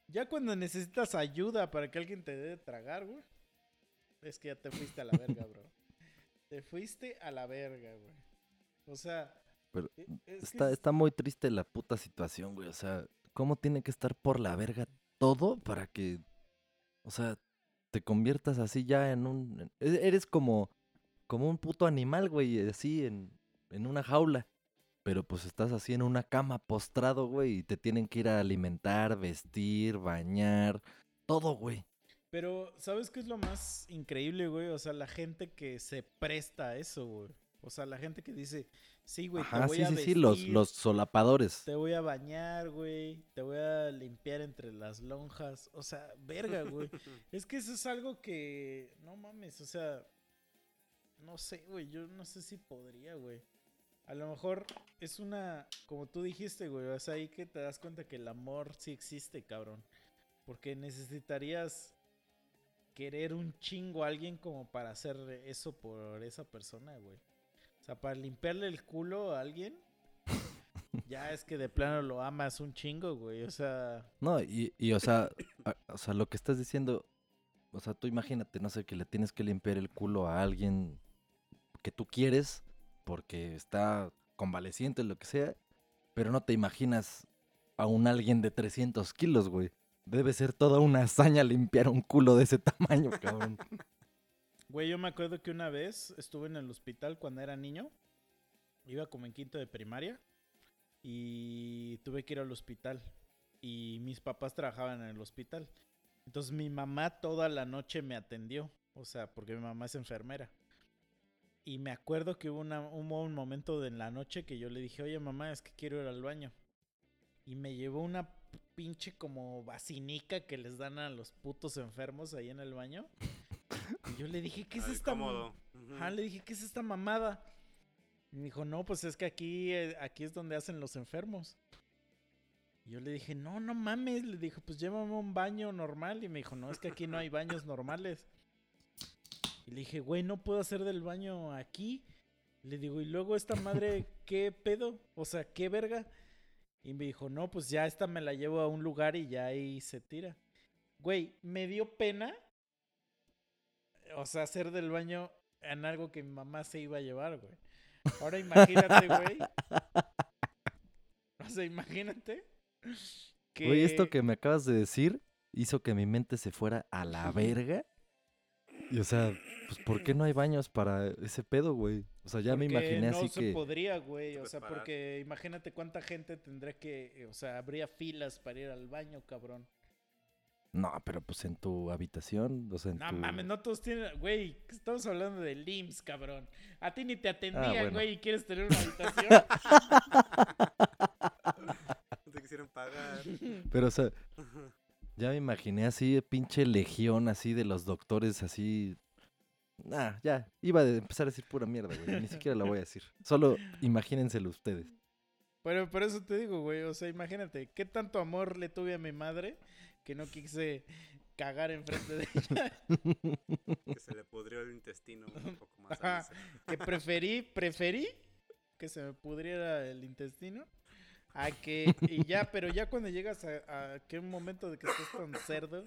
ya cuando necesitas ayuda para que alguien te dé de tragar, güey, es que ya te fuiste a la verga, bro. Te fuiste a la verga, güey. O sea, Pero e- es está, es- está muy triste la puta situación, güey. O sea, ¿cómo tiene que estar por la verga todo para que, o sea, te conviertas así ya en un... e- Eres como, como un puto animal, güey, así en, en una jaula. Pero pues estás así en una cama postrado, güey, y te tienen que ir a alimentar, vestir, bañar, todo, güey. Pero, ¿sabes qué es lo más increíble, güey? O sea, la gente que se presta a eso, güey. O sea, la gente que dice, sí, güey, te voy sí, a sí, vestir, sí, los, los solapadores. te voy a bañar, güey, te voy a limpiar entre las lonjas. O sea, verga, güey. <laughs> es que eso es algo que, no mames, o sea, no sé, güey, yo no sé si podría, güey. A lo mejor es una, como tú dijiste, güey, o sea, ahí que te das cuenta que el amor sí existe, cabrón. Porque necesitarías querer un chingo a alguien como para hacer eso por esa persona, güey. O sea, para limpiarle el culo a alguien, <laughs> ya es que de plano lo amas un chingo, güey. O sea, No, y, y o sea, o sea, lo que estás diciendo, o sea, tú imagínate, no sé, que le tienes que limpiar el culo a alguien que tú quieres porque está convaleciente, lo que sea, pero no te imaginas a un alguien de 300 kilos, güey. Debe ser toda una hazaña limpiar un culo de ese tamaño, cabrón. <laughs> Güey, yo me acuerdo que una vez estuve en el hospital cuando era niño. Iba como en quinto de primaria. Y tuve que ir al hospital. Y mis papás trabajaban en el hospital. Entonces mi mamá toda la noche me atendió. O sea, porque mi mamá es enfermera. Y me acuerdo que hubo un, mo- un momento de en la noche que yo le dije, oye mamá, es que quiero ir al baño. Y me llevó una pinche como vacinica que les dan a los putos enfermos ahí en el baño. Y yo le dije, ¿qué es Ay, esta? ma- cómodo. Ujú. Ajá, le dije, ¿qué es esta mamada? Y me dijo, no, pues es que aquí, eh, aquí es donde hacen los enfermos. Y yo le dije, no, no mames. Le dije, pues llévame a un baño normal. Y me dijo, no, es que aquí no hay baños normales. Y le dije, güey, no puedo hacer del baño aquí. Le digo, y luego esta madre, ¿qué pedo? O sea, ¿qué verga? Y me dijo, no, pues ya esta me la llevo a un lugar y ya ahí se tira. Güey, me dio pena. O sea, hacer del baño en algo que mi mamá se iba a llevar, güey. Ahora imagínate, <laughs> güey. O sea, imagínate. Que... Güey, esto que me acabas de decir hizo que mi mente se fuera a la verga. Y o sea, pues ¿por qué no hay baños para ese pedo, güey? O sea, ya me imaginé no así se que... podría, güey. O sea, porque imagínate cuánta gente tendría que. eh, O sea, habría filas para ir al baño, cabrón. No, pero pues en tu habitación, o sea, en No tu... mames, no todos tienen. Güey, estamos hablando de IMSS, cabrón. A ti ni te atendían, bueno. güey, y quieres tener una habitación. No <laughs> te quisieron pagar. Pero o sea, ya me imaginé así, pinche legión así de los doctores así... Nah, ya, iba a empezar a decir pura mierda, güey. Ni siquiera la voy a decir. Solo imagínenselo ustedes. Pero por eso te digo, güey. O sea, imagínate, ¿qué tanto amor le tuve a mi madre que no quise cagar enfrente de ella? <laughs> Que se le pudrió el intestino un poco más. Ajá. que preferí, preferí que se me pudriera el intestino a que, y ya, pero ya cuando llegas a, a que un momento de que estás tan cerdo,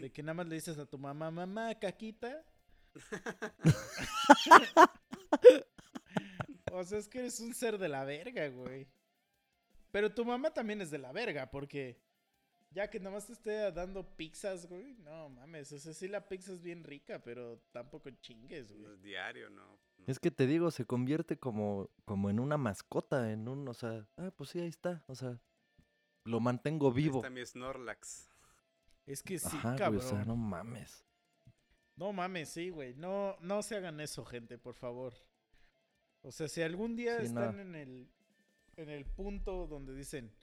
de que nada más le dices a tu mamá, mamá, caquita. <laughs> o sea, es que eres un ser de la verga, güey. Pero tu mamá también es de la verga, porque ya que nada más te esté dando pizzas, güey, no mames, o sea, sí la pizza es bien rica, pero tampoco chingues, güey. es diario, ¿no? No. Es que te digo, se convierte como, como en una mascota, en un, o sea, ah, pues sí, ahí está, o sea, lo mantengo Ahí vivo. Está mi Snorlax. Es que sí, Ajá, güey, cabrón. o sea, no mames. No mames, sí, güey. No, no se hagan eso, gente, por favor. O sea, si algún día Sí, no. están en el en el punto donde dicen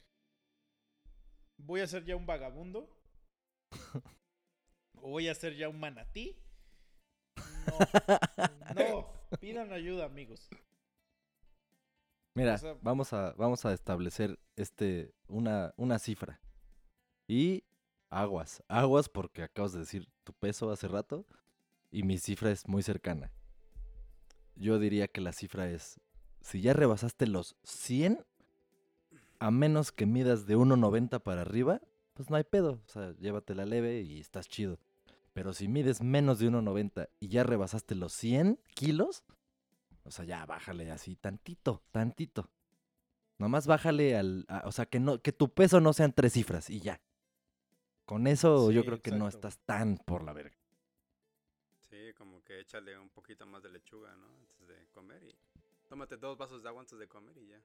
voy a ser ya un vagabundo <laughs> o voy a ser ya un manatí, <laughs> no, no, pidan ayuda, amigos. Mira, O sea- vamos a, vamos a establecer este, una, una cifra. Y aguas, aguas porque acabas de decir tu peso hace rato y mi cifra es muy cercana. Yo diría que la cifra es, si ya rebasaste los 100, a menos que midas de 1,90 para arriba, pues no hay pedo. O sea, llévatela leve y estás chido. Pero si mides menos de 1,90 y ya rebasaste los 100 kilos, o sea, ya bájale así tantito, tantito. Nomás bájale al... a- o sea, que, no, que tu peso no sean tres cifras y ya. Con eso yo creo que no estás tan por la verga. Sí, como que échale un poquito más de lechuga, ¿no? Antes de comer y tómate dos vasos de agua antes de comer y ya.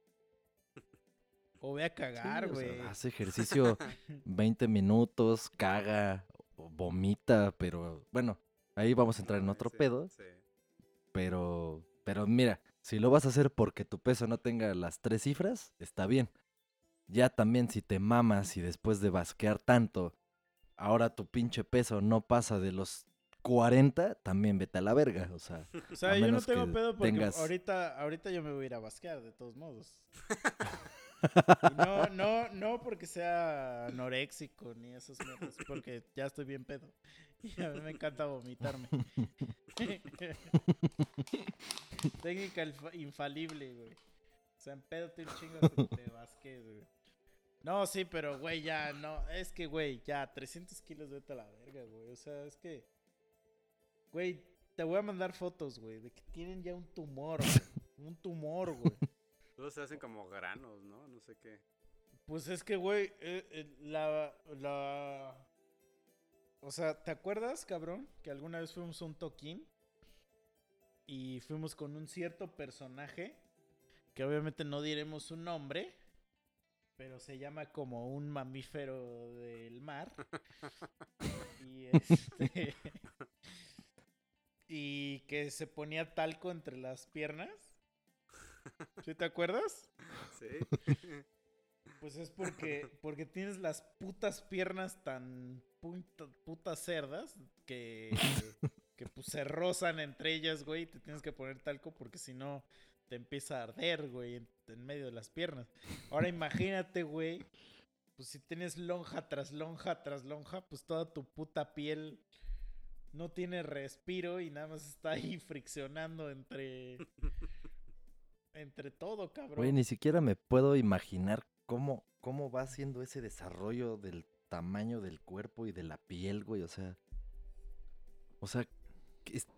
<laughs> O ve a Sí, cagar, o sea, güey. haz ejercicio <laughs> 20 minutos, caga, o vomita, pero bueno, ahí vamos a entrar en otro sí, pedo. Sí. Pero, pero mira, si lo vas a hacer porque tu peso no tenga las tres cifras, está bien. Ya también si te mamas y después de basquear tanto, ahora tu pinche peso no pasa de los 40, también vete a la verga. O sea, <laughs> O sea, yo no tengo pedo porque tengas- ahorita, ahorita yo me voy a ir a basquear, de todos modos. <laughs> Y no, no, no porque sea anoréxico ni esas mierdas, porque ya estoy bien pedo. <laughs> Y a mí me encanta vomitarme. Técnica infa- infalible, güey. O sea, empédate un chingo que te vasques, güey. No, sí, pero, güey, ya, no. Es que, güey, ya, 300 kilos, vete a la verga, güey. O sea, es que, güey, te voy a mandar fotos, güey, de que tienen ya un tumor, güey. <laughs> Un tumor, güey. Luego se hacen como granos, ¿no? No sé qué. Pues es que, güey, eh, eh, la, la... O sea, ¿te acuerdas, cabrón? Que alguna vez fuimos a un toquín y fuimos con un cierto personaje, que obviamente no diremos su nombre, pero se llama como un mamífero del mar. <laughs> y este... y que se ponía talco entre las piernas. <laughs> ¿Sí te acuerdas? Sí. <laughs> Pues es porque, porque tienes las putas piernas tan putas cerdas que, <laughs> que pues se rozan entre ellas, güey, y te tienes que poner talco porque si no te empieza a arder, güey, en, en medio de las piernas. Ahora imagínate, güey, pues si tienes lonja tras lonja tras lonja, pues toda tu puta piel no tiene respiro y nada más está ahí <laughs> friccionando entre entre todo, cabrón. Güey, ni siquiera me puedo imaginar cómo, cómo va haciendo ese desarrollo del tamaño del cuerpo y de la piel, güey. O sea. O sea.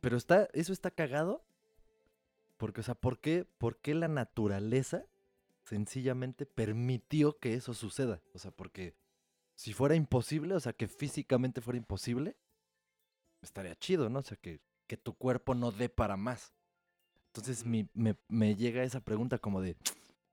Pero está. Eso está cagado. Porque, o sea, ¿por qué, ¿por qué la naturaleza sencillamente permitió que eso suceda? O sea, porque si fuera imposible, o sea, que físicamente fuera imposible, estaría chido, ¿no? O sea, que, que tu cuerpo no dé para más. Entonces mi- me, me llega esa pregunta como de,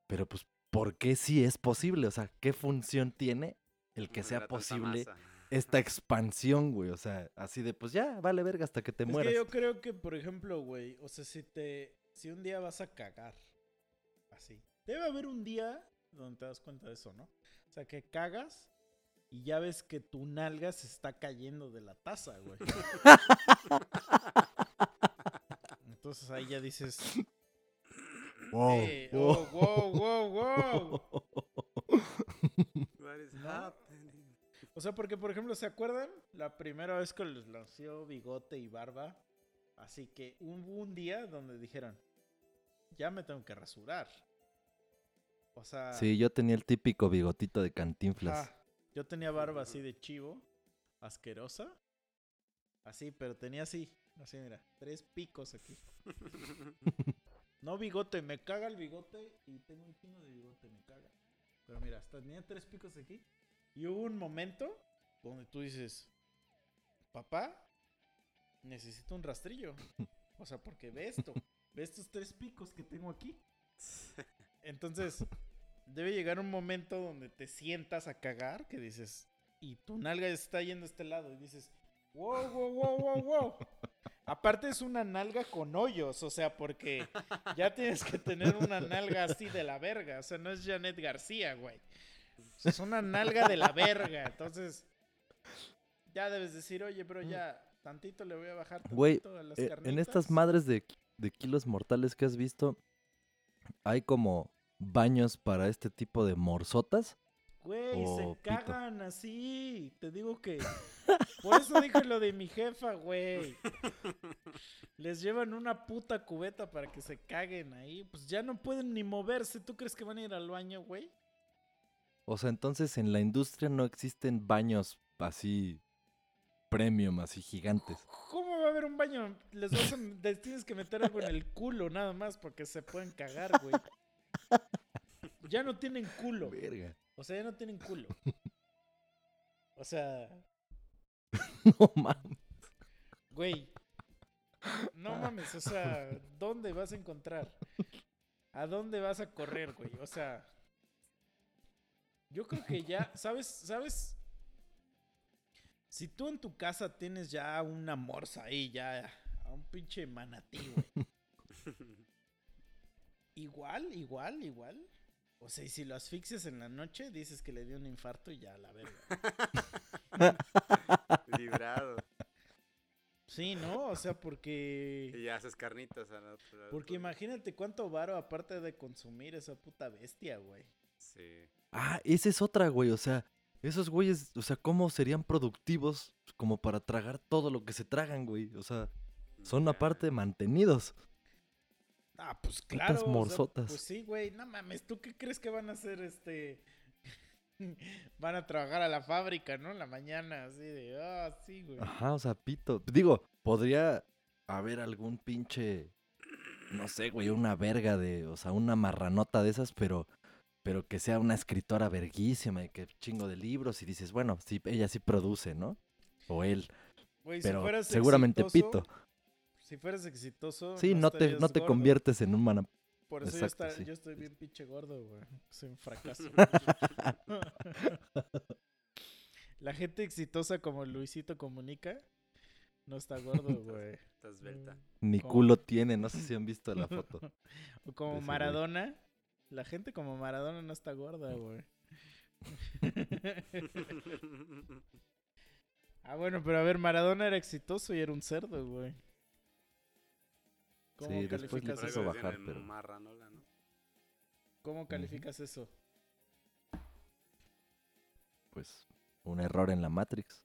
pero pues, ¿por qué sí es posible? O sea, ¿qué función tiene el que sea Generar tanta posible esta expansión, güey? O sea, así de, pues ya, vale verga hasta que te es mueras. que yo creo que, por ejemplo, güey, o sea, si te si un día vas a cagar así. Debe haber un día donde te das cuenta de eso, ¿no? O sea, que cagas y ya ves que tu nalga se está cayendo de la taza, güey. Entonces ahí ya dices, Wow, "Eh, wow. oh, wow, wow, wow". What is happening? O sea, porque, por ejemplo, ¿se acuerdan? La primera vez que les nació bigote y barba. Así que hubo un día donde dijeron, ya me tengo que rasurar. O sea, Sí, yo tenía el típico bigotito de cantinflas. ajá, yo tenía barba así de chivo, asquerosa. Así, pero tenía así, así, mira, tres picos aquí. <laughs> No bigote, me caga el bigote y tengo un chingo de bigote, me caga. Pero mira, hasta tenía tres picos aquí. Y hubo un momento donde tú dices, papá, necesito un rastrillo. <laughs> O sea, porque ve esto, ve estos tres picos que tengo aquí. <laughs> Entonces, debe llegar un momento donde te sientas a cagar, que dices, y tu nalga está yendo a este lado, y dices, wow, wow, wow, wow, wow. Aparte es una nalga con hoyos, o sea, porque ya tienes que tener una nalga así de la verga, o sea, no es Janet García, güey. Es una nalga de la verga, entonces ya debes decir, oye, bro, ya tantito le voy a bajar Güey, tantito a las Eh, en estas carnitas". madres de, de kilos mortales que has visto, hay como baños para este tipo de morsotas. Güey, se pito. cagan así. Te digo que. Por eso dije lo de mi jefa, güey. Les llevan una puta cubeta para que se caguen ahí. Pues ya no pueden ni moverse. ¿Tú crees que van a ir al baño, güey? O sea, entonces en la industria no existen baños así premium, así gigantes. ¿Cómo va a haber un baño? Les, vas a- <laughs> les tienes que meter algo en el culo nada más porque se pueden cagar, güey. Ya no tienen culo. Verga. O sea, ya no tienen culo. <laughs> O sea, <laughs> No mames. Güey. No mames, o sea, ¿dónde vas a encontrar? ¿A dónde vas a correr, güey? O sea, yo creo que ya, ¿sabes? ¿Sabes? Si tú en tu casa tienes ya una morsa ahí, ya a un pinche manatí, güey. <laughs> Igual, igual, igual. O sea, y si lo asfixias en la noche, dices que le dio un infarto y ya, la verga. <laughs> Librado. Sí, ¿no? O sea, porque... Y ya haces carnitas al otro lado. Porque imagínate cuánto varo aparte de consumir esa puta bestia, güey. Sí. Ah, esa es otra, güey. O sea, esos güeyes, o sea, ¿cómo serían productivos como para tragar todo lo que se tragan, güey? O sea, son aparte mantenidos. Ah, pues Putas claro. o sea, morsotas. pues sí, güey. No mames, ¿tú qué crees que van a hacer este? <laughs> van a trabajar a la fábrica, ¿no? La mañana, así de, ah, sí, güey. Ajá, o sea, pito. Digo, podría haber algún pinche, no sé, güey, una verga de, o sea, una marranota de esas, pero, pero que sea una escritora verguísima y que chingo de libros y dices, bueno, sí, ella sí produce, ¿no? O él, Güey, si pero fueras seguramente exitoso- pito. Si fueras exitoso. Sí, no te, no te gordo. conviertes en un mana. Por eso yo, Exacto, sí. yo estoy bien pinche gordo, güey. Soy un fracaso. <laughs> La gente exitosa como Luisito Comunica no está gordo, <laughs> güey. Estás velta. Ni ¿Cómo? culo tiene, no sé si han visto la foto. <laughs> O como güey. Maradona. La gente como Maradona no está gorda, güey. ah, bueno, pero a ver, Maradona era exitoso y era un cerdo, güey. ¿Cómo Sí, después bajar, pero- el marranola, ¿no? ¿Cómo calificas eso? Pues un error en la Matrix.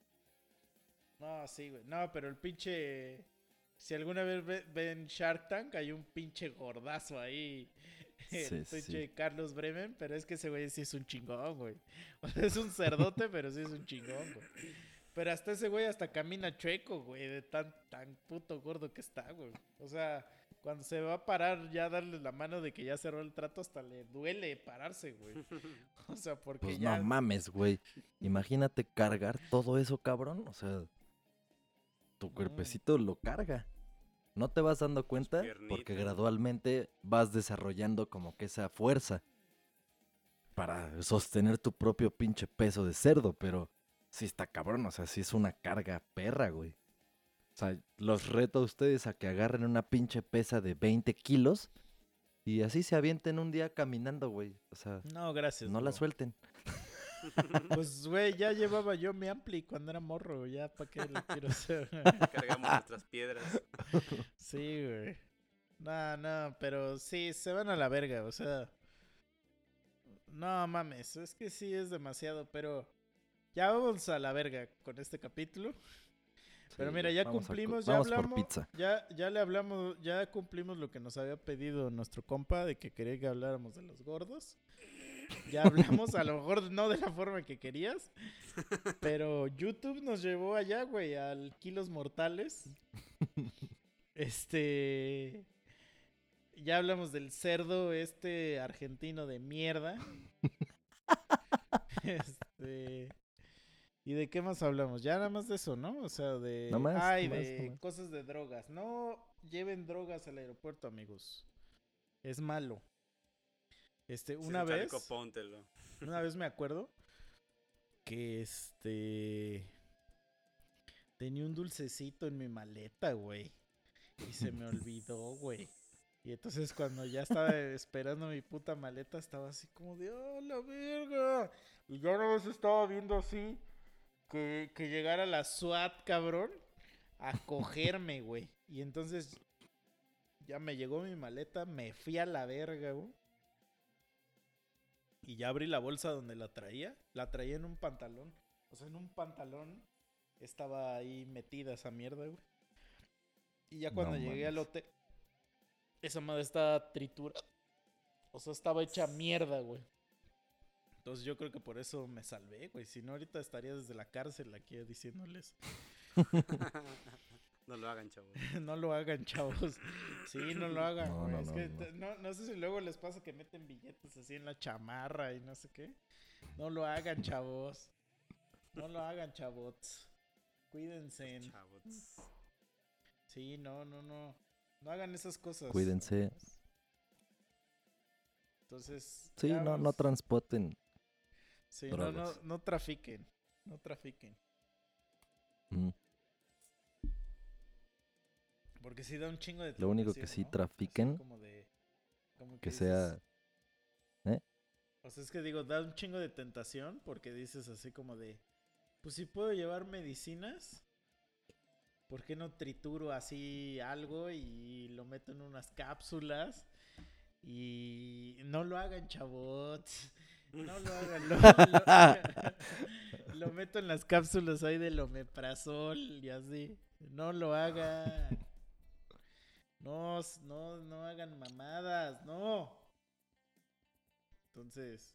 No, sí, güey. No, pero el pinche. Si alguna vez ve- ven Shark Tank, hay un pinche gordazo ahí. <laughs> El Sí, pinche sí. Carlos Bremen, pero es que ese güey sí es un chingón, güey. <laughs> O sea, es un cerdote, <laughs> pero sí es un chingón, güey. Pero hasta ese güey hasta camina chueco, güey, de tan, tan puto gordo que está, güey. O sea, cuando se va a parar ya darle la mano de que ya cerró el trato, hasta le duele pararse, güey. <laughs> O sea, porque Pues ya... no mames, güey. Imagínate cargar todo eso, cabrón. O sea, tu cuerpecito lo carga. No te vas dando cuenta porque gradualmente vas desarrollando como que esa fuerza para sostener tu propio pinche peso de cerdo, pero sí está cabrón, o sea, sí es una carga perra, güey. O sea, los reto a ustedes a que agarren una pinche pesa de 20 kilos y así se avienten un día caminando, güey. O sea, No, gracias. no la suelten. <laughs> <laughs> Pues, güey, ya llevaba yo mi ampli cuando era morro, ya para qué lo quiero hacer. <laughs> Cargamos nuestras piedras. sí, güey. No, no, pero sí, se van a la verga, o sea. No mames, es que sí es demasiado, pero ya vamos a la verga con este capítulo. Pero mira, ya vamos cumplimos, ya vamos por hablamos, pizza. ya, ya le hablamos, ya cumplimos lo que nos había pedido nuestro compa de que quería que habláramos de los gordos. Ya hablamos, a lo <laughs> mejor no de la forma que querías, pero YouTube nos llevó allá, güey, al Kilos Mortales. Este, ya hablamos del cerdo este argentino de mierda. <laughs> Este, ¿y de qué más hablamos? Ya nada más de eso, ¿no? O sea, de No más, ay, no más, de no más. cosas de drogas. No lleven drogas al aeropuerto, amigos. Es malo. Este, una un vez, chaleco, póntelo. una vez <laughs> me acuerdo que este tenía un dulcecito en mi maleta, güey. Y se me olvidó, <laughs> güey. Y entonces cuando ya estaba esperando mi puta maleta, estaba así como de, ¡oh, la verga! Y ya no se estaba viendo así que, que llegara la SWAT, cabrón, a <laughs> cogerme, güey. Y entonces ya me llegó mi maleta, me fui a la verga, güey. Y ya abrí la bolsa donde la traía. La traía en un pantalón. O sea, en un pantalón estaba ahí metida esa mierda, güey. Y ya No cuando llegué al hotel, esa madre estaba tritura. O sea, estaba hecha mierda, güey. Entonces yo creo que por eso me salvé, güey. Si no, ahorita estaría desde la cárcel aquí diciéndoles. <laughs> no lo hagan, chavos. <laughs> no lo hagan, chavos. Sí, no lo hagan, No, güey. no, es no, que no. te- no, no sé si luego les pasa que meten billetes así en la chamarra y no sé qué. No lo hagan, chavos. No lo hagan, chavos. Cuídense. Chavos. Sí, no, no, no. No hagan esas cosas. Cuídense. Entonces. Sí, no, no transporten. Sí, no, no, no trafiquen. No trafiquen. Mm. Porque sí da un chingo de Lo único que sí ¿no? Trafiquen, como de- como que dices- sea... O sea, es que digo, da un chingo de tentación porque dices así como de, pues si puedo llevar medicinas, ¿por qué no trituro así algo y lo meto en unas cápsulas? Y no lo hagan, chavos. No lo hagan. Lo, lo- lo meto en las cápsulas ahí del omeprazol y así. No lo hagan. No, no, no hagan mamadas, no. Entonces,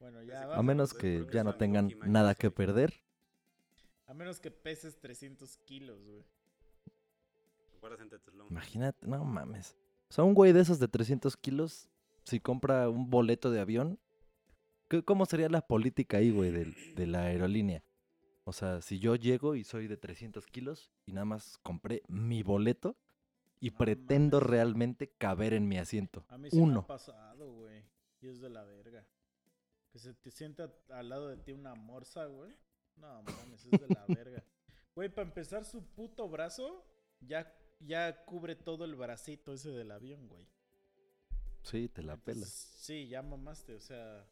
bueno, ya Así va. A menos que ya no tengan nada que perder. A menos que peses 300 kilos, güey. Imagínate, no mames. O sea, un güey de esos de 300 kilos, si compra un boleto de avión, ¿qué- ¿cómo sería la política ahí, güey, de, la aerolínea? O sea, si yo llego y soy de 300 kilos y nada más compré mi boleto y No pretendo mames. realmente caber en mi asiento. A mí sí me Uno. ha pasado, güey. Y es de la verga. Que se te sienta al lado de ti una morsa, güey. No mames, es de la <laughs> verga. Güey, para empezar, su puto brazo ya, ya cubre todo el bracito ese del avión, güey. Sí, te la pelas. Sí, ya mamaste, o sea.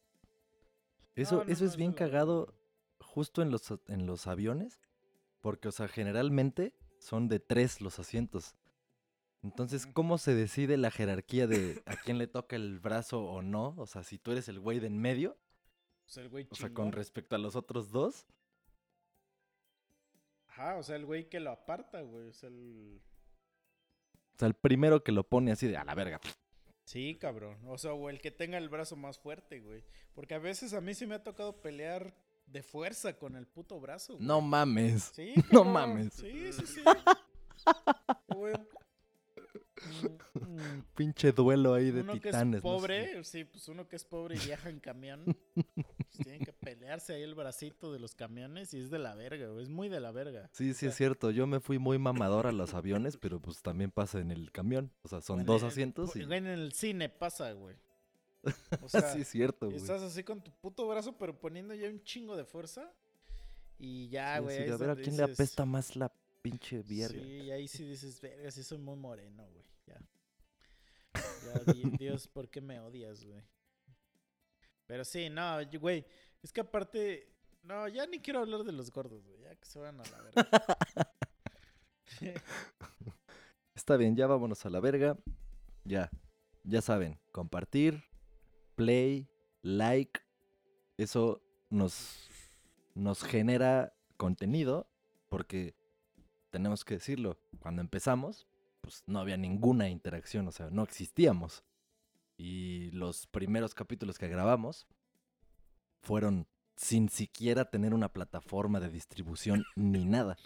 Eso, no, no, eso es bien cagado justo en los, en los aviones, porque, o sea, generalmente son de tres los asientos. Entonces. ¿cómo se decide la jerarquía de a quién le toca el brazo o no? O sea, si tú eres el güey de en medio, O sea, el güey o sea, con respecto a los otros dos. Ajá, o sea, el güey que lo aparta, güey. O sea, el... O sea, el primero que lo pone así de a la verga. Sí, cabrón. O sea, o el que tenga el brazo más fuerte, güey. Porque a veces a mí sí me ha tocado pelear de fuerza con el puto brazo, güey. No mames. Sí, <laughs> no mames. Sí, sí, sí. <laughs> Güey. Mm, <laughs> Pinche duelo ahí de uno que titanes. es ¿no? pobre, sí, pues uno que es pobre y viaja en camión, pues <laughs> tiene que pelearse ahí el bracito de los camiones y es de la verga, güey. Es muy de la verga. Sí, sí, O es cierto. Yo me fui muy mamador a los aviones, pero pues también pasa en el camión. O sea, son dos asientos y... En el cine pasa, güey. O <laughs> sea, sí, es cierto, güey. estás así con tu puto brazo, pero poniendo ya un chingo de fuerza. Y ya, Sí, güey. es a ver a quién le apesta más la pinche verga. Sí, ahí sí dices, verga, sí soy muy moreno, güey. Ya. Ya, di- <laughs> Dios, ¿por qué me odias, güey? Pero sí, no, güey. Es que aparte. No, ya ni quiero hablar de los gordos, güey. Ya que se van a la verga. <laughs> Está bien, ya vámonos a la verga. Ya, ya saben, compartir, play, like. Eso nos, nos genera contenido porque tenemos que decirlo. Cuando empezamos, pues no había ninguna interacción, o sea, no existíamos. Y los primeros capítulos que grabamos fueron sin siquiera tener una plataforma de distribución ni nada.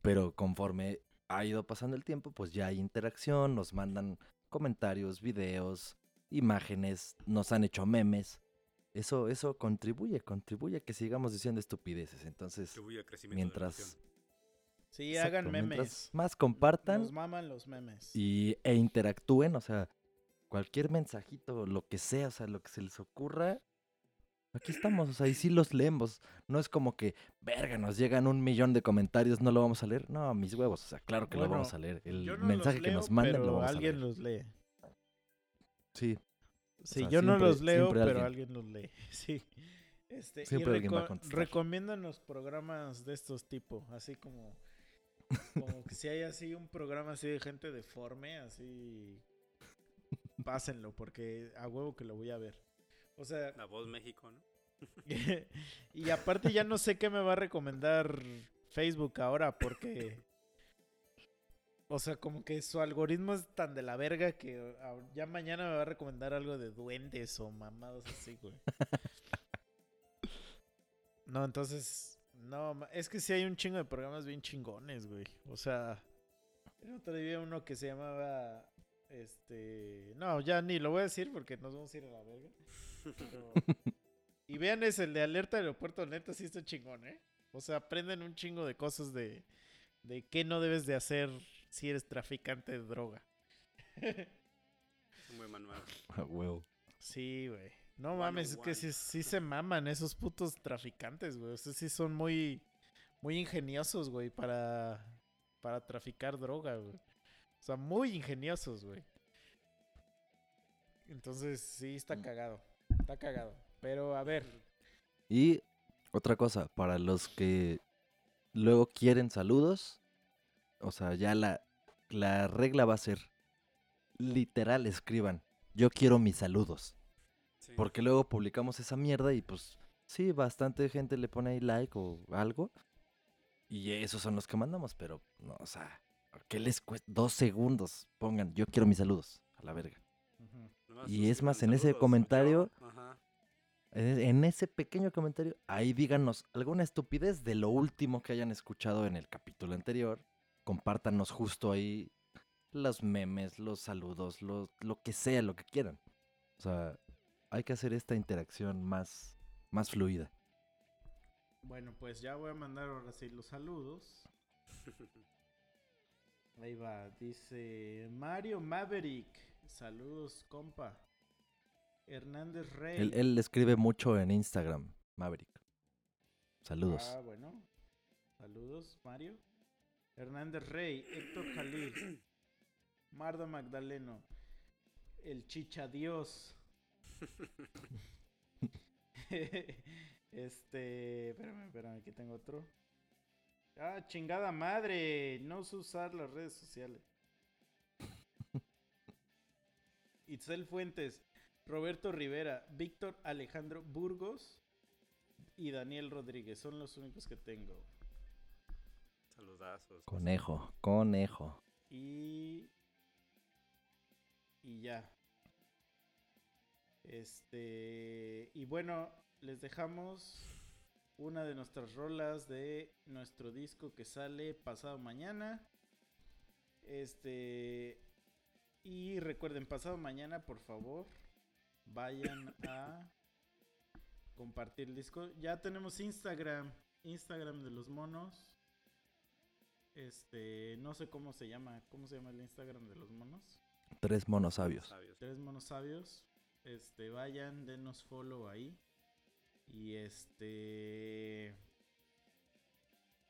Pero conforme ha ido pasando el tiempo, pues ya hay interacción, nos mandan comentarios, videos, imágenes, nos han hecho memes. Eso, eso contribuye, contribuye a que sigamos diciendo estupideces. Entonces, mientras. Sí, exacto, hagan mientras memes. más compartan Nos maman los memes. y, e interactúen, o sea, cualquier mensajito, lo que sea, o sea, lo que se les ocurra, aquí estamos, o sea, y sí los leemos. No es como que, verga, nos llegan un millón de comentarios, no lo vamos a leer. No, mis huevos, o sea, claro que lo vamos a leer. El no mensaje que nos manden pero lo vamos a alguien leer. los lee. Sí, Sí, sea, yo no los leo, pero alguien. alguien los lee. <laughs> Sí. Este, Siempre y alguien va a contestar. recomiéndanos programas de estos tipos, así como como que si hay así un programa así de gente deforme, así pásenlo porque a huevo que lo voy a ver. O sea, La voz México, ¿no? <laughs> y aparte ya no sé qué me va a recomendar Facebook ahora porque o sea, como que su algoritmo es tan de la verga que ya mañana me va a recomendar algo de duendes o mamadas así, güey. No, entonces, no, ma- es que sí hay un chingo de programas bien chingones, güey. O sea, el otro día uno que se llamaba, este, no, ya ni lo voy a decir porque nos vamos a ir a la verga. Pero- Y vean es el de alerta aeropuerto, neta, sí está chingón, ¿eh? O sea, aprenden un chingo de cosas de, de qué no debes de hacer si eres traficante de droga. <laughs> Un buen manual. a huevo. Sí, güey. No mames, es que sí, sí se maman esos putos traficantes, güey. O sea, sí son muy, muy ingeniosos, güey, para, para traficar droga, güey. O sea, muy ingeniosos, güey. Entonces, sí, está Mm. cagado. Está cagado. Pero, a ver. Y otra cosa, para los que luego quieren saludos, o sea, ya la, la regla va a ser, literal, escriban, yo quiero mis saludos. Porque luego publicamos esa mierda y pues sí, bastante gente le pone ahí like o algo. Y esos son los que mandamos, pero no, o sea, ¿qué les cuesta? Dos segundos, pongan, yo quiero mis saludos, a la verga. Y es más, en ese comentario- yo, Ajá. En ese pequeño comentario, ahí díganos alguna estupidez de lo último que hayan escuchado en el capítulo anterior. Compártanos justo ahí los memes, los saludos, lo, lo que sea, lo que quieran. O sea, hay que hacer esta interacción más, más fluida. Bueno, pues ya voy a mandar ahora sí los saludos. <laughs> Ahí va, dice Mario Maverick. Saludos, compa. Hernández Rey. Él, él escribe mucho en Instagram, Maverick. Saludos. Ah, bueno. Saludos, Mario. Hernández Rey, Héctor Jalil, <clears throat> Marda Magdaleno, el Chicha Dios. <laughs> este, espérame, espérame, aquí tengo otro. Ah, chingada madre, no sé usar las redes sociales. <laughs> Itzel Fuentes, Roberto Rivera, Víctor Alejandro Burgos y Daniel Rodríguez. Son los únicos que tengo. Saludazos. Conejo, conejo. Y. Y ya. Este. Y bueno, les dejamos una de nuestras rolas de nuestro disco que sale pasado mañana. Este. Y recuerden, pasado mañana, por favor, vayan a compartir el disco. Ya tenemos Instagram, Instagram de los monos. Este, no sé cómo se llama, ¿cómo se llama el Instagram de los monos? Tres monos sabios. Tres monos sabios. Este, vayan, denos follow ahí. Y este.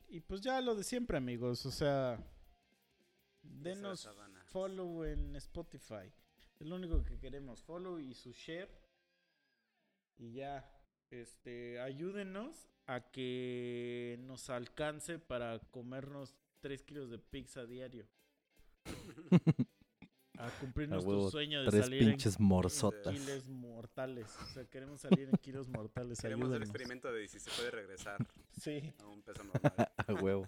Y pues ya lo de siempre, amigos. O sea, denos follow en Spotify. Es lo único que queremos. Follow y su share. Y ya. Este, ayúdenos a que nos alcance para comernos 3 kilos de pizza diario. <laughs> A cumplir A nuestro huevo, sueño de Tres salir en kilos mortales. O sea, queremos salir en kilos mortales. Queremos el experimento de si se puede regresar <laughs> Sí. a un peso normal. <laughs> A huevo.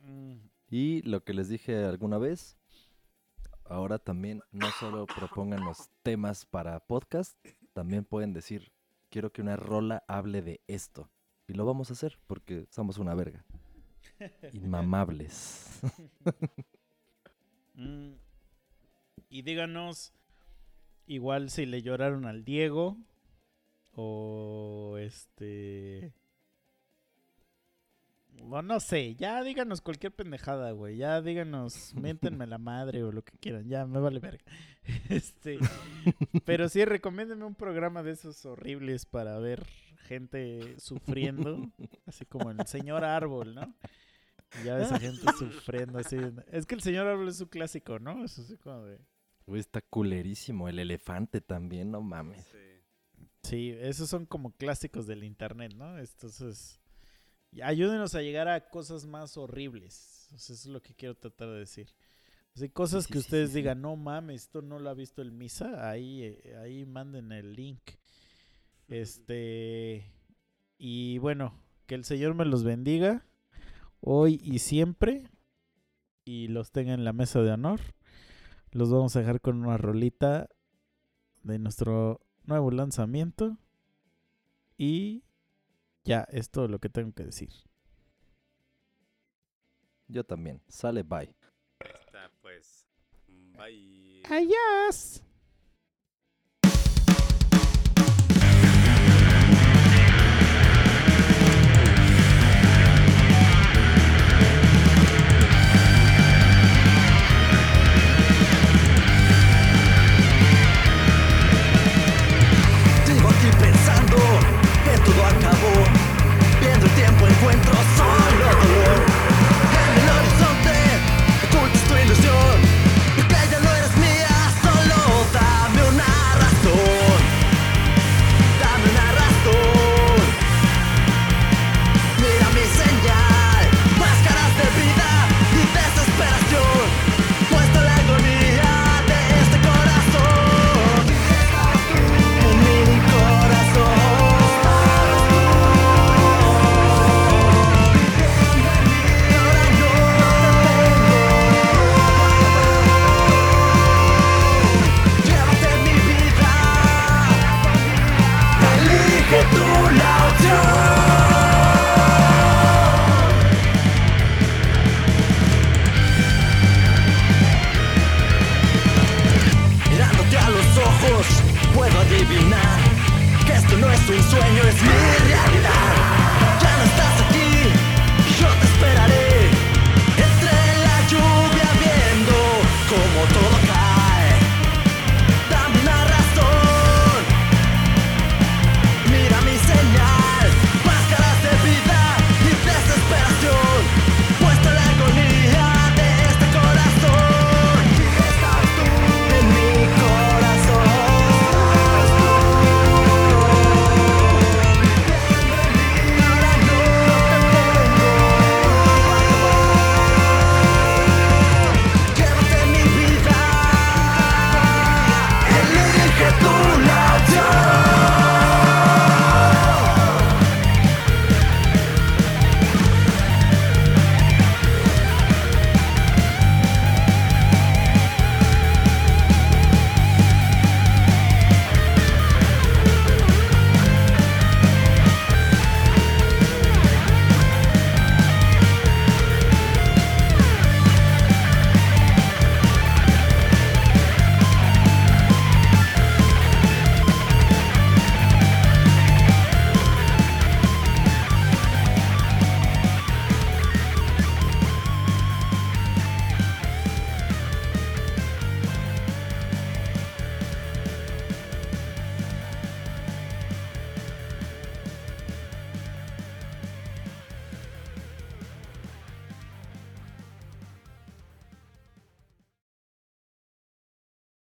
Mm, Y lo que les dije alguna vez, ahora también no solo propongan los temas para podcast, también pueden decir, quiero que una rola hable de esto. Y lo vamos a hacer porque somos una verga. <laughs> Inmamables. Mm. Y díganos, igual si le lloraron al Diego. O este. O no sé, ya díganos cualquier pendejada, güey. Ya díganos, miéntenme la madre o lo que quieran. Ya, me vale verga. <laughs> Este. Pero sí, recomiéndenme un programa de esos horribles para ver gente sufriendo. Así como el señor Árbol, ¿no? Ya ves a gente sufriendo así. Es que el señor Árbol es su clásico, ¿no? Es así como de. Güey, está culerísimo. El elefante también, no mames. Sí. Sí, esos son como clásicos del internet, ¿no? Entonces, ayúdenos a llegar a cosas más horribles. O sea, eso es lo que quiero tratar de decir. Así, cosas sí, que sí, ustedes sí, sí. digan, no mames, esto no lo ha visto el Misa, ahí, eh, ahí manden el link. Este, y bueno, que el Señor me los bendiga hoy y siempre y los tenga en la mesa de honor. Los vamos a dejar con una rolita de nuestro nuevo lanzamiento. Y ya, es todo lo que tengo que decir. Yo también. Sale, bye. Está pues. Bye. ¡Adiós! El tu sonho é mío.